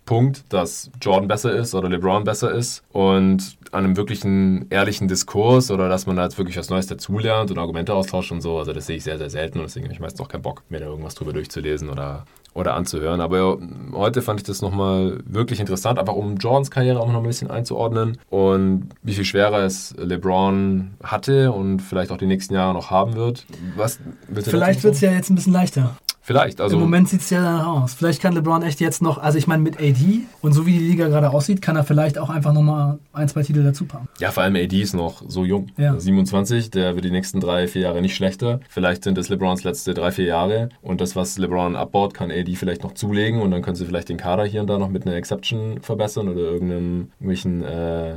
Punkt, dass Jordan besser ist oder LeBron besser ist. Und an einem wirklichen ehrlichen Diskurs oder dass man da jetzt wirklich was Neues dazulernt und Argumente austauscht und so, also das sehe ich sehr, sehr selten und deswegen habe ich meistens auch keinen Bock, mir da irgendwas drüber durchzulesen oder, oder anzuhören. Aber heute fand ich das nochmal wirklich interessant, einfach um Jordans Karriere auch noch ein bisschen einzuordnen und wie viel schwerer es LeBron hatte und vielleicht auch die nächsten Jahre noch haben wird. Was Vielleicht wird es ja jetzt ein bisschen leichter. Vielleicht. Also Im Moment sieht es ja danach aus. Vielleicht kann LeBron echt jetzt noch, also ich meine mit AD und so wie die Liga gerade aussieht, kann er vielleicht auch einfach nochmal ein, zwei Titel dazu packen. Ja, vor allem AD ist noch so jung. Ja. 27, der wird die nächsten drei, vier Jahre nicht schlechter. Vielleicht sind es LeBrons letzte drei, vier Jahre und das, was LeBron abbaut, kann AD vielleicht noch zulegen und dann können sie vielleicht den Kader hier und da noch mit einer Exception verbessern oder irgendeinem, irgendwelchen äh,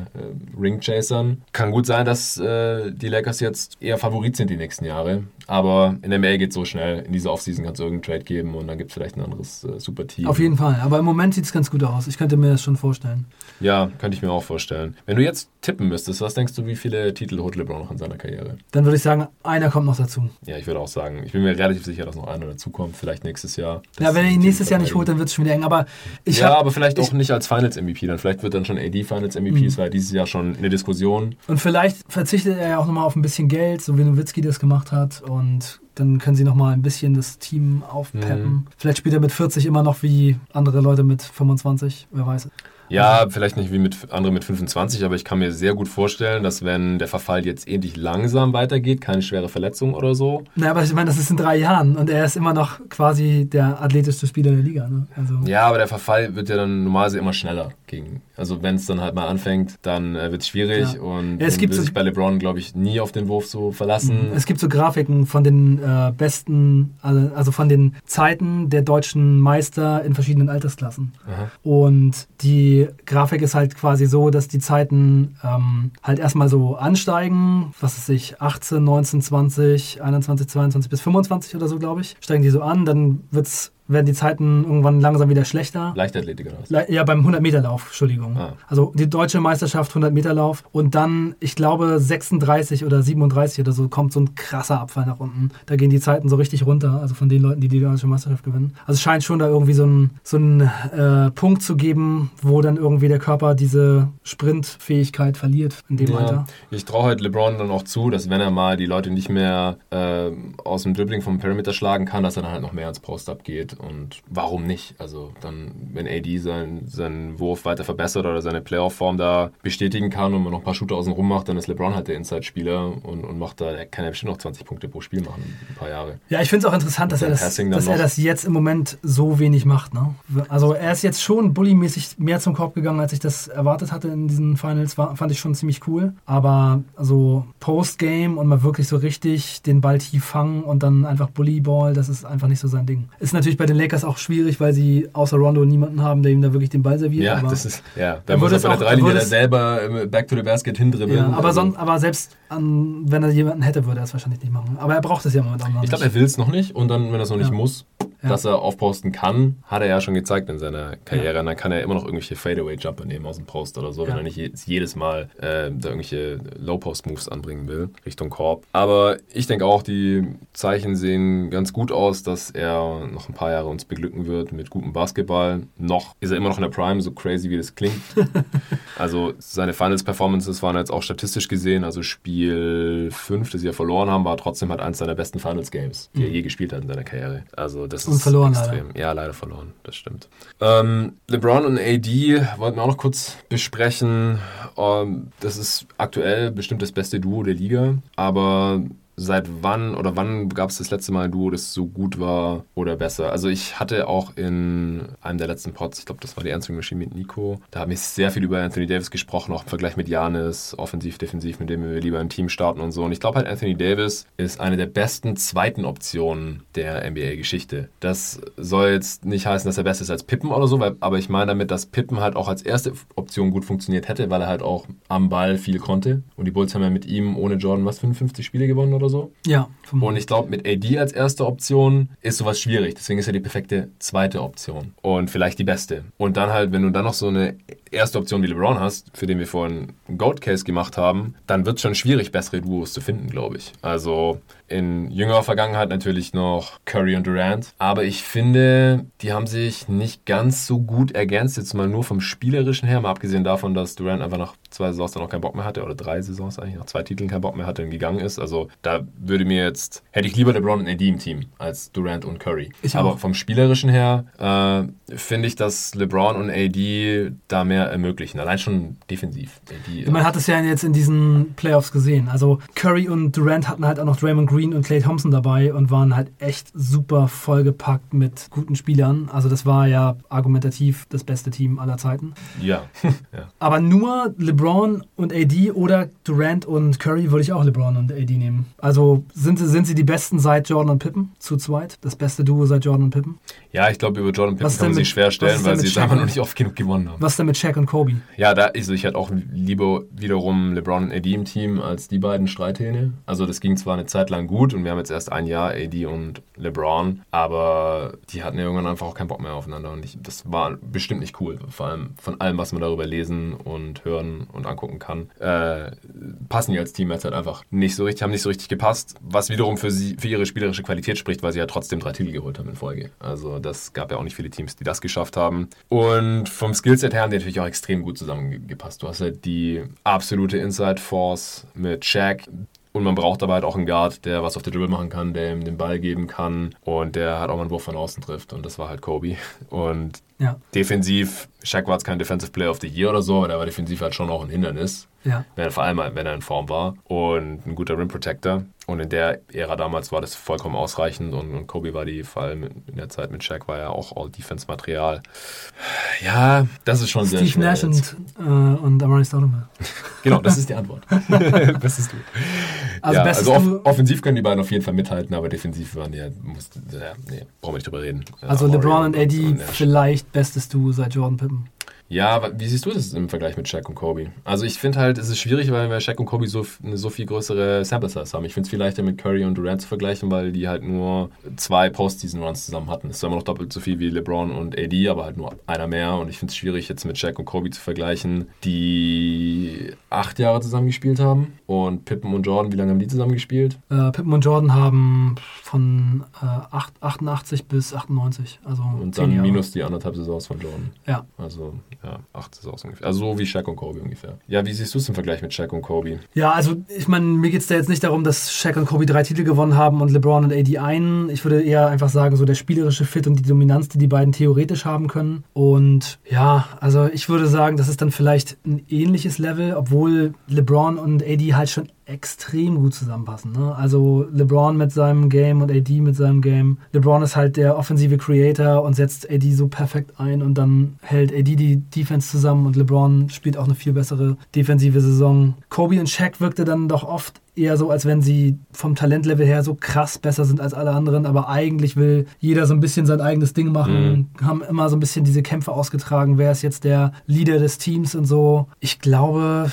Ringchasern. Kann gut sein, dass äh, die Lakers jetzt eher Favorit sind die nächsten Jahre. Aber in der Mail geht es so schnell. In dieser Offseason kann es irgendeinen Trade geben und dann gibt es vielleicht ein anderes äh, super Team. Auf jeden Fall. Aber im Moment sieht es ganz gut aus. Ich könnte mir das schon vorstellen. Ja, könnte ich mir auch vorstellen. Wenn du jetzt tippen müsstest, was denkst du, wie viele Titel holt LeBron noch in seiner Karriere? Dann würde ich sagen, einer kommt noch dazu. Ja, ich würde auch sagen, ich bin mir relativ sicher, dass noch einer dazukommt. Vielleicht nächstes Jahr. Ja, wenn er ihn nächstes Jahr nicht holt, dann wird es schon wieder eng. Aber ich ja, hab, aber vielleicht ich, auch nicht als Finals-MVP. Dann vielleicht wird dann schon AD Finals-MVP. Es war ja dieses Jahr schon eine Diskussion. Und vielleicht verzichtet er ja auch nochmal auf ein bisschen Geld, so wie Nowitzki das gemacht hat. Und dann können sie nochmal ein bisschen das Team aufpeppen. Mhm. Vielleicht spielt er mit 40 immer noch wie andere Leute mit 25, wer weiß. Ja, vielleicht nicht wie mit andere mit 25, aber ich kann mir sehr gut vorstellen, dass wenn der Verfall jetzt ähnlich langsam weitergeht, keine schwere Verletzung oder so. Na, aber ich meine, das ist in drei Jahren und er ist immer noch quasi der athletischste Spieler der Liga. Ne? Also Ja, aber der Verfall wird ja dann normalerweise immer schneller gegen. Also wenn es dann halt mal anfängt, dann äh, wird es schwierig Ja. und Ja, es gibt will so- sich bei LeBron, glaube ich, nie auf den Wurf so verlassen. Es gibt so Grafiken von den äh, besten, also also von den Zeiten der deutschen Meister in verschiedenen Altersklassen. Aha. Und die Grafik ist halt quasi so, dass die Zeiten ähm, halt erstmal so ansteigen, was weiß ich, 18, 19, 20, 21, 22 bis 25 oder so, glaube ich. Steigen die so an, dann wird's, werden die Zeiten irgendwann langsam wieder schlechter. Leichtathletik oder was? Le- Ja, beim 100-Meter-Lauf, Entschuldigung. Ah. Also die deutsche Meisterschaft 100-Meter-Lauf und dann, ich glaube, 36 oder 37 oder so kommt so ein krasser Abfall nach unten. Da gehen die Zeiten so richtig runter, also von den Leuten, die die deutsche Meisterschaft gewinnen. Also es scheint schon da irgendwie so einen so einen, äh, Punkt zu geben, wo dann irgendwie der Körper diese Sprintfähigkeit verliert in dem Alter. Ich traue halt LeBron dann auch zu, dass wenn er mal die Leute nicht mehr äh, aus dem Dribbling vom Perimeter schlagen kann, dass er dann halt noch mehr ins Post-Up geht. Und warum nicht? Also dann, wenn AD seinen, seinen Wurf weiter verbessert oder seine Playoff-Form da bestätigen kann und man noch ein paar Shooter außen rum macht, dann ist LeBron halt der Inside-Spieler und, und macht da, er kann ja bestimmt noch 20 Punkte pro Spiel machen, ein paar Jahre. Ja, ich finde es auch interessant, dass, er das, dass er das jetzt im Moment so wenig macht. Ne? Also er ist jetzt schon bullymäßig mehr zum Korb gegangen, als ich das erwartet hatte in diesen Finals. War, fand ich schon ziemlich cool. Aber so Postgame und mal wirklich so richtig den Ball tief fangen und dann einfach Bullyball, das ist einfach nicht so sein Ding. Ist natürlich bei den Lakers auch schwierig, weil sie außer Rondo niemanden haben, der ihm da wirklich den Ball serviert. Ja, aber, das ist, ja, da muss würde er es bei der er Dreilinie selber im Back to the Basket hindribbeln. ja, aber, Also- son, aber selbst an, wenn er jemanden hätte, würde er es wahrscheinlich nicht machen. Aber er braucht es ja momentan noch Ich glaube, nicht. er will es noch nicht und dann, wenn er es noch nicht Ja. muss, Ja. dass er aufposten kann, hat er ja schon gezeigt in seiner Karriere. Und dann kann er immer noch irgendwelche Fadeaway-Jumper nehmen aus dem Post oder so, wenn Ja. er nicht je- jedes Mal äh, da irgendwelche Low-Post-Moves anbringen will, Richtung Korb. Aber ich denke auch, die Zeichen sehen ganz gut aus, dass er noch ein paar Jahre uns beglücken wird mit gutem Basketball. Noch ist er immer noch in der Prime, so crazy wie das klingt. Also seine Finals-Performances waren jetzt auch statistisch gesehen, also Spiel 5, das sie ja verloren haben, war trotzdem halt eins seiner besten Finals-Games, die er je gespielt hat in seiner Karriere. Also das Mhm. Und verloren extrem. Ja, leider verloren, das stimmt. Ähm, LeBron und AD wollten wir auch noch kurz besprechen. Ähm, das ist aktuell bestimmt das beste Duo der Liga, aber seit wann oder wann gab es das letzte Mal ein Duo, das so gut war oder besser? Also ich hatte auch in einem der letzten Pods, ich glaube, das war die Answering Machine mit Nico, da haben wir sehr viel über Anthony Davis gesprochen, auch im Vergleich mit Janis, offensiv, defensiv, mit dem wir lieber ein Team starten und so. Und ich glaube halt, Anthony Davis ist eine der besten zweiten Optionen der NBA-Geschichte. Das soll jetzt nicht heißen, dass er besser ist als Pippen oder so, weil, aber ich meine damit, dass Pippen halt auch als erste Option gut funktioniert hätte, weil er halt auch am Ball viel konnte. Und die Bulls haben ja mit ihm ohne Jordan was 55 Spiele gewonnen oder so. Ja, vom- Und ich glaube, mit AD als erste Option ist sowas schwierig. Deswegen ist er die perfekte zweite Option. Und vielleicht die beste. Und dann halt, wenn du dann noch so eine erste Option wie LeBron hast, für den wir vorhin einen Goat-Case gemacht haben, dann wird es schon schwierig, bessere Duos zu finden, glaube ich. Also in jüngerer Vergangenheit natürlich noch Curry und Durant. Aber ich finde, die haben sich nicht ganz so gut ergänzt. Jetzt mal nur vom Spielerischen her, mal abgesehen davon, dass Durant einfach nach zwei Saisons dann auch keinen Bock mehr hatte, oder drei Saisons eigentlich, nach zwei Titeln keinen Bock mehr hatte und gegangen ist. Also da würde mir jetzt, hätte ich lieber LeBron und AD im Team als Durant und Curry. Ich Aber auch. vom Spielerischen her äh, finde ich, dass LeBron und AD da mehr ermöglichen. Allein schon defensiv. AD, Man hat es ja jetzt in diesen Playoffs gesehen. Also Curry und Durant hatten halt auch noch Draymond Green und Clay Thompson dabei und waren halt echt super vollgepackt mit guten Spielern. Also das war ja argumentativ das beste Team aller Zeiten. ja. ja. Aber nur LeBron und AD oder Durant und Curry würde ich auch LeBron und AD nehmen. Also sind sie, sind sie die besten seit Jordan und Pippen zu zweit? Das beste Duo seit Jordan und Pippen? Ja, ich glaube, über Jordan Pippen Was ist kann man sich schwer stellen, weil sie es einfach noch nicht oft genug gewonnen haben. Was denn mit Shaq und Kobe? Ja, da also ich hätte auch lieber wiederum LeBron und AD im Team als die beiden Streithähne. Also das ging zwar eine Zeit lang gut und wir haben jetzt erst ein Jahr AD und LeBron, aber die hatten ja irgendwann einfach auch keinen Bock mehr aufeinander und ich, das war bestimmt nicht cool. Vor allem von allem, was man darüber lesen und hören und angucken kann, äh, passen die als Team jetzt halt einfach nicht so richtig, haben nicht so richtig gepasst, was wiederum für sie für ihre spielerische Qualität spricht, weil sie ja trotzdem drei Titel geholt haben in Folge. Also das gab ja auch nicht viele Teams, die das geschafft haben. Und vom Skillset her haben die natürlich auch extrem gut zusammengepasst. Du hast halt die absolute Inside Force mit Shaq. Und man braucht aber halt auch einen Guard, der was auf der Dribble machen kann, der ihm den Ball geben kann und der halt auch mal einen Wurf von außen trifft. Und das war halt Kobe. Und Ja, defensiv, Shaq war jetzt kein Defensive Player of the Year oder so, aber der war defensiv halt schon auch ein Hindernis. ja. Wenn, vor allem, wenn er in Form war. Und ein guter Rim Protector. Und in der Ära damals war das vollkommen ausreichend. Und, und Kobe war die, vor allem in der Zeit mit Shaq, war ja auch All-Defense-Material. Ja, das ist schon sehr Steve Nash und, äh, und Amari Stoudemire. Genau, das ist die Antwort. Bestest du. Also ja, also off offensiv können die beiden auf jeden Fall mithalten, aber defensiv waren die ja, musste, ja nee, brauchen wir nicht drüber reden. Also Ja, LeBron Warrior und AD Nash. vielleicht bestes Duo seit Jordan Pippen. Ja, aber wie siehst du das im Vergleich mit Shaq und Kobe? Also ich finde halt, es ist schwierig, weil wir Shaq und Kobe so, eine so viel größere Sample Size haben. Ich finde es viel leichter mit Curry und Durant zu vergleichen, weil die halt nur zwei Postseason-Runs zusammen hatten. Das ist immer noch doppelt so viel wie LeBron und AD, aber halt nur einer mehr. Und ich finde es schwierig, jetzt mit Shaq und Kobe zu vergleichen, die acht Jahre zusammen gespielt haben. Und Pippen und Jordan, wie lange haben die zusammen gespielt? Äh, Pippen und Jordan haben von äh, acht- 88 bis 98, also Und zehn dann Jahre. minus die anderthalb Saisons von Jordan. Ja. Also, ja, acht Saisons ungefähr. Also so wie Shaq und Kobe ungefähr. Ja, wie siehst du es im Vergleich mit Shaq und Kobe? Ja, also ich meine, mir geht es da jetzt nicht darum, dass Shaq und Kobe drei Titel gewonnen haben und LeBron und AD einen. Ich würde eher einfach sagen, so der spielerische Fit und die Dominanz, die die beiden theoretisch haben können. Und ja, also ich würde sagen, das ist dann vielleicht ein ähnliches Level, obwohl LeBron und AD halt schon extrem gut zusammenpassen. Ne? Also LeBron mit seinem Game und AD mit seinem Game. LeBron ist halt der offensive Creator und setzt AD so perfekt ein und dann hält AD die Defense zusammen und LeBron spielt auch eine viel bessere defensive Saison. Kobe und Shaq wirkte dann doch oft eher so, als wenn sie vom Talentlevel her so krass besser sind als alle anderen, aber eigentlich will jeder so ein bisschen sein eigenes Ding machen, haben immer so ein bisschen diese Kämpfe ausgetragen, wer ist jetzt der Leader des Teams und so. Ich glaube,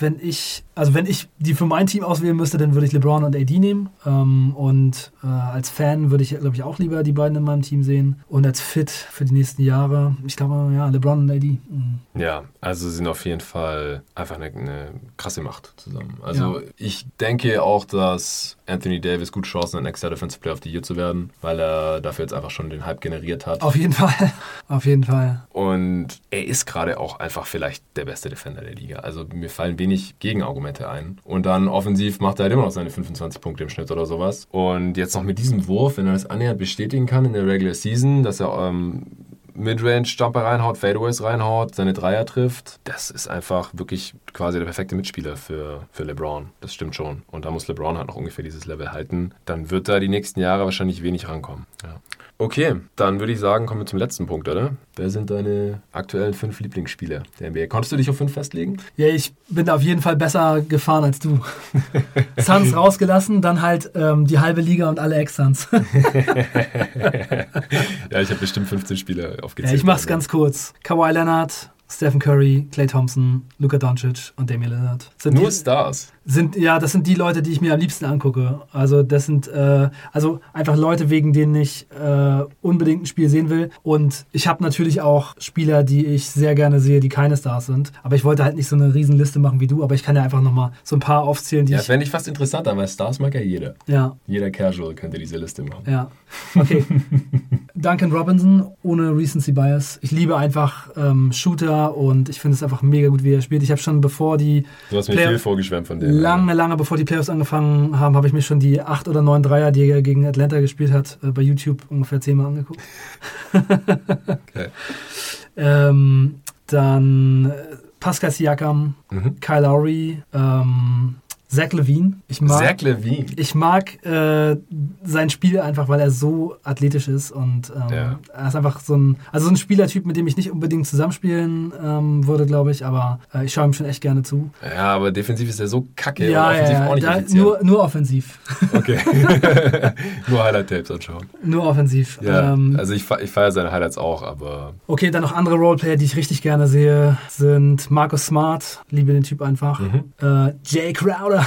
wenn ich, also wenn ich die für mein Team auswählen müsste, dann würde ich LeBron und AD nehmen ähm, und äh, als Fan würde ich, glaube ich, auch lieber die beiden in meinem Team sehen und als Fit für die nächsten Jahre, ich glaube, ja, LeBron und AD. Mhm. Ja, also sind auf jeden Fall einfach eine, eine krasse Macht zusammen. Also Ja. ich denke auch, dass Anthony Davis gut Chancen hat, Next Year Defensive Player of the Year zu werden, weil er dafür jetzt einfach schon den Hype generiert hat. Auf jeden Fall, auf jeden Fall. Und er ist gerade auch einfach vielleicht der beste Defender der Liga. Also mir fallen wenig Gegenargumente ein. Und dann offensiv macht er halt immer noch seine 25 Punkte im Schnitt oder sowas. Und jetzt noch mit diesem Wurf, wenn er das annähernd bestätigen kann in der Regular Season, dass er ähm, Midrange-Jumper reinhaut, Fadeaways reinhaut, seine Dreier trifft, das ist einfach wirklich quasi der perfekte Mitspieler für, für LeBron. Das stimmt schon. Und da muss LeBron halt noch ungefähr dieses Level halten. Dann wird da die nächsten Jahre wahrscheinlich wenig rankommen. Ja. Okay, dann würde ich sagen, kommen wir zum letzten Punkt, oder? Wer sind deine aktuellen fünf Lieblingsspieler der NBA? Konntest du dich auf fünf festlegen? Ja, ich bin auf jeden Fall besser gefahren als du. Suns rausgelassen, dann halt ähm, die halbe Liga und alle Ex-Suns. ja, ich habe bestimmt 15 Spieler aufgezählt. ja, ich mach's Also, ganz kurz. Kawhi Leonard, Stephen Curry, Clay Thompson, Luka Doncic und Damian Lillard. Sind Nur die, Stars. Sind, ja, das sind die Leute, die ich mir am liebsten angucke. Also das sind äh, also einfach Leute, wegen denen ich äh, unbedingt ein Spiel sehen will. Und ich habe natürlich auch Spieler, die ich sehr gerne sehe, die keine Stars sind. Aber ich wollte halt nicht so eine Riesenliste machen wie du, aber ich kann ja einfach nochmal so ein paar aufzählen, die Ja, ich. fände ich fast interessanter, weil Stars mag ja jeder. Ja, Jeder Casual könnte diese Liste machen. ja. Okay. Duncan Robinson ohne Recency Bias. Ich liebe einfach ähm, Shooter und ich finde es einfach mega gut, wie er spielt. Ich habe schon bevor die. Du hast mir Play viel vorgeschwärmt von dem. Lange, lange bevor die Playoffs angefangen haben, habe ich mir schon die acht oder neun Dreier, die er gegen Atlanta gespielt hat, äh, bei YouTube ungefähr zehnmal angeguckt. okay. ähm, dann äh, Pascal Siakam, mhm. Kyle Lowry, ähm, Zach Levine. Ich mag, Zach Levine. Ich mag äh, sein Spiel einfach, weil er so athletisch ist und ähm, ja. er ist einfach so ein, also so ein Spielertyp, mit dem ich nicht unbedingt zusammenspielen ähm, würde, glaube ich, aber äh, ich schaue ihm schon echt gerne zu. Ja, aber defensiv ist er so kacke ja, offensiv ja, auch nicht da, nur, nur offensiv. Okay. nur Highlight-Tapes anschauen. Nur offensiv. Ja, ähm, also ich, ich feiere seine Highlights auch, aber... Okay, dann noch andere Roleplayer, die ich richtig gerne sehe, sind Marcus Smart, liebe den Typ einfach, mhm. äh, Jay Crowder,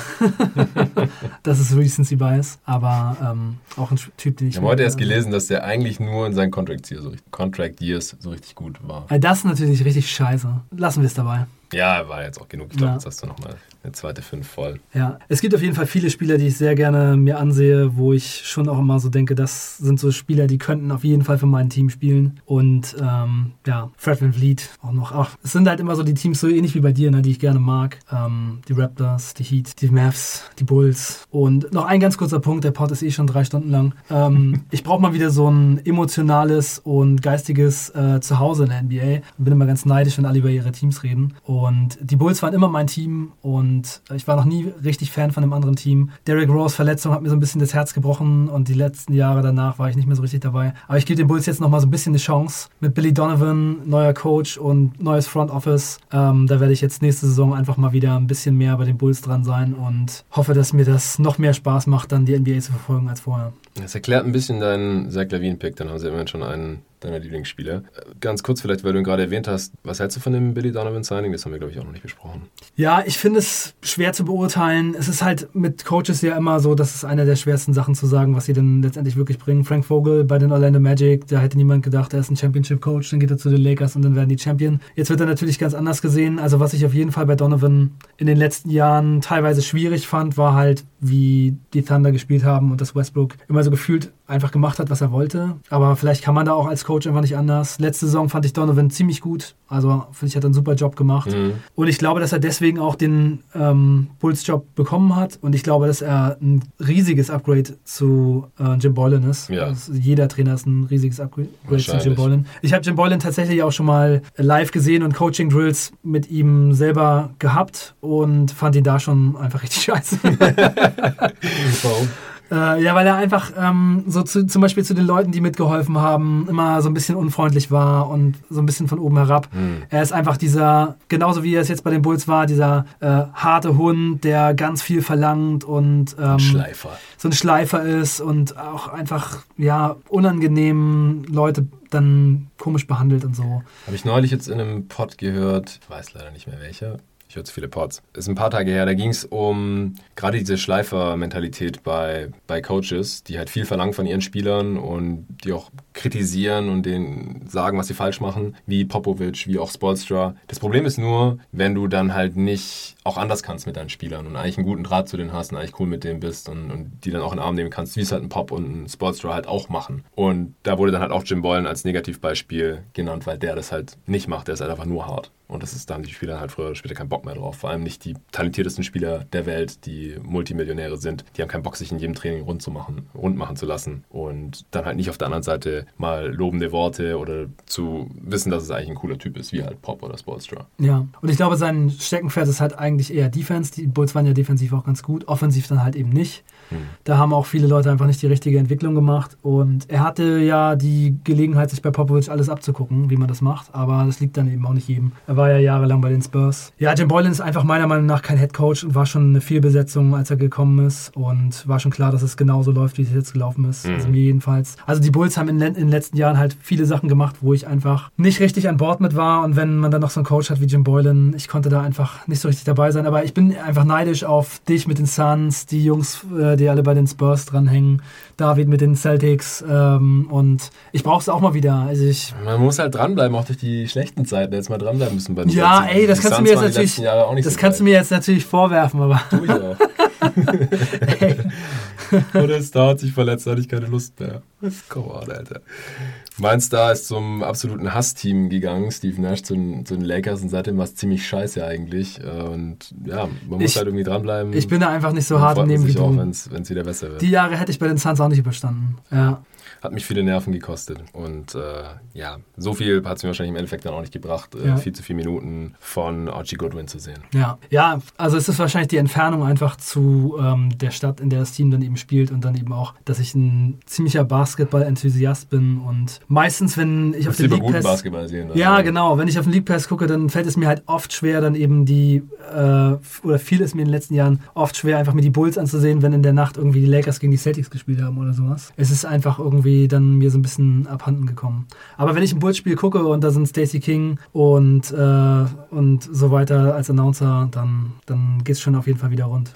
das ist Recency Bias, aber ähm, auch ein Typ, den ich. Ich habe heute erst gelesen, dass der eigentlich nur in seinen Contract Years so, Contract Years so richtig gut war. Das ist natürlich richtig scheiße. Lassen wir es dabei. Ja, war jetzt auch genug. Ich glaube, ja. jetzt hast du nochmal eine zweite fünf voll. Ja, es gibt auf jeden Fall viele Spieler, die ich sehr gerne mir ansehe, wo ich schon auch immer so denke, das sind so Spieler, die könnten auf jeden Fall für mein Team spielen. Und ähm, ja, Fred Van Vliet auch noch. Ach, es sind halt immer so die Teams so ähnlich wie bei dir, ne, die ich gerne mag. Ähm, die Raptors, die Heat, die Mavs, die Bulls. Und noch ein ganz kurzer Punkt, der Pod ist eh schon drei Stunden lang. Ähm, ich brauche mal wieder so ein emotionales und geistiges äh, Zuhause in der NBA. Bin immer ganz neidisch, wenn alle über ihre Teams reden. Und die Bulls waren immer mein Team und und ich war noch nie richtig Fan von einem anderen Team. Derrick Rose Verletzung hat mir so ein bisschen das Herz gebrochen und die letzten Jahre danach war ich nicht mehr so richtig dabei. Aber ich gebe den Bulls jetzt noch mal so ein bisschen eine Chance. Mit Billy Donovan, neuer Coach und neues Front Office. Ähm, da werde ich jetzt nächste Saison einfach mal wieder ein bisschen mehr bei den Bulls dran sein und hoffe, dass mir das noch mehr Spaß macht, dann die NBA zu verfolgen als vorher. Das erklärt ein bisschen deinen Zach Lavine-Pick, dann haben sie immerhin schon einen deiner Lieblingsspieler. Ganz kurz vielleicht, weil du ihn gerade erwähnt hast, was hältst du von dem Billy Donovan Signing? Das haben wir, glaube ich, auch noch nicht besprochen. Ja, ich finde es schwer zu beurteilen. Es ist halt mit Coaches ja immer so, das ist eine der schwersten Sachen zu sagen, was sie denn letztendlich wirklich bringen. Frank Vogel bei den Orlando Magic, da hätte niemand gedacht, er ist ein Championship-Coach, dann geht er zu den Lakers und dann werden die Champion. Jetzt wird er natürlich ganz anders gesehen. Also was ich auf jeden Fall bei Donovan in den letzten Jahren teilweise schwierig fand, war halt, wie die Thunder gespielt haben und das Westbrook immer so gefühlt einfach gemacht hat, was er wollte. Aber vielleicht kann man da auch als Coach einfach nicht anders. Letzte Saison fand ich Donovan ziemlich gut. Also finde ich, hat einen super Job gemacht. Mhm. Und ich glaube, dass er deswegen auch den ähm, Bulls-Job bekommen hat. Und ich glaube, dass er ein riesiges Upgrade zu äh, Jim Boylan ist. Ja. Also jeder Trainer ist ein riesiges Upgrade zu Jim Boylan. Ich habe Jim Boylan tatsächlich auch schon mal live gesehen und Coaching-Drills mit ihm selber gehabt und fand ihn da schon einfach richtig scheiße. Warum? Äh, ja, weil er einfach ähm, so zu, zum Beispiel zu den Leuten, die mitgeholfen haben, immer so ein bisschen unfreundlich war und so ein bisschen von oben herab. Mhm. Er ist einfach dieser, genauso wie er es jetzt bei den Bulls war, dieser äh, harte Hund, der ganz viel verlangt und ähm, Schleifer. so ein Schleifer ist und auch einfach ja unangenehm Leute dann komisch behandelt und so. Habe ich neulich jetzt in einem Pod gehört, ich weiß leider nicht mehr welcher, ich höre zu viele Pods. Ist ein paar Tage her, da ging es um gerade diese Schleifer-Mentalität bei, bei Coaches, die halt viel verlangen von ihren Spielern und die auch kritisieren und denen sagen, was sie falsch machen, wie Popovic, wie auch Spolstra. Das Problem ist nur, wenn du dann halt nicht auch anders kannst mit deinen Spielern und eigentlich einen guten Draht zu denen hast und eigentlich cool mit denen bist und, und die dann auch in den Arm nehmen kannst, wie es halt ein Pop und ein Spolstra halt auch machen. Und da wurde dann halt auch Jim Boylan als Negativbeispiel genannt, weil der das halt nicht macht. Der ist halt einfach nur hart. Und das ist, da haben die Spieler halt früher oder später keinen Bock mehr drauf. Vor allem nicht die talentiertesten Spieler der Welt, die Multimillionäre sind. Die haben keinen Bock, sich in jedem Training rund zu machen, rund machen zu lassen. Und dann halt nicht auf der anderen Seite mal lobende Worte oder zu wissen, dass es eigentlich ein cooler Typ ist, wie halt Pop oder Sportstra. Ja, und ich glaube, sein Steckenpferd ist halt eigentlich eher Defense. Die Bulls waren ja defensiv auch ganz gut, offensiv dann halt eben nicht. Da haben auch viele Leute einfach nicht die richtige Entwicklung gemacht. Und er hatte ja die Gelegenheit, sich bei Popovic alles abzugucken, wie man das macht. Aber das liegt dann eben auch nicht jedem. Er war ja jahrelang bei den Spurs. Ja, Jim Boylan ist einfach meiner Meinung nach kein Head Coach und war schon eine Fehlbesetzung, als er gekommen ist. Und war schon klar, dass es genauso läuft, wie es jetzt gelaufen ist. Mhm. Also mir jedenfalls. Also die Bulls haben in, in, den letzten Jahren halt viele Sachen gemacht, wo ich einfach nicht richtig an Bord mit war. Und wenn man dann noch so einen Coach hat wie Jim Boylan, ich konnte da einfach nicht so richtig dabei sein. Aber ich bin einfach neidisch auf dich mit den Suns, die Jungs, äh, die alle bei den Spurs dranhängen, David mit den Celtics. Ähm, und ich brauche es auch mal wieder. Also ich man muss halt dranbleiben, auch durch die schlechten Zeiten. Jetzt mal dranbleiben müssen bei den Ja, Celtics. ey, das kannst du mir jetzt natürlich. Das so kannst du mir jetzt natürlich vorwerfen, aber. Tu ich auch. Oder Star hat sich verletzt, da hatte ich keine Lust mehr. Come on, Alter. Mein Star ist zum absoluten Hassteam gegangen, Steve Nash zu, zu, den Lakers und seitdem war es ziemlich scheiße eigentlich. Äh, und ja, man muss ich, halt irgendwie dranbleiben. Ich bin da einfach nicht so hart im Nehmen wie du. wenn es wieder besser wird. Die Jahre hätte ich bei den Suns auch nicht überstanden. Ja hat mich viele Nerven gekostet. Und äh, ja, so viel hat es mir wahrscheinlich im Endeffekt dann auch nicht gebracht, äh, ja. viel zu viele Minuten von Archie Goodwin zu sehen. Ja, ja, also es ist wahrscheinlich die Entfernung einfach zu ähm, der Stadt, in der das Team dann eben spielt und dann eben auch, dass ich ein ziemlicher Basketball-Enthusiast bin und meistens, wenn ich auf den League Pass... Basketball sehen. Oder? Ja, genau. Wenn ich auf den League Pass gucke, dann fällt es mir halt oft schwer, dann eben die, äh, oder fiel es mir in den letzten Jahren oft schwer, einfach mir die Bulls anzusehen, wenn in der Nacht irgendwie die Lakers gegen die Celtics gespielt haben oder sowas. Es ist einfach irgendwie irgendwie dann mir so ein bisschen abhanden gekommen. Aber wenn ich ein Bulls-Spiel gucke und da sind Stacey King und, äh, und so weiter als Announcer, dann, dann geht es schon auf jeden Fall wieder rund.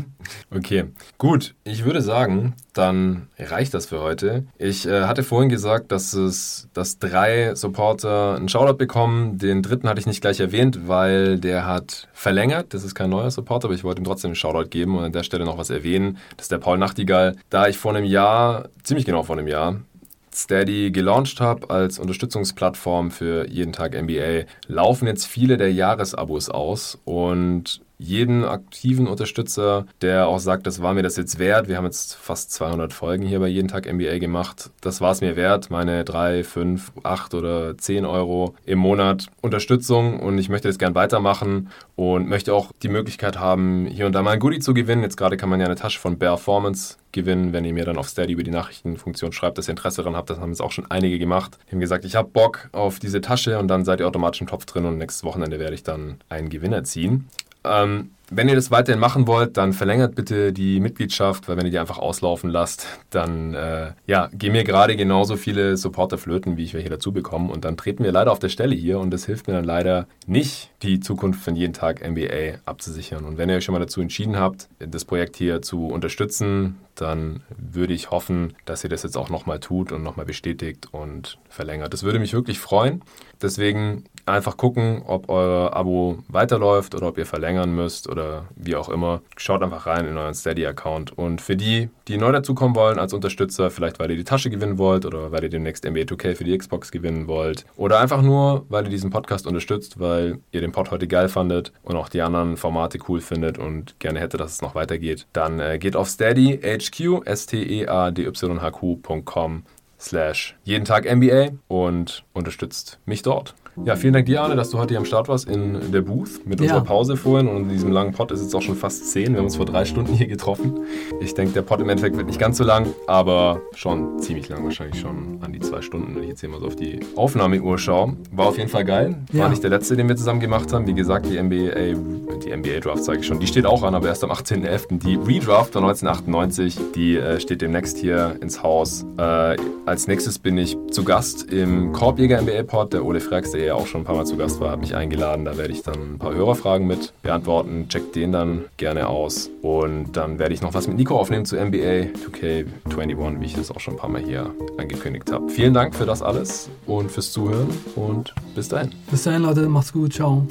okay, gut. Ich würde sagen, dann reicht das für heute. Ich äh, hatte vorhin gesagt, dass es, dass drei Supporter einen Shoutout bekommen. Den dritten hatte ich nicht gleich erwähnt, weil der hat verlängert. Das ist kein neuer Supporter, aber ich wollte ihm trotzdem einen Shoutout geben und an der Stelle noch was erwähnen. Das ist der Paul Nachtigall. Da ich vor einem Jahr, ziemlich genau vor einem Jahr, Steady gelauncht habe als Unterstützungsplattform für jeden Tag NBA, laufen jetzt viele der Jahresabos aus und jeden aktiven Unterstützer, der auch sagt, das war mir das jetzt wert. Wir haben jetzt fast 200 Folgen hier bei Jeden Tag NBA gemacht. Das war es mir wert, meine 3, 5, 8 oder 10 Euro im Monat Unterstützung und ich möchte das gern weitermachen und möchte auch die Möglichkeit haben, hier und da mal ein Goodie zu gewinnen. Jetzt gerade kann man ja eine Tasche von Performance gewinnen, wenn ihr mir dann auf Steady über die Nachrichtenfunktion schreibt, dass ihr Interesse daran habt. Das haben jetzt auch schon einige gemacht. Die haben gesagt, ich habe Bock auf diese Tasche und dann seid ihr automatisch im Topf drin und nächstes Wochenende werde ich dann einen Gewinner ziehen. Ähm, wenn ihr das weiterhin machen wollt, dann verlängert bitte die Mitgliedschaft, weil wenn ihr die einfach auslaufen lasst, dann äh, ja, gehen mir gerade genauso viele Supporter flöten, wie ich welche dazu bekomme. Und dann treten wir leider auf der Stelle hier und das hilft mir dann leider nicht, die Zukunft von jeden Tag NBA abzusichern. Und wenn ihr euch schon mal dazu entschieden habt, das Projekt hier zu unterstützen, dann würde ich hoffen, dass ihr das jetzt auch nochmal tut und nochmal bestätigt und verlängert. Das würde mich wirklich freuen. Deswegen einfach gucken, ob euer Abo weiterläuft oder ob ihr verlängern müsst oder wie auch immer. Schaut einfach rein in euren Steady-Account. Und für die, die neu dazukommen wollen als Unterstützer, vielleicht weil ihr die Tasche gewinnen wollt oder weil ihr demnächst NBA 2K für die Xbox gewinnen wollt oder einfach nur, weil ihr diesen Podcast unterstützt, weil ihr den Pod heute geil fandet und auch die anderen Formate cool findet und gerne hätte, dass es noch weitergeht, dann äh, geht auf Steady, HQ, S-T-E-A-D-Y-H-Q.com slash jeden Tag NBA und unterstützt mich dort. Ja, vielen Dank dir, Arne, dass du heute hier am Start warst in der Booth mit unserer Pause vorhin. Und in diesem langen Pod ist es auch schon fast zehn. Wir haben uns vor drei Stunden hier getroffen. Ich denke, der Pod im Endeffekt wird nicht ganz so lang, aber schon ziemlich lang. Wahrscheinlich schon an die zwei Stunden, wenn ich jetzt hier mal so auf die Aufnahmeuhr schaue. War auf jeden Fall geil. War ja. nicht der letzte, den wir zusammen gemacht haben. Wie gesagt, die NBA, die NBA Draft sage ich schon, die steht auch an, aber erst am 18.11. Die Redraft von 1998, die äh, steht demnächst hier ins Haus. Äh, als nächstes bin ich zu Gast im Korbjäger NBA Pod. Der Ole Frex, der ja auch schon ein paar Mal zu Gast war, hat mich eingeladen. Da werde ich dann ein paar Hörerfragen mit beantworten. Checkt den dann gerne aus. Und dann werde ich noch was mit Nico aufnehmen zu NBA 2K21, wie ich das auch schon ein paar Mal hier angekündigt habe. Vielen Dank für das alles und fürs Zuhören und bis dahin. Bis dahin, Leute. Macht's gut. Ciao.